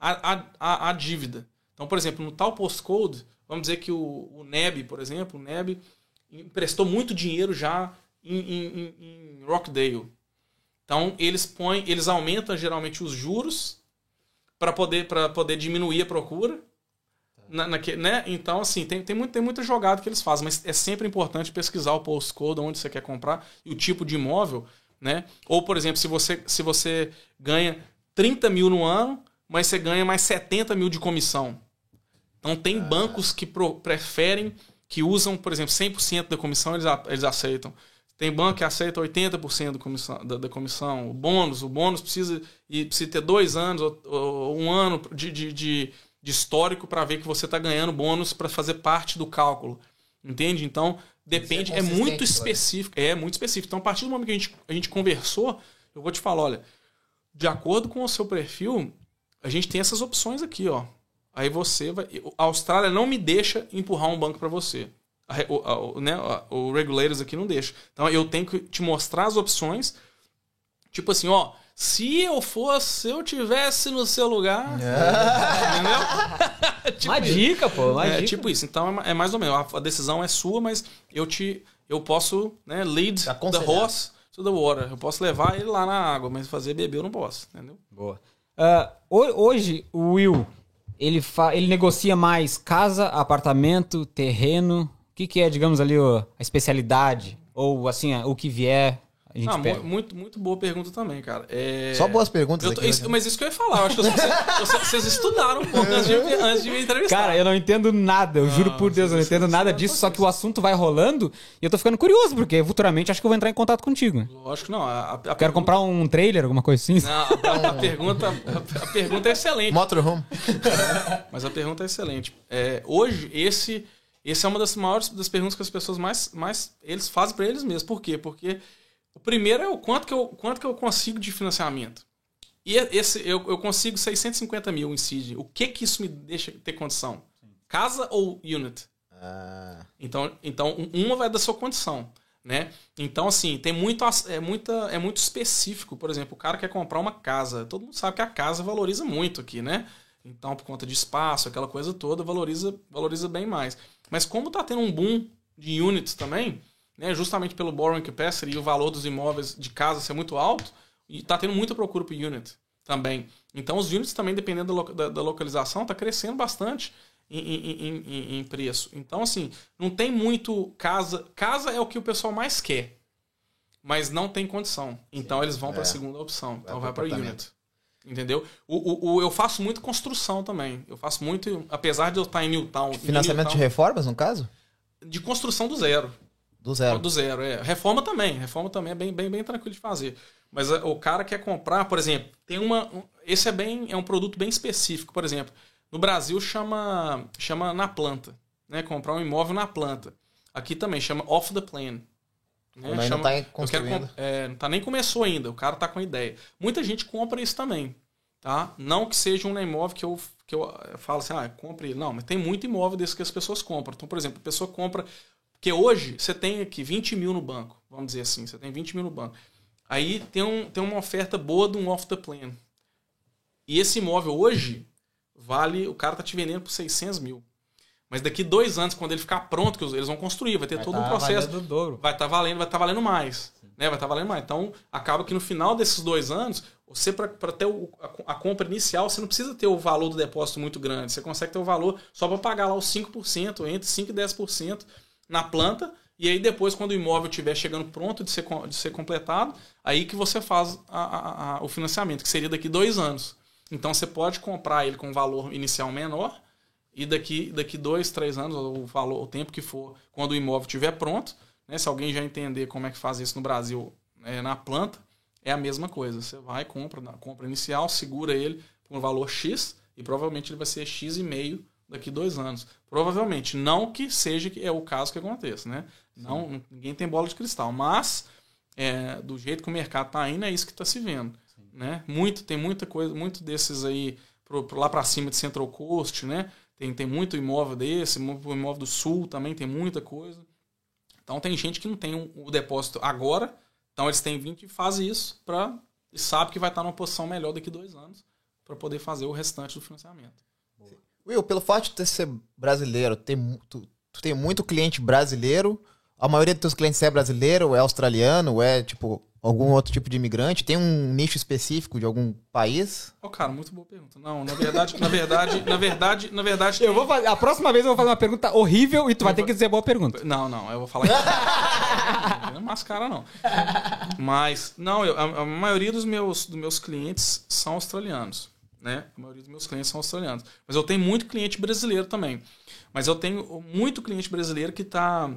à, à, à dívida. Então, por exemplo, no tal postcode, vamos dizer que o, o NEB, por exemplo, o NEB emprestou muito dinheiro já em, em, em Rockdale. Então eles põem, eles aumentam geralmente os juros para poder, poder diminuir a procura. Na, na, né? Então, assim, tem, tem, muito, tem muita jogada que eles fazem, mas é sempre importante pesquisar o postcode, onde você quer comprar e o tipo de imóvel. Né? Ou, por exemplo, se você, se você ganha 30 mil no ano, mas você ganha mais 70 mil de comissão. Então, tem ah. bancos que pro, preferem, que usam, por exemplo, 100% da comissão, eles, eles aceitam. Tem banco que aceita 80% da comissão, da, da comissão. O bônus, o bônus precisa, e precisa ter dois anos ou, ou um ano de, de, de, de histórico para ver que você está ganhando bônus para fazer parte do cálculo. Entende? Então, depende, é, muito específico. É muito específico. Então, a partir do momento que a gente, a gente conversou, eu vou te falar, olha, de acordo com o seu perfil, a gente tem essas opções aqui, ó. Aí você vai. A Austrália não me deixa empurrar um banco para você. O, né, o regulators aqui não deixa. Então eu tenho que te mostrar as opções. Tipo assim, ó. Se eu fosse, se eu tivesse no seu lugar. É. Entendeu? tipo uma dica, pô. Uma é, dica. tipo isso. Então é, é mais ou menos. A decisão é sua, mas eu te. Eu posso, né, lead the horse to the water. Eu posso levar ele lá na água, mas fazer beber eu não posso, entendeu? Boa. Uh, hoje, o Will, ele, fa ele negocia mais casa, apartamento, terreno. O que, que é, digamos ali, a especialidade? Ou assim, o que vier a gente ah, pega. Muito, muito boa pergunta também, cara. É... Só boas perguntas tô, aqui, isso, né? Mas isso que eu ia falar. Eu acho que vocês, vocês estudaram um pouco antes de, antes de me entrevistar. Cara, eu não entendo nada. Eu juro por Deus, eu não entendo nada disso. Só que o assunto vai rolando e eu tô ficando curioso, porque futuramente acho que eu vou entrar em contato contigo. Lógico que não. A, a Quero pergunta... comprar um trailer, alguma coisa assim. Não, a, a pergunta, a, pergunta é excelente. Motorhome. mas a pergunta é excelente. É, hoje, esse, esse é uma das maiores das perguntas que as pessoas mais, mais eles fazem para eles mesmos. Por quê? Porque o primeiro é o quanto que eu, quanto que eu consigo de financiamento. E esse eu, eu consigo 650 mil em CID. O que que isso me deixa ter condição? Casa ou unit? Ah. Então, então, uma vai da sua condição. Né? Então, assim, tem muito, é, muita, é muito específico. Por exemplo, o cara quer comprar uma casa. Todo mundo sabe que a casa valoriza muito aqui, né? Então, por conta de espaço, aquela coisa toda, valoriza, valoriza bem mais. Mas como tá tendo um boom de units também, né, justamente pelo borrowing capacity e o valor dos imóveis de casa ser muito alto, e está tendo muita procura por unit também. Então os units também, dependendo da, da, da localização, está crescendo bastante em, em, em, em, preço. Então, assim, não tem muito casa. Casa é o que o pessoal mais quer, mas não tem condição. Então Sim, eles vão é. para a segunda opção. Então vai para unit. Entendeu? O, o, o, eu faço muito construção também. Eu faço muito, apesar de eu estar em Newtown. Financiamento Newtown, de reformas, no caso? De construção do zero. Do zero. Do zero, é. Reforma também. Reforma também é bem, bem, bem tranquilo de fazer. Mas é, o cara quer comprar, por exemplo, tem uma. Esse é bem. É um produto bem específico. Por exemplo, no Brasil chama. chama na planta. Né? Comprar um imóvel na planta. Aqui também chama off the plan. Né? Chama, não tá construindo. é, não tá nem começou ainda, o cara tá com ideia. Muita gente compra isso também. Tá? Não que seja um imóvel que eu, que eu falo assim, ah, compre. Não, mas tem muito imóvel desse que as pessoas compram. Então, por exemplo, a pessoa compra porque hoje você tem aqui 20 mil no banco, vamos dizer assim, você tem 20 mil no banco. Aí tem, um, tem uma oferta boa de um off the plan. E esse imóvel hoje vale, o cara tá te vendendo por 600 mil. Mas daqui dois anos, quando ele ficar pronto, que eles vão construir, vai ter vai todo tá um processo. Vai estar tá valendo, vai estar tá valendo mais. Né? Vai estar tá valendo mais. Então, acaba que no final desses dois anos, você, para ter o, a, a, compra inicial, você não precisa ter o valor do depósito muito grande. Você consegue ter o valor só para pagar lá os 5%, entre 5% e 10% na planta, e aí depois, quando o imóvel estiver chegando pronto de ser, de ser completado, aí que você faz a, a, a, o financiamento, que seria daqui dois anos. Então você pode comprar ele com um valor inicial menor, e daqui, daqui dois, três anos, o valor, o tempo que for, quando o imóvel estiver pronto, né, se alguém já entender como é que faz isso no Brasil é, na planta, é a mesma coisa. Você vai, compra, compra inicial, segura ele por um valor X, e provavelmente ele vai ser X e meio daqui dois anos. Provavelmente. Não que seja que é o caso que aconteça, né? Não, ninguém tem bola de cristal. Mas, é, do jeito que o mercado está indo, é isso que está se vendo. Né? Muito, tem muita coisa, muito desses aí pro, lá para cima de Central Coast, né? Tem, tem muito imóvel desse, o imóvel do Sul também tem muita coisa. Então tem gente que não tem o um, depósito agora, então eles têm 20 e fazem isso para e sabe que vai estar numa posição melhor daqui dois anos para poder fazer o restante do financiamento. Will, pelo fato de ser brasileiro, ter, tu, tu tem muito cliente brasileiro, a maioria dos teus clientes é brasileiro, é australiano, é tipo algum outro tipo de imigrante? Tem um nicho específico de algum país? Oh, cara, muito boa pergunta. Não, na verdade, na verdade, na verdade, na verdade. Eu vou fazer, a próxima vez eu vou fazer uma pergunta horrível e tu eu vai vou... ter que dizer boa pergunta. Não, não, eu vou falar. não é mascara não. Mas não, eu, a, a, maioria dos meus dos meus clientes são australianos né? A maioria dos meus clientes são australianos. Mas eu tenho muito cliente brasileiro também. Mas eu tenho muito cliente brasileiro que está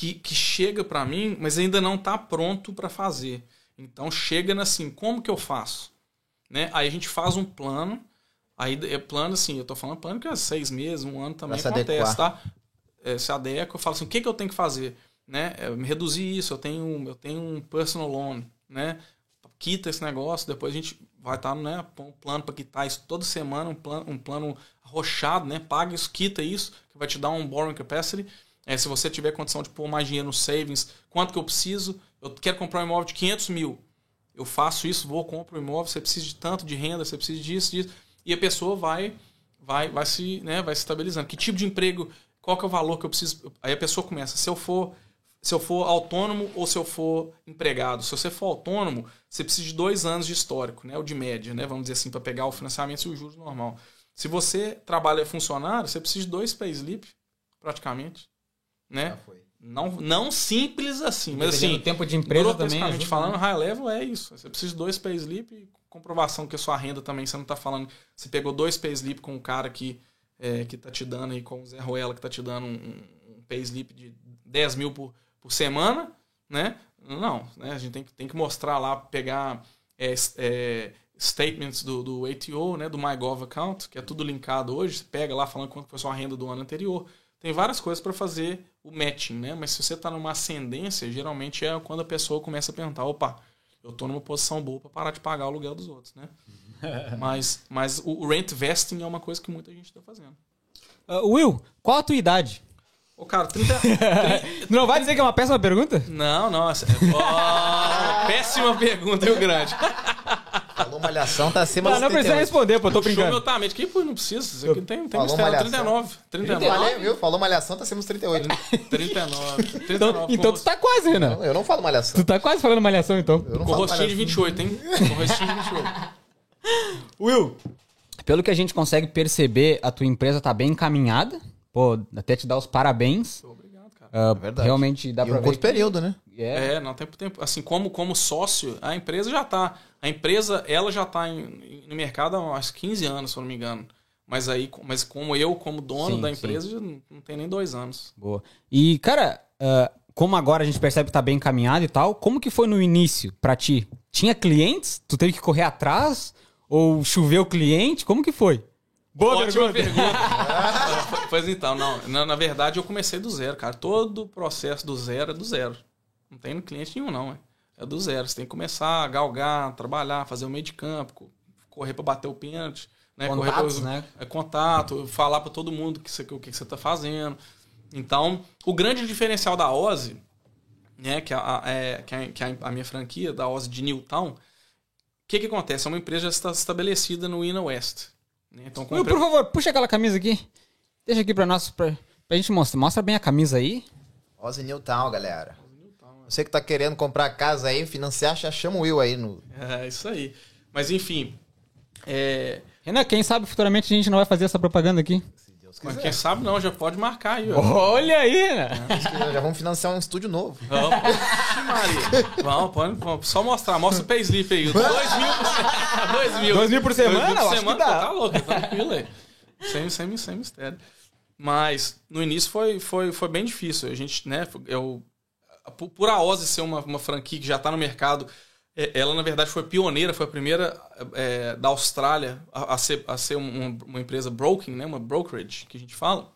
que, que chega para mim, mas ainda não está pronto para fazer. Então chega assim, como que eu faço? Né? Aí a gente faz um plano, aí é plano assim, eu tô falando plano que é seis meses, um ano também Pra acontece, tá? É, se adequa, eu falo assim, o que, que eu tenho que fazer? Né? É, me reduzir isso, eu tenho, eu tenho um personal loan, né? Quita esse negócio, depois a gente vai estar, né, põe um plano para quitar isso toda semana, um plano, um plano arrochado, né? Paga isso, quita isso, que vai te dar um borrowing capacity. É, se você tiver condição de pôr mais dinheiro no savings, quanto que eu preciso? Eu quero comprar um imóvel de 500 mil. Eu faço isso, vou, compro um imóvel, você precisa de tanto de renda, você precisa disso, disso. E a pessoa vai vai vai se, né, vai se estabilizando. Que tipo de emprego, qual que é o valor que eu preciso? Aí a pessoa começa, se eu for se eu for autônomo ou se eu for empregado. Se você for autônomo, você precisa de dois anos de histórico, né? O de média, né? Vamos dizer assim, para pegar o financiamento e o juros normal. Se você trabalha funcionário, você precisa de dois payslip, praticamente, né? foi. Não, não simples assim, mas assim, tempo de empresa também. ajuda, falando, né? high level é isso. Você precisa de dois payslip e comprovação que a sua renda também, você não está falando. Você pegou dois payslip com o cara que, é, que tá te dando aí, com o Zé Ruela, que tá te dando um, um, payslip de 10 mil por, por semana, né? Não, né? A gente tem, que- tem que mostrar lá, pegar é, é, statements do, do ATO, né? Do MyGov account, que é tudo linkado hoje. Você pega lá falando quanto foi sua renda do ano anterior. Tem várias coisas para fazer o matching, né? Mas se você está numa ascendência, geralmente é quando a pessoa começa a perguntar, opa, eu tô numa posição boa para parar de pagar o aluguel dos outros, né? mas mas o, o rent vesting é uma coisa que muita gente está fazendo. Ah, Will, qual a tua idade? Ô, cara, 30, Não vai dizer que é uma péssima pergunta? Não, nossa. Ó, péssima pergunta, viu, grande? Falou malhação, tá acima Não, não precisa 38. responder, pô, tô Show brincando. meu timing. Que pô, não precisa. Isso aqui tem, tem Falou mistério. malhação. 39. 39. Falei, viu? Falou malhação, tá acima dos 38. 39. 39 Então, então tu tá quase, Renan. Não, Eu não falo malhação. Tu tá quase falando malhação, então. Eu não Com falo rostinho de malhação. 28, hein? Com rostinho de 28. Will, pelo que a gente consegue perceber, a tua empresa tá bem encaminhada. Pô, até te dar os parabéns. Ah, verdade. Realmente dá pra um ver. curto período, né? É. É, não tem tempo. Assim, como, como sócio, a empresa já tá. A empresa, ela já tá em- no mercado há uns 15 anos, se eu não me engano. Mas aí, mas como eu, como dono Sim, da empresa, já não tem nem dois anos. Boa. E, cara, ah, como agora a gente percebe que tá bem encaminhado e tal, como que foi no início pra ti? Tinha clientes? Tu teve que correr atrás? Ou choveu cliente? Como que foi? Boa Ótima pergunta. pergunta. pois então, não. Na, na verdade, eu comecei do zero, cara. Todo o processo do zero é do zero. Não tem cliente nenhum, não. É, é do zero. Você tem que começar a galgar, trabalhar, fazer o meio de campo, co- correr pra bater o pênalti. Né? correr Contatos, pra- né? é, contato, falar pra todo mundo que você, o que você tá fazendo. Então, o grande diferencial da Ozzy, né, que, a, é, que, a, que a- a minha franquia, da Ozzy de Newtown, o que que acontece? É uma empresa já está estabelecida no Inner West. Né? Então, Will, por favor, puxa aquela camisa aqui. Deixa aqui pra nós, pra, pra gente mostrar. Mostra bem a camisa aí. Ozzy Newtown, galera. Você que tá querendo comprar casa aí, financiar, já chama o Will aí no. É, isso aí. Mas enfim, é, Renan, quem sabe futuramente a gente não vai fazer essa propaganda aqui. Deus mas quiser. quem sabe não, já pode marcar aí, ó. Olha aí, Renan. Já vamos financiar um estúdio novo. Vamos, Maria. Vamos, pode, vamos, só mostrar, mostra o payslip aí. Dois mil por semana. Dois mil. Dois mil por semana? Dois mil por acho semana, que dá. tá louco, tá tranquilo aí. Sem, sem, sem mistério. Mas no início foi, foi, foi bem difícil. A gente, né, eu, por- a Ozzy ser uma, uma franquia que já está no mercado, é, ela na verdade foi pioneira, foi a primeira é, da Austrália a, a ser, a ser um- uma empresa broking, né, uma brokerage que a gente fala.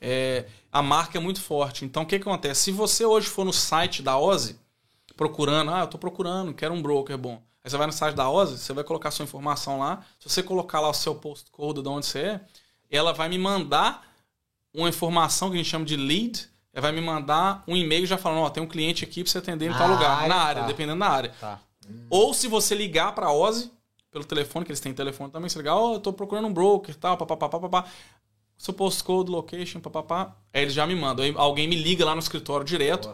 É, a marca é muito forte. Então o que, que acontece? Se você hoje for no site da Ozzy, procurando, ah, eu tô procurando, quero um broker bom. Aí você vai no site da Ozzy, você vai colocar sua informação lá. Se você colocar lá o seu postcode de onde você é, ela vai me mandar uma informação que a gente chama de lead. Ela vai me mandar um e-mail já falando, ó, tem um cliente aqui pra você atender em tal Ah, lugar, na tá. área, dependendo da área. Tá. Ou se você ligar pra Ozzy, pelo telefone, que eles têm telefone também, você ligar, ó, eu tô procurando um broker, tal, papapá, papapá. Seu postcode, location, papapá. Aí eles já me mandam. Aí alguém me liga lá no escritório direto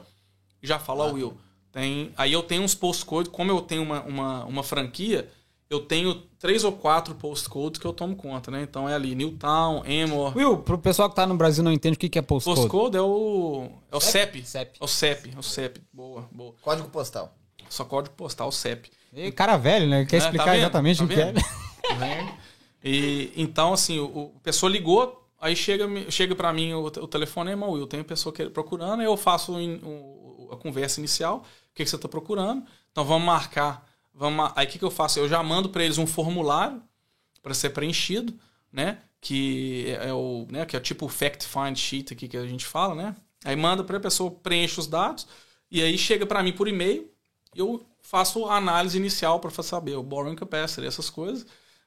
e já fala, ó, Will, tem... Aí eu tenho uns postcodes, como eu tenho uma, uma, uma franquia, eu tenho três ou quatro postcodes que eu tomo conta, né? Então é ali, Newtown, Amor... Will, pro pessoal que tá no Brasil não entende o que que é postcode. Postcode é o... É o CEP. CEP. É o CEP, é o CEP. Boa, boa. Código postal. Só código postal, o CEP. E cara velho, né? Quer É, tá explicar vendo? exatamente Tá o que é. Tá? E então, assim, o, a pessoa ligou, aí chega, chega para mim o, o telefonema, Will, tem pessoa que procurando, aí eu faço a conversa inicial, o que, que você está procurando, então vamos marcar, vamos, aí o que, que eu faço? Eu já mando para eles um formulário para ser preenchido, né? Que é, é o, né? Que é tipo o fact find sheet aqui que a gente fala, né? Aí manda para a pessoa preenche os dados e aí chega para mim por e-mail, eu faço a análise inicial para saber o borrowing capacity, essas coisas.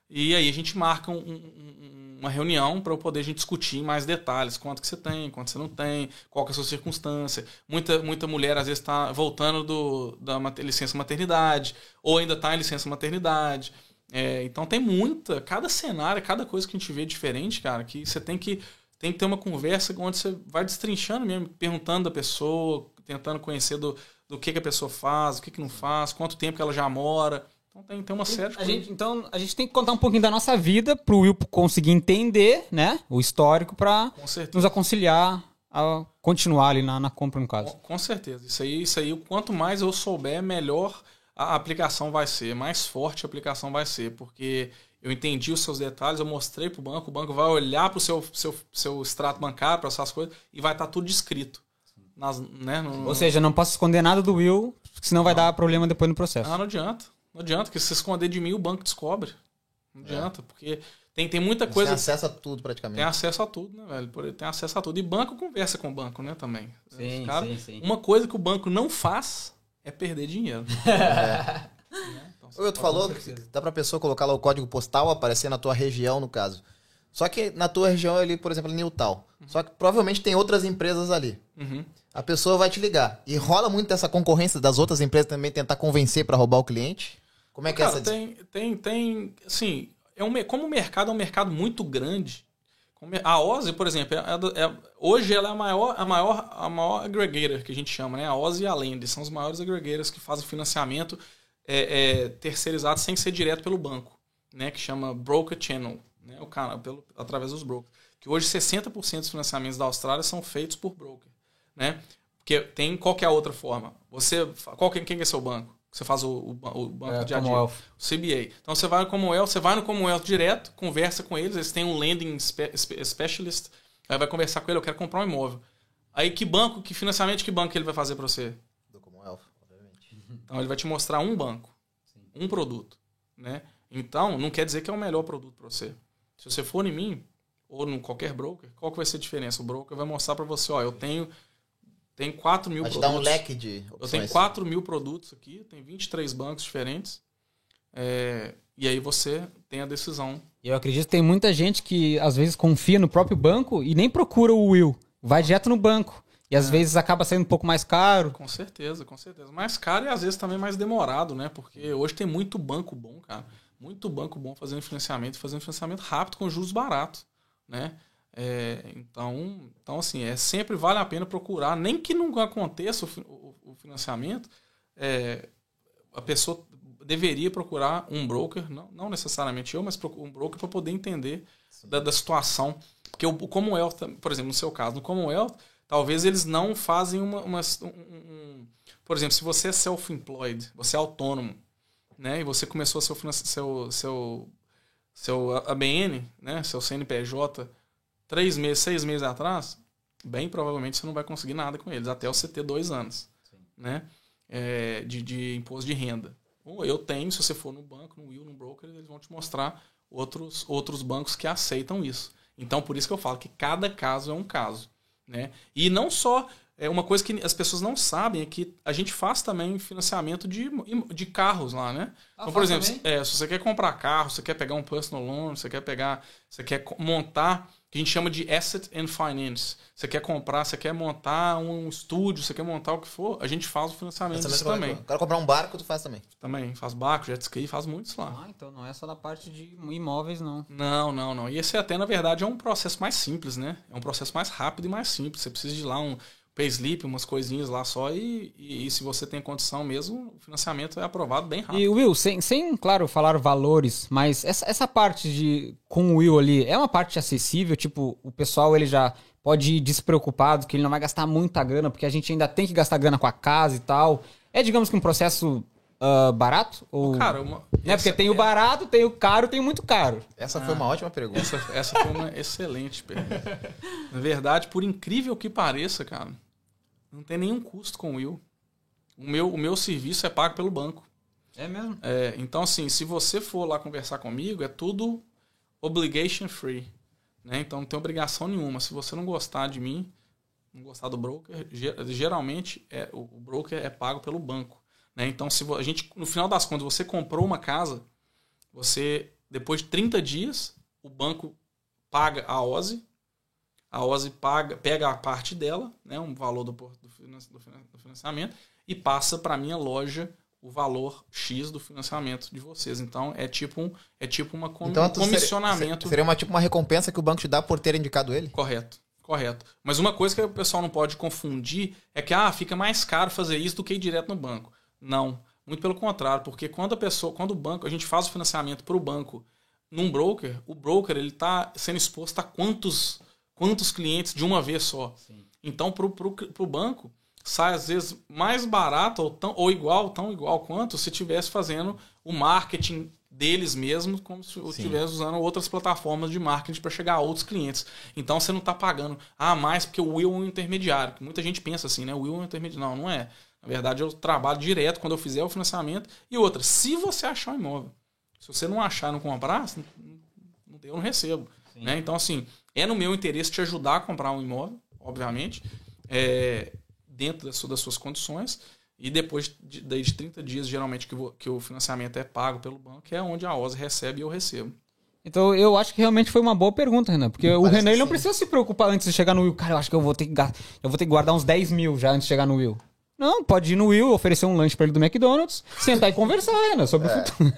E aí a gente marca um, um, uma reunião para poder a gente discutir mais detalhes, quanto que você tem, quanto você não tem, qual que é a sua circunstância. Muita, muita mulher às vezes está voltando do, da licença maternidade, ou ainda está em licença maternidade. É, então tem muita, cada cenário, cada coisa que a gente vê diferente, cara, que você tem que, tem que ter uma conversa onde você vai destrinchando mesmo, perguntando da pessoa, tentando conhecer do, do que, que a pessoa faz, o que, que não faz, quanto tempo que ela já mora. Então tem, tem uma série de a gente, Então a gente tem que contar um pouquinho da nossa vida para o Will conseguir entender né, o histórico para nos aconselhar a continuar ali na, na compra, no caso. Com, com, certeza. Isso aí, isso aí, quanto mais eu souber, melhor a aplicação vai ser, mais forte a aplicação vai ser, porque eu entendi os seus detalhes, eu mostrei para o banco, o banco vai olhar para o seu, seu, seu extrato bancário, para essas coisas, e vai estar tá tudo descrito. Nas, né, no... Ou seja, não posso esconder nada do Will, senão vai não. dar problema depois no processo. Ah, não adianta. Não adianta, porque se você esconder de mim, o banco descobre. Não é. adianta, é. porque tem, tem muita você coisa. Tem acesso a tudo, praticamente. Tem acesso a tudo, né, velho? Tem acesso a tudo. E banco conversa com o banco, né, também. Sim, cara, sim, sim. Uma coisa que o banco não faz é perder dinheiro. É. Então, o Wilton falou que dá pra pessoa colocar lá o código postal, aparecer na tua região, no caso. Só que na tua região ali, por exemplo, em Newtal. Uhum. Só que provavelmente tem outras empresas ali. Uhum. A pessoa vai te ligar. E rola muito dessa concorrência das outras empresas também tentar convencer para roubar o cliente? Como é que Cara, é essa tem, tem, tem, assim, é um, como o mercado é um mercado muito grande, a Ozzy, por exemplo, é, é, é, hoje ela é a maior, a maior, a maior aggregator que a gente chama, né? A Ozzy e a Lend são os maiores aggregators que fazem financiamento é, é, terceirizado sem ser direto pelo banco, né? Que chama broker channel, né? O cara, pelo, através dos brokers. Que hoje 60% dos financiamentos da Austrália são feitos por broker, né? Porque tem qualquer outra forma. Você, qual quem, quem é seu banco? Você faz o, o, o banco é, de Commonwealth. o CBA. Então você vai no Commonwealth, você vai no Commonwealth direto, conversa com eles, eles têm um lending spe, specialist, aí vai conversar com ele, eu quero comprar um imóvel. Aí que banco, que financiamento, que banco ele vai fazer para você? Do Commonwealth, obviamente. Então ele vai te mostrar um banco, Sim. um produto, né? Então não quer dizer que é o melhor produto para você. Se você for em mim ou em qualquer broker, qual que vai ser a diferença? O broker vai mostrar para você, ó, eu tenho tem 4 mil Vai produtos. dar um leque de opções. Eu tenho 4 mil produtos aqui, tem 23 bancos diferentes. É, e aí você tem a decisão. Eu acredito que tem muita gente que às vezes confia no próprio banco e nem procura o Will. Vai direto no banco. E às é. vezes acaba sendo um pouco mais caro. Com certeza, com certeza. Mais caro e às vezes também mais demorado, né? Porque hoje tem muito banco bom, cara. Muito banco bom fazendo financiamento, fazendo financiamento rápido com juros baratos, né? É, então, então, assim, é sempre vale a pena procurar, nem que não aconteça o, o, o financiamento, é, a pessoa deveria procurar um broker, não, não necessariamente eu, mas um broker para poder entender da, da, situação. Porque o, Commonwealth, por exemplo, no seu caso, no Commonwealth, talvez eles não fazem uma. uma um, um, por exemplo, se você é self-employed, você é autônomo, né, e você começou seu, seu, seu, seu ABN, né, seu CNPJ três meses, seis meses atrás, bem provavelmente você não vai conseguir nada com eles, até você ter dois anos né? É, de, de imposto de renda. Ou eu tenho, se você for no banco, no Will, no broker, eles vão te mostrar outros, outros bancos que aceitam isso. Então, por isso que eu falo que cada caso é um caso. Né? E não só. É uma coisa que as pessoas não sabem é que a gente faz também financiamento de, de carros lá, né? Ah, então, por exemplo, é, se você quer comprar carro, você quer pegar um personal loan, você quer pegar, você quer montar que a gente chama de asset and finance. Você quer comprar, você quer montar um estúdio, você quer montar o que for, a gente faz o financiamento disso também. Quero comprar um barco, tu faz também. Também, faz barco, jet ski, faz muitos lá. Ah, então não é só da parte de imóveis, não. Não, não, não. E esse até, na verdade, é um processo mais simples, né? É um processo mais rápido e mais simples. Você precisa de lá um payslip, umas coisinhas lá só, e, e, e, se você tem condição mesmo, o financiamento é aprovado bem rápido. E Will, sem, sem claro, falar valores, mas essa, essa parte de com o Will ali, é uma parte acessível? Tipo, o pessoal ele já pode ir despreocupado, que ele não vai gastar muita grana, porque a gente ainda tem que gastar grana com a casa e tal. É, digamos que um processo ah, barato? Ou... Cara, uma, né? Porque tem o barato, tem o caro, tem o muito caro. Essa foi uma ótima pergunta. Essa, essa foi uma excelente pergunta. Na verdade, por incrível que pareça, cara, não tem nenhum custo com o Will. O meu, o meu serviço é pago pelo banco. É mesmo? É, então, assim, se você for lá conversar comigo, é tudo obligation free. Né? Então, não tem obrigação nenhuma. Se você não gostar de mim, não gostar do broker, ge- geralmente é, o broker é pago pelo banco. Né? Então, se a gente, no final das contas, você comprou uma casa, você, depois de 30 dias, o banco paga a OSI, a OSI paga, pega a parte dela, né, um valor do, do finan- do finan- do financiamento, e passa para minha loja o valor X do financiamento de vocês. Então é tipo um, é tipo uma comi- Então, comissionamento. Seria uma, tipo uma recompensa que o banco te dá por ter indicado ele? Correto, correto. Mas uma coisa que o pessoal não pode confundir é que ah, fica mais caro fazer isso do que ir direto no banco. Não, muito pelo contrário, porque quando a pessoa, quando o banco, a gente faz o financiamento para o banco num broker, o broker ele está sendo exposto a quantos quantos clientes de uma vez só. Então para o banco sai às vezes mais barato ou, tão, ou igual, tão igual quanto se estivesse fazendo o marketing deles mesmos, como se eu estivesse usando outras plataformas de marketing para chegar a outros clientes. Então você não está pagando ah, mais porque o Will é um intermediário. que Muita gente pensa assim, né? O Will é um intermediário. Não, não é. Na verdade, eu trabalho direto quando eu fizer o financiamento. E outra, se você achar um imóvel, se você não achar e não comprar, você não- não- eu não recebo. Né? Então, assim, é no meu interesse te ajudar a comprar um imóvel, obviamente, é, dentro das, das suas condições. E depois de, daí de 30 dias, geralmente, que, vo- que o financiamento é pago pelo banco, é onde a OSE recebe e eu recebo. Então eu acho que realmente foi uma boa pergunta, Renan. Porque o Parece Renan ele não precisa se preocupar antes de chegar no Will. Cara, eu acho que eu vou ter que, eu vou ter que guardar uns 10 mil já antes de chegar no Will. Não, pode ir no Will, oferecer um lanche pra ele do McDonald's, sentar e conversar, Renan, sobre o futuro.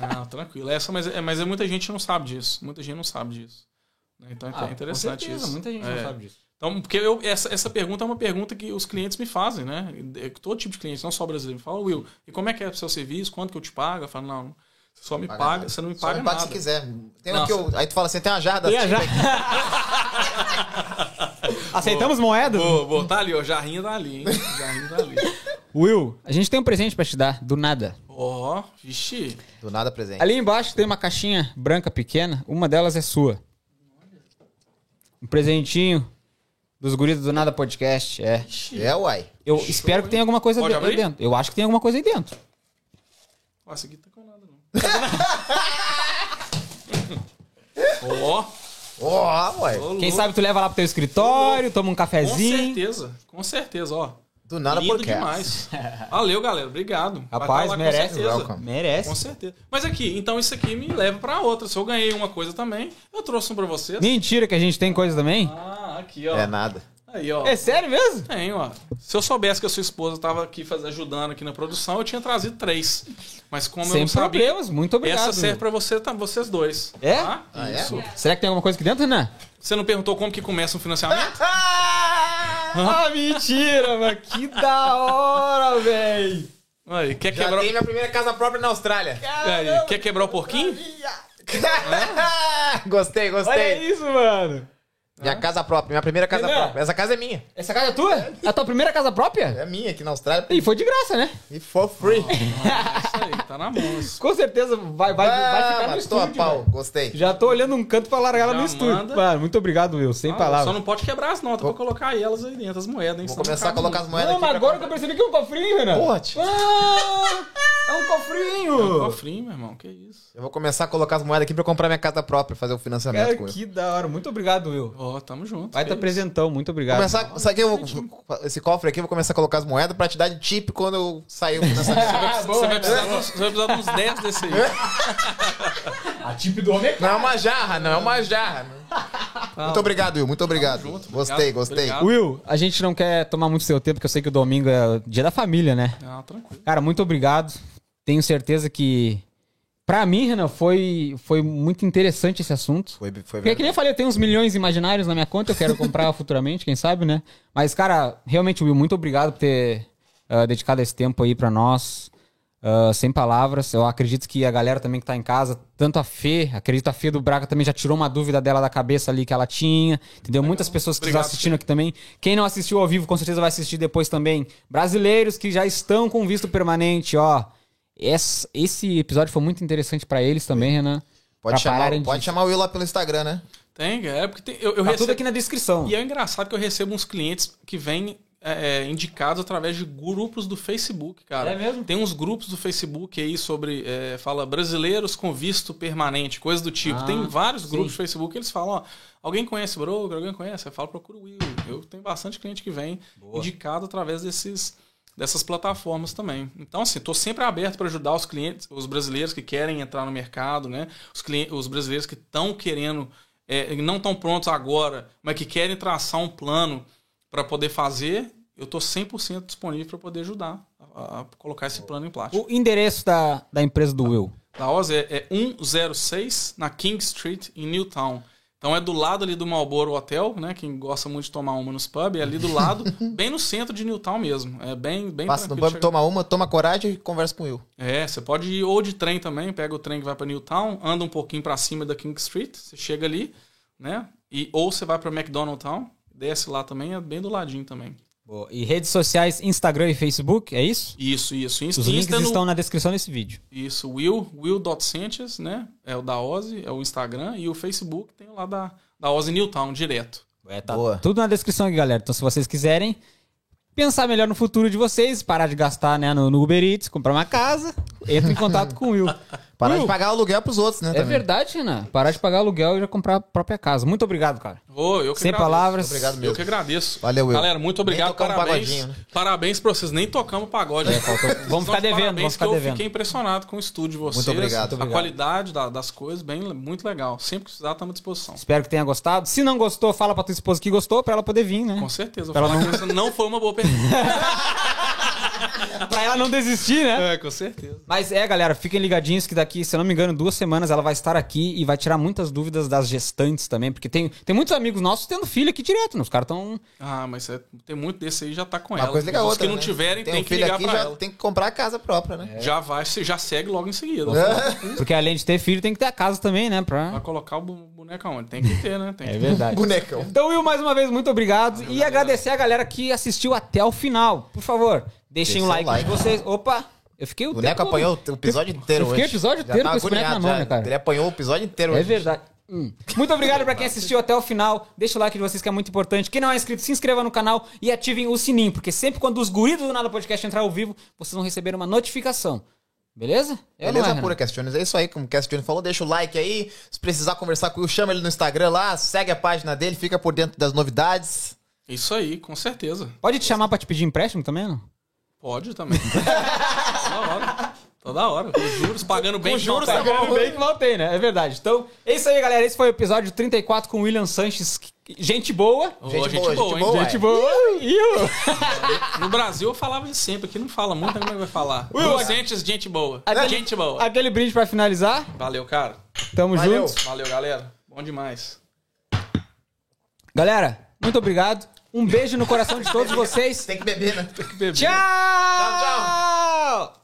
Não, tranquilo. Essa, mas, é, mas é, muita gente não sabe disso. Muita gente não sabe disso. Então é Ah, interessante com certeza, isso. Muita gente É. não sabe disso. Então, porque eu, essa, essa pergunta é uma pergunta que os clientes me fazem, né? É Todo tipo de cliente, não só brasileiro, me fala, Will, e como é que é o seu serviço? Quanto que eu te pago? Eu falo, não, você só me Paga paga, você não me Só paga me paga nada. se quiser. Tem Nossa. o- aí tu fala assim, tem uma jarra da Tem jarra. Aceitamos moeda? Vou, vou tá ali, ó, jarrinha tá ali, hein? Jarrinha tá ali. Will, a gente tem um presente pra te dar, do nada. Ó, vixe. Do nada presente. Ali embaixo tem uma caixinha branca pequena, uma delas é sua. Um presentinho dos guris do Nada Podcast, é. É, uai. Eu espero que tenha alguma coisa Pode de- aí dentro. Eu acho que tem alguma coisa aí dentro. Ó, essa aqui tá com nada, não. Ó, Ó, uai. ô, Quem sabe tu leva lá pro teu escritório, toma um Com cafezinho. certeza, com certeza, ó. Do nada Lindo podcast. demais. Valeu, galera. Obrigado. Rapaz, lá, merece. Com certeza. Welcome. Merece. Com certeza. Mas aqui, então isso aqui me leva pra outra. Se eu ganhei uma coisa também, eu trouxe um pra vocês. Mentira que a gente tem coisa também. Ah, aqui, ó. É nada. Aí, ó. É sério mesmo? Tem, ó. Se eu soubesse que a sua esposa tava aqui faz, ajudando aqui na produção, eu tinha trazido três. Mas como eu Sem não sabia, problemas, muito obrigado. essa serve pra você, tá, vocês dois. É? Tá? Ah, é? Isso. Será que tem alguma coisa aqui dentro, Renan? Você não perguntou como que começa um financiamento? Ah, mentira, mano. Que da hora, velho. Aí, quer Já quebrar, tem minha primeira casa própria na Austrália. aí, quer quebrar o porquinho? gostei, Olha gostei. isso, mano. Minha casa própria, minha primeira casa Renan. própria. Essa casa é minha. Essa casa é tua? É a tua primeira casa própria? É minha aqui na Austrália. E foi de graça, né? E for free. Isso aí, tá na mão. Com certeza vai, vai, vai Ah, ficar no matou a estúdio. pau. velho. Gostei. Já tô olhando um canto pra largar ela Já no estúdio. Mano, muito obrigado, Will. Sem Ah, palavras. Só não pode quebrar as notas pra colocar elas aí dentro, as moedas, hein? Vou começar a colocar as moedas Não, aqui. mas agora que eu percebi que é um cofrinho, Renan. Porra, tio. Ah, é um cofrinho. Cofrinho, meu irmão, que isso. Eu vou começar a colocar as moedas aqui pra eu comprar minha casa própria, fazer o financiamento Cara, com ele. que da hora. Muito obrigado, Will. Ó, tamo junto. Vai que tá isso. presentão. Muito obrigado. Começar, sabe aqui, eu esse cofre aqui eu vou começar a colocar as moedas pra te dar de tip quando eu sair o financiamento. Ah, Você vai, precisar, de uns- você vai precisar de uns 10 desse aí. A tip do homem é Não é uma jarra, não é uma jarra. Muito obrigado, Will. Muito obrigado. junto, Gostei, obrigado, gostei. obrigado. Will, a gente não quer tomar muito seu tempo, porque eu sei que o domingo é dia da família, né? Não, tranquilo. Cara, muito obrigado. Tenho certeza que. Pra mim, Renan, foi, foi muito interessante esse assunto. Foi, foi Porque, que nem eu falei, eu tenho uns milhões imaginários na minha conta, eu quero comprar futuramente, quem sabe, né? Mas, cara, realmente, Will, muito obrigado por ter ah, dedicado esse tempo aí pra nós. Ah, sem palavras. Eu acredito que a galera também que tá em casa, tanto a Fê, acredito a Fê do Braga também já tirou uma dúvida dela da cabeça ali que ela tinha. Entendeu? Muitas pessoas que estão assistindo aqui também. Quem não assistiu ao vivo, com certeza vai assistir depois também. Brasileiros que já estão com visto permanente, ó. Esse, esse episódio foi muito interessante pra eles também, Renan. Pode, chamar, pararem de- pode chamar o Will lá pelo Instagram, né? Tem, é porque tem, eu, eu Tá recebo, tudo aqui na descrição. E é engraçado que eu recebo uns clientes que vêm é, é, indicados através de grupos do Facebook, cara. É mesmo? Tem uns grupos do Facebook aí sobre. é, fala brasileiros com visto permanente, coisa do tipo. Ah, Tem vários sim. grupos do Facebook que eles falam, ó. Alguém conhece broker? Alguém conhece? Eu falo, procura o Will. Eu tenho bastante cliente que vem indicado através desses, dessas plataformas também. Então, assim, estou sempre aberto para ajudar os clientes, os brasileiros que querem entrar no mercado, né? Os, clientes, os brasileiros que estão querendo, é, não estão prontos agora, mas que querem traçar um plano para poder fazer. Eu estou 100% disponível para poder ajudar a, a colocar esse plano em prática. O endereço da, da empresa do Will. Da Oz é, é 106 na King Street, em Newtown. Então é do lado ali do Marlboro Hotel, né? Quem gosta muito de tomar uma nos pubs, é ali do lado, bem no centro de Newtown mesmo. É bem, bem Passa no pub, toma uma, toma coragem e conversa com o Will. É, você pode ir ou de trem também, pega o trem que vai para Newtown, anda um pouquinho para cima da King Street, você chega ali, né? E, ou você vai para McDonald Town, desce lá também, é bem do ladinho também. Boa. E redes sociais, Instagram e Facebook, é isso? Isso, isso. Insta, Os links Insta no- estão na descrição desse vídeo. Isso, Will, Will.Sanchez, né? É o da Ozzy, é o Instagram. E o Facebook tem o lá da, da Ozzy Newtown, direto. É, tá Boa. tudo na descrição aqui, galera. Então, se vocês quiserem pensar melhor no futuro de vocês, parar de gastar né, no, no Uber Eats, comprar uma casa, entra em contato com o Will. Parar de pagar aluguel pros outros, né? É também. verdade, Renan. Parar de pagar aluguel e já comprar a própria casa. Muito obrigado, cara. Ô, eu que Sem agradeço. palavras. Obrigado Eu mesmo. que agradeço. Valeu, Will. Galera, muito obrigado. Parabéns. pagodinho, né? Parabéns pra vocês. Nem tocamos pagode. É, Vamos ficar devendo, parabéns vamos ficar que eu devendo. fiquei impressionado com o estúdio de vocês. Muito obrigado. A Muito qualidade da- das coisas, bem, muito legal. Sempre que precisar, estamos à disposição. Espero que tenha gostado. Se não gostou, fala pra tua esposa que gostou, pra ela poder vir, né? Com certeza. Pra Vou ela falar que essa não foi uma boa pergunta. pra ela não desistir, né? é, com certeza. Mas é, galera, fiquem ligadinhos que daqui, se eu não me engano, duas semanas ela vai estar aqui e vai tirar muitas dúvidas das gestantes também, porque tem, tem muitos amigos nossos tendo filho aqui direto, né? Os caras estão. Ah, mas é- tem muito desse aí já tá com Uma ela. coisa Os outra. que não né? tiverem, tem, um que ligar aqui, pra já ela. tem que comprar a casa própria, né? Já vai, você já segue logo em seguida. Porque além de ter filho, tem que ter a casa também, né? Pra... Vai colocar o boneco aonde? Tem que ter, né? Tem É que verdade. Bonecão. Então, Will, mais uma vez, muito obrigado. e agradecer a galera que assistiu até o final. Por favor, deixem o like, o like. de vocês. Opa! Eu fiquei o O boneco apanhou o episódio inteiro eu fiquei o hoje. episódio inteiro tava com esse boneco na mão, já. né, cara? Ele apanhou o episódio inteiro É hoje. verdade. Hum. Muito obrigado pra quem assistiu até o final. Deixa o like de vocês que é muito importante. Quem não é inscrito, se inscreva no canal e ativem o sininho, porque sempre quando os guridos do Nada Podcast entrar ao vivo, vocês vão receber uma notificação. Beleza? É não é, Beleza Renan? pura, Jones. É isso aí, como o Cast Jones falou. Deixa o like aí. Se precisar conversar com o Will, chama ele no Instagram lá. Segue a página dele, fica por dentro das novidades. Isso aí, com certeza. Pode te chamar pra te pedir empréstimo também, não? Pode também. Toda hora. Toda hora. Com juros, pagando bem. Com juros, não, tá bom. bem que voltei, né? É verdade. Então, é isso aí, galera. Esse foi o episódio 34 com o William Sanches. Gente boa. Ô, Gente gente, boa, boa, gente hein? boa. Gente boa. Iu. No Brasil eu falava isso sempre, aqui não fala muito, como é que vai falar? Will, Inocentes, gente boa. Aquele- Gente boa. Aquele brinde pra finalizar. Valeu, cara. Tamo Valeu. juntos. Valeu, galera. Bom demais. Galera, muito obrigado. Um beijo no coração de todos vocês. Tem que beber, né? Tem que beber. Tchau! Tchau, tchau!